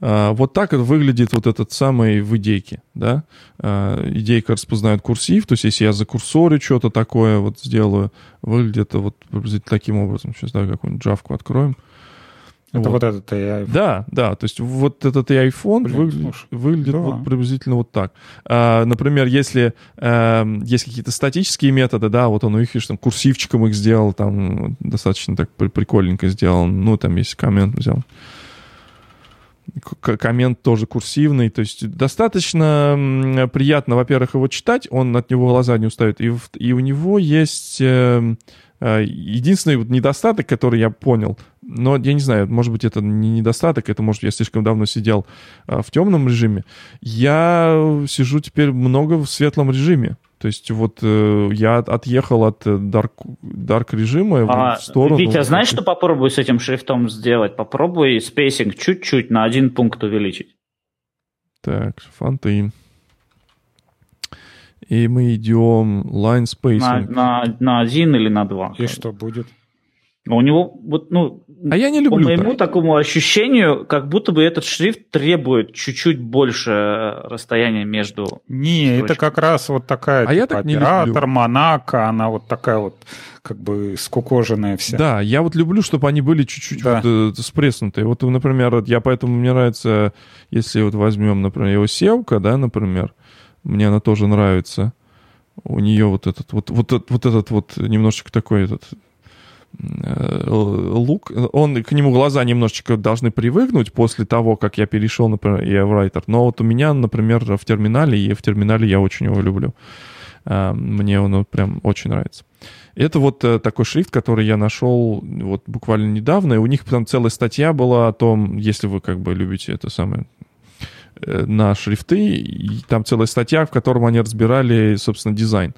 а, вот так выглядит вот этот самый в идейке, да. А, идейка распознает курсив, то есть если я за курсорю что-то такое вот сделаю, выглядит это вот таким образом. Сейчас, да, какую-нибудь джавку откроем. Это вот, вот этот AI. Да, да, то есть вот этот фонд Блин, выглядит, слушай, выглядит да. вот приблизительно вот так. А, например, если а, есть какие-то статические методы, да, вот он у них, там, курсивчиком их сделал, там достаточно так прикольненько сделал, ну, там есть коммент взял. коммент тоже курсивный, то есть достаточно приятно, во-первых, его читать, он от него глаза не устает, и, и у него есть э, э, единственный вот недостаток, который я понял, но я не знаю, может быть, это не недостаток, это может я слишком давно сидел э, в темном режиме. Я сижу теперь много в светлом режиме. То есть вот э, я отъехал от dark, dark режима а, в сторону. Витя, знаешь, что попробуй с этим шрифтом сделать? Попробуй spacing чуть-чуть на один пункт увеличить. Так, font ы. И мы идем line spacing. На, на, на один или на два. И что будет? У него вот, ну, а я не люблю по моему так. такому ощущению, как будто бы этот шрифт требует чуть-чуть больше расстояния между. Не, строчками. это как раз вот такая а типа, я так оператор, не люблю. Монако, она вот такая вот как бы скукоженная вся. Да, я вот люблю, чтобы они были чуть-чуть да. вот, э, спреснутые. Вот, например, я поэтому мне нравится, если вот возьмем, например, его севка, да, например, мне она тоже нравится. У нее вот этот вот вот вот этот вот немножечко такой этот Э, лук, он, к нему глаза немножечко должны привыкнуть после того, как я перешел, например, я в Writer. Но вот у меня, например, в терминале, и в терминале я очень его люблю. Э, мне он прям очень нравится. Это вот э, такой шрифт, который я нашел вот буквально недавно, и у них там целая статья была о том, если вы как бы любите это самое на шрифты, и там целая статья, в котором они разбирали, собственно, дизайн.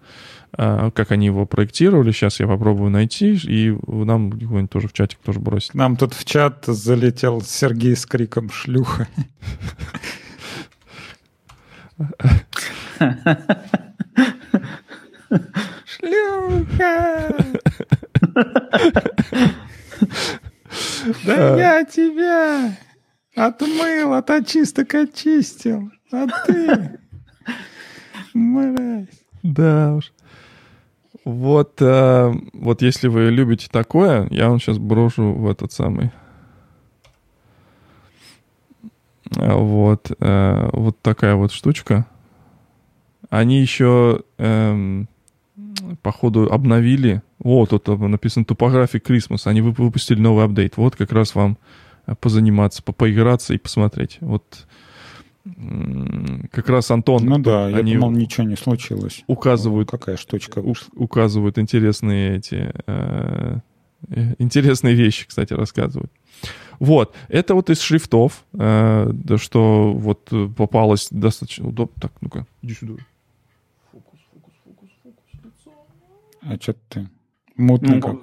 А, как они его проектировали. Сейчас я попробую найти, и нам кто-нибудь тоже в чатик тоже бросить. Нам тут в чат залетел Сергей с криком «Шлюха». Шлюха! <laughs> Да я тебя отмыл, от очисток очистил, а ты... Мразь. Да уж. Вот, э, вот если вы любите такое, я вам сейчас брошу в этот самый. Вот, э, вот такая вот штучка. Они еще, э, походу, обновили. Вот, тут написано топография Christmas. Они выпустили новый апдейт. Вот как раз вам позаниматься, по поиграться и посмотреть. Вот как раз Антон... Ну да, я они думал, ничего не случилось. Указывают... Ну, какая штучка Указывают интересные эти... Э, э, интересные вещи, кстати, рассказывают. Вот, это вот из шрифтов, э, да, что вот попалось достаточно удобно. Так, ну-ка, иди сюда. Фокус, фокус, фокус, фокус, лицо. А что ты? Мутный ну, как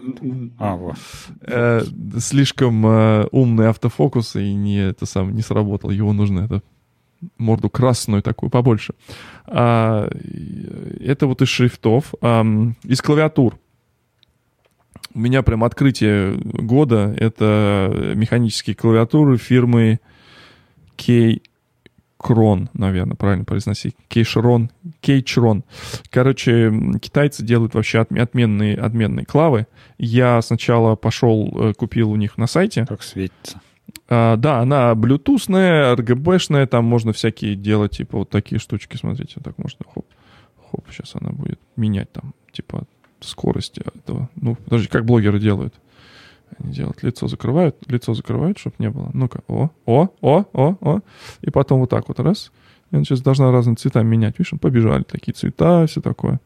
А, вот. Э, слишком э, умный автофокус и не, это сам, не сработал. Его нужно это морду красную такую, побольше. А, это вот из шрифтов. А, из клавиатур. У меня прям открытие года. Это механические клавиатуры фирмы K Крон, наверное, правильно произносить. Кейшрон, Кейчрон. Короче, китайцы делают вообще отменные, отменные клавы. Я сначала пошел, э, купил у них на сайте. Как светится. А, да, она блютусная, RGB-шная, там можно всякие делать, типа вот такие штучки, смотрите, так можно, хоп, хоп, сейчас она будет менять там, типа, скорость этого. Ну, подожди, как блогеры делают? Они делают, лицо закрывают, лицо закрывают, чтобы не было. Ну-ка, о, о, о, о, о. И потом вот так вот раз. И она сейчас должна разные цвета менять. Видишь, побежали такие цвета, все такое.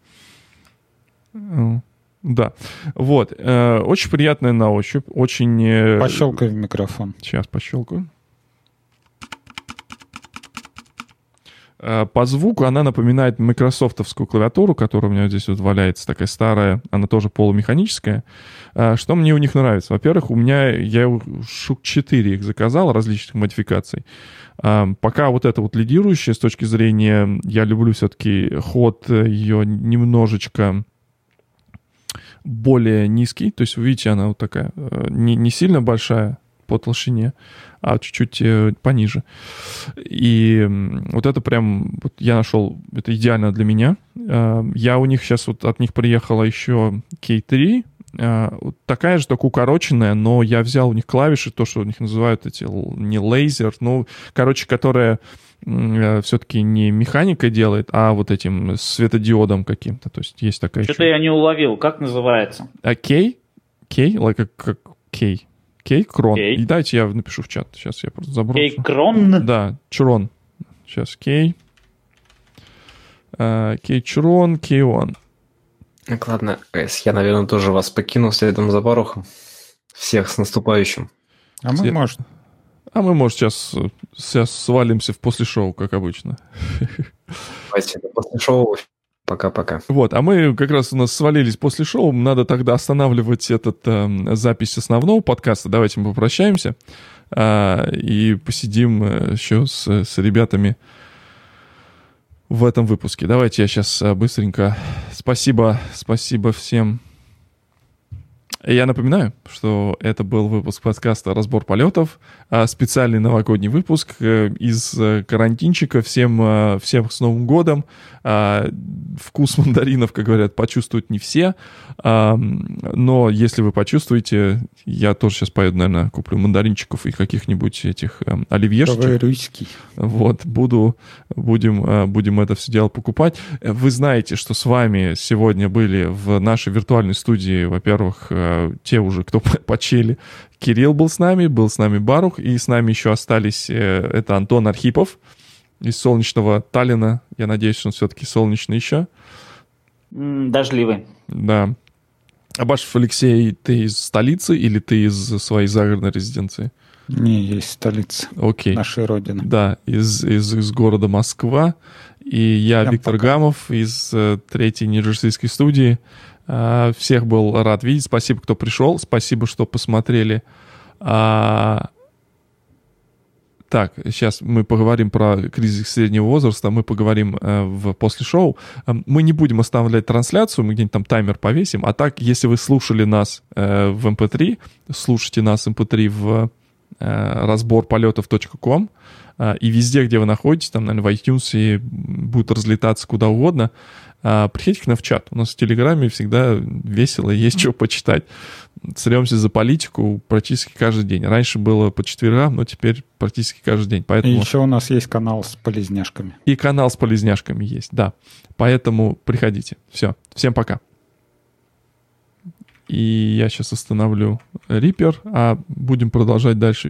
Да, вот. Э, очень приятная на ощупь, очень... Э, Пощелкай в микрофон. Сейчас пощелкаю. По звуку она напоминает майкрософтовскую клавиатуру, которая у меня здесь вот валяется, такая старая, она тоже полумеханическая. Что мне у них нравится? Во-первых, у меня, я штук 4 их заказал, различных модификаций. Пока вот это вот лидирующее с точки зрения, я люблю все-таки ход ее немножечко более низкий. То есть, вы видите, она вот такая, э, не, не сильно большая по толщине, а чуть-чуть э, пониже. И вот это прям, вот я нашел, это идеально для меня. Э, я у них сейчас вот от них приехала еще K3, вот такая же, только укороченная, но я взял у них клавиши, то, что у них называют эти, не лазер, ну, короче, которая Э, все-таки не механика делает, а вот этим светодиодом каким-то. То есть есть такая Что-то еще... я не уловил. Как называется? А Кей? Кей? Like, как Кей? Кейкрон. Кей. И дайте я напишу в чат. Сейчас я просто заброшу. Кейкрон. Да, Чрон. Сейчас Кей. А, Кейчрон, Кейон. Так, ладно, я, наверное, тоже вас покину следом за Барухом. Всех с наступающим. А мы, может, А мы, может, сейчас, э, сейчас свалимся в после шоу, как обычно. Давайте после шоу. Пока-пока. Вот, а мы как раз у нас свалились после шоу. Надо тогда останавливать этот эм, запись основного подкаста. Давайте мы попрощаемся а, и посидим э, еще с, с ребятами в этом выпуске. Давайте я сейчас быстренько. Спасибо, спасибо всем. Я напоминаю, что это был выпуск подкаста «Разбор полетов», а, специальный новогодний выпуск э, из э, карантинчика. Всем, э, всем с Новым годом. А, Вкус мандаринов, как говорят, почувствуют не все. Но если вы почувствуете, я тоже сейчас поеду, наверное, куплю мандаринчиков и каких-нибудь этих эм, оливьешечек. русский. Вот, буду, будем, будем это все дело покупать. Вы знаете, что с вами сегодня были в нашей виртуальной студии, во-первых, э, те уже, кто <laughs> почели. Кирилл был с нами, был с нами Барух, и с нами еще остались, э, это Антон Архипов из солнечного Таллина. Я надеюсь, он все-таки солнечный еще. Дождливый. Да. Абашев Алексей, ты из столицы или ты из своей загородной резиденции? Не, есть столица Окей. нашей родины. Да, из, из, из города Москва. И я, Всем Виктор пока. Гамов из э, третьей нью-джерсийской студии. А, всех был рад видеть. Спасибо, кто пришел. Спасибо, что посмотрели. А, так, сейчас мы поговорим про кризис среднего возраста, мы поговорим э, в после шоу. Э, Мы не будем оставлять трансляцию, мы где-нибудь там таймер повесим. А так, если вы слушали нас э, в MP3, слушайте нас MP3 в э, разборполетов.ком э, и везде, где вы находитесь, там, наверное, в iTunes и будет разлетаться куда угодно, приходите к нам в чат. У нас в Телеграме всегда весело, есть что почитать. Сремся за политику практически каждый день. Раньше было по четвергам, но теперь практически каждый день. И Поэтому... еще у нас есть канал с полезняшками. И канал с полезняшками есть, да. Поэтому приходите. Все. Всем пока. И я сейчас остановлю Reaper, а будем продолжать дальше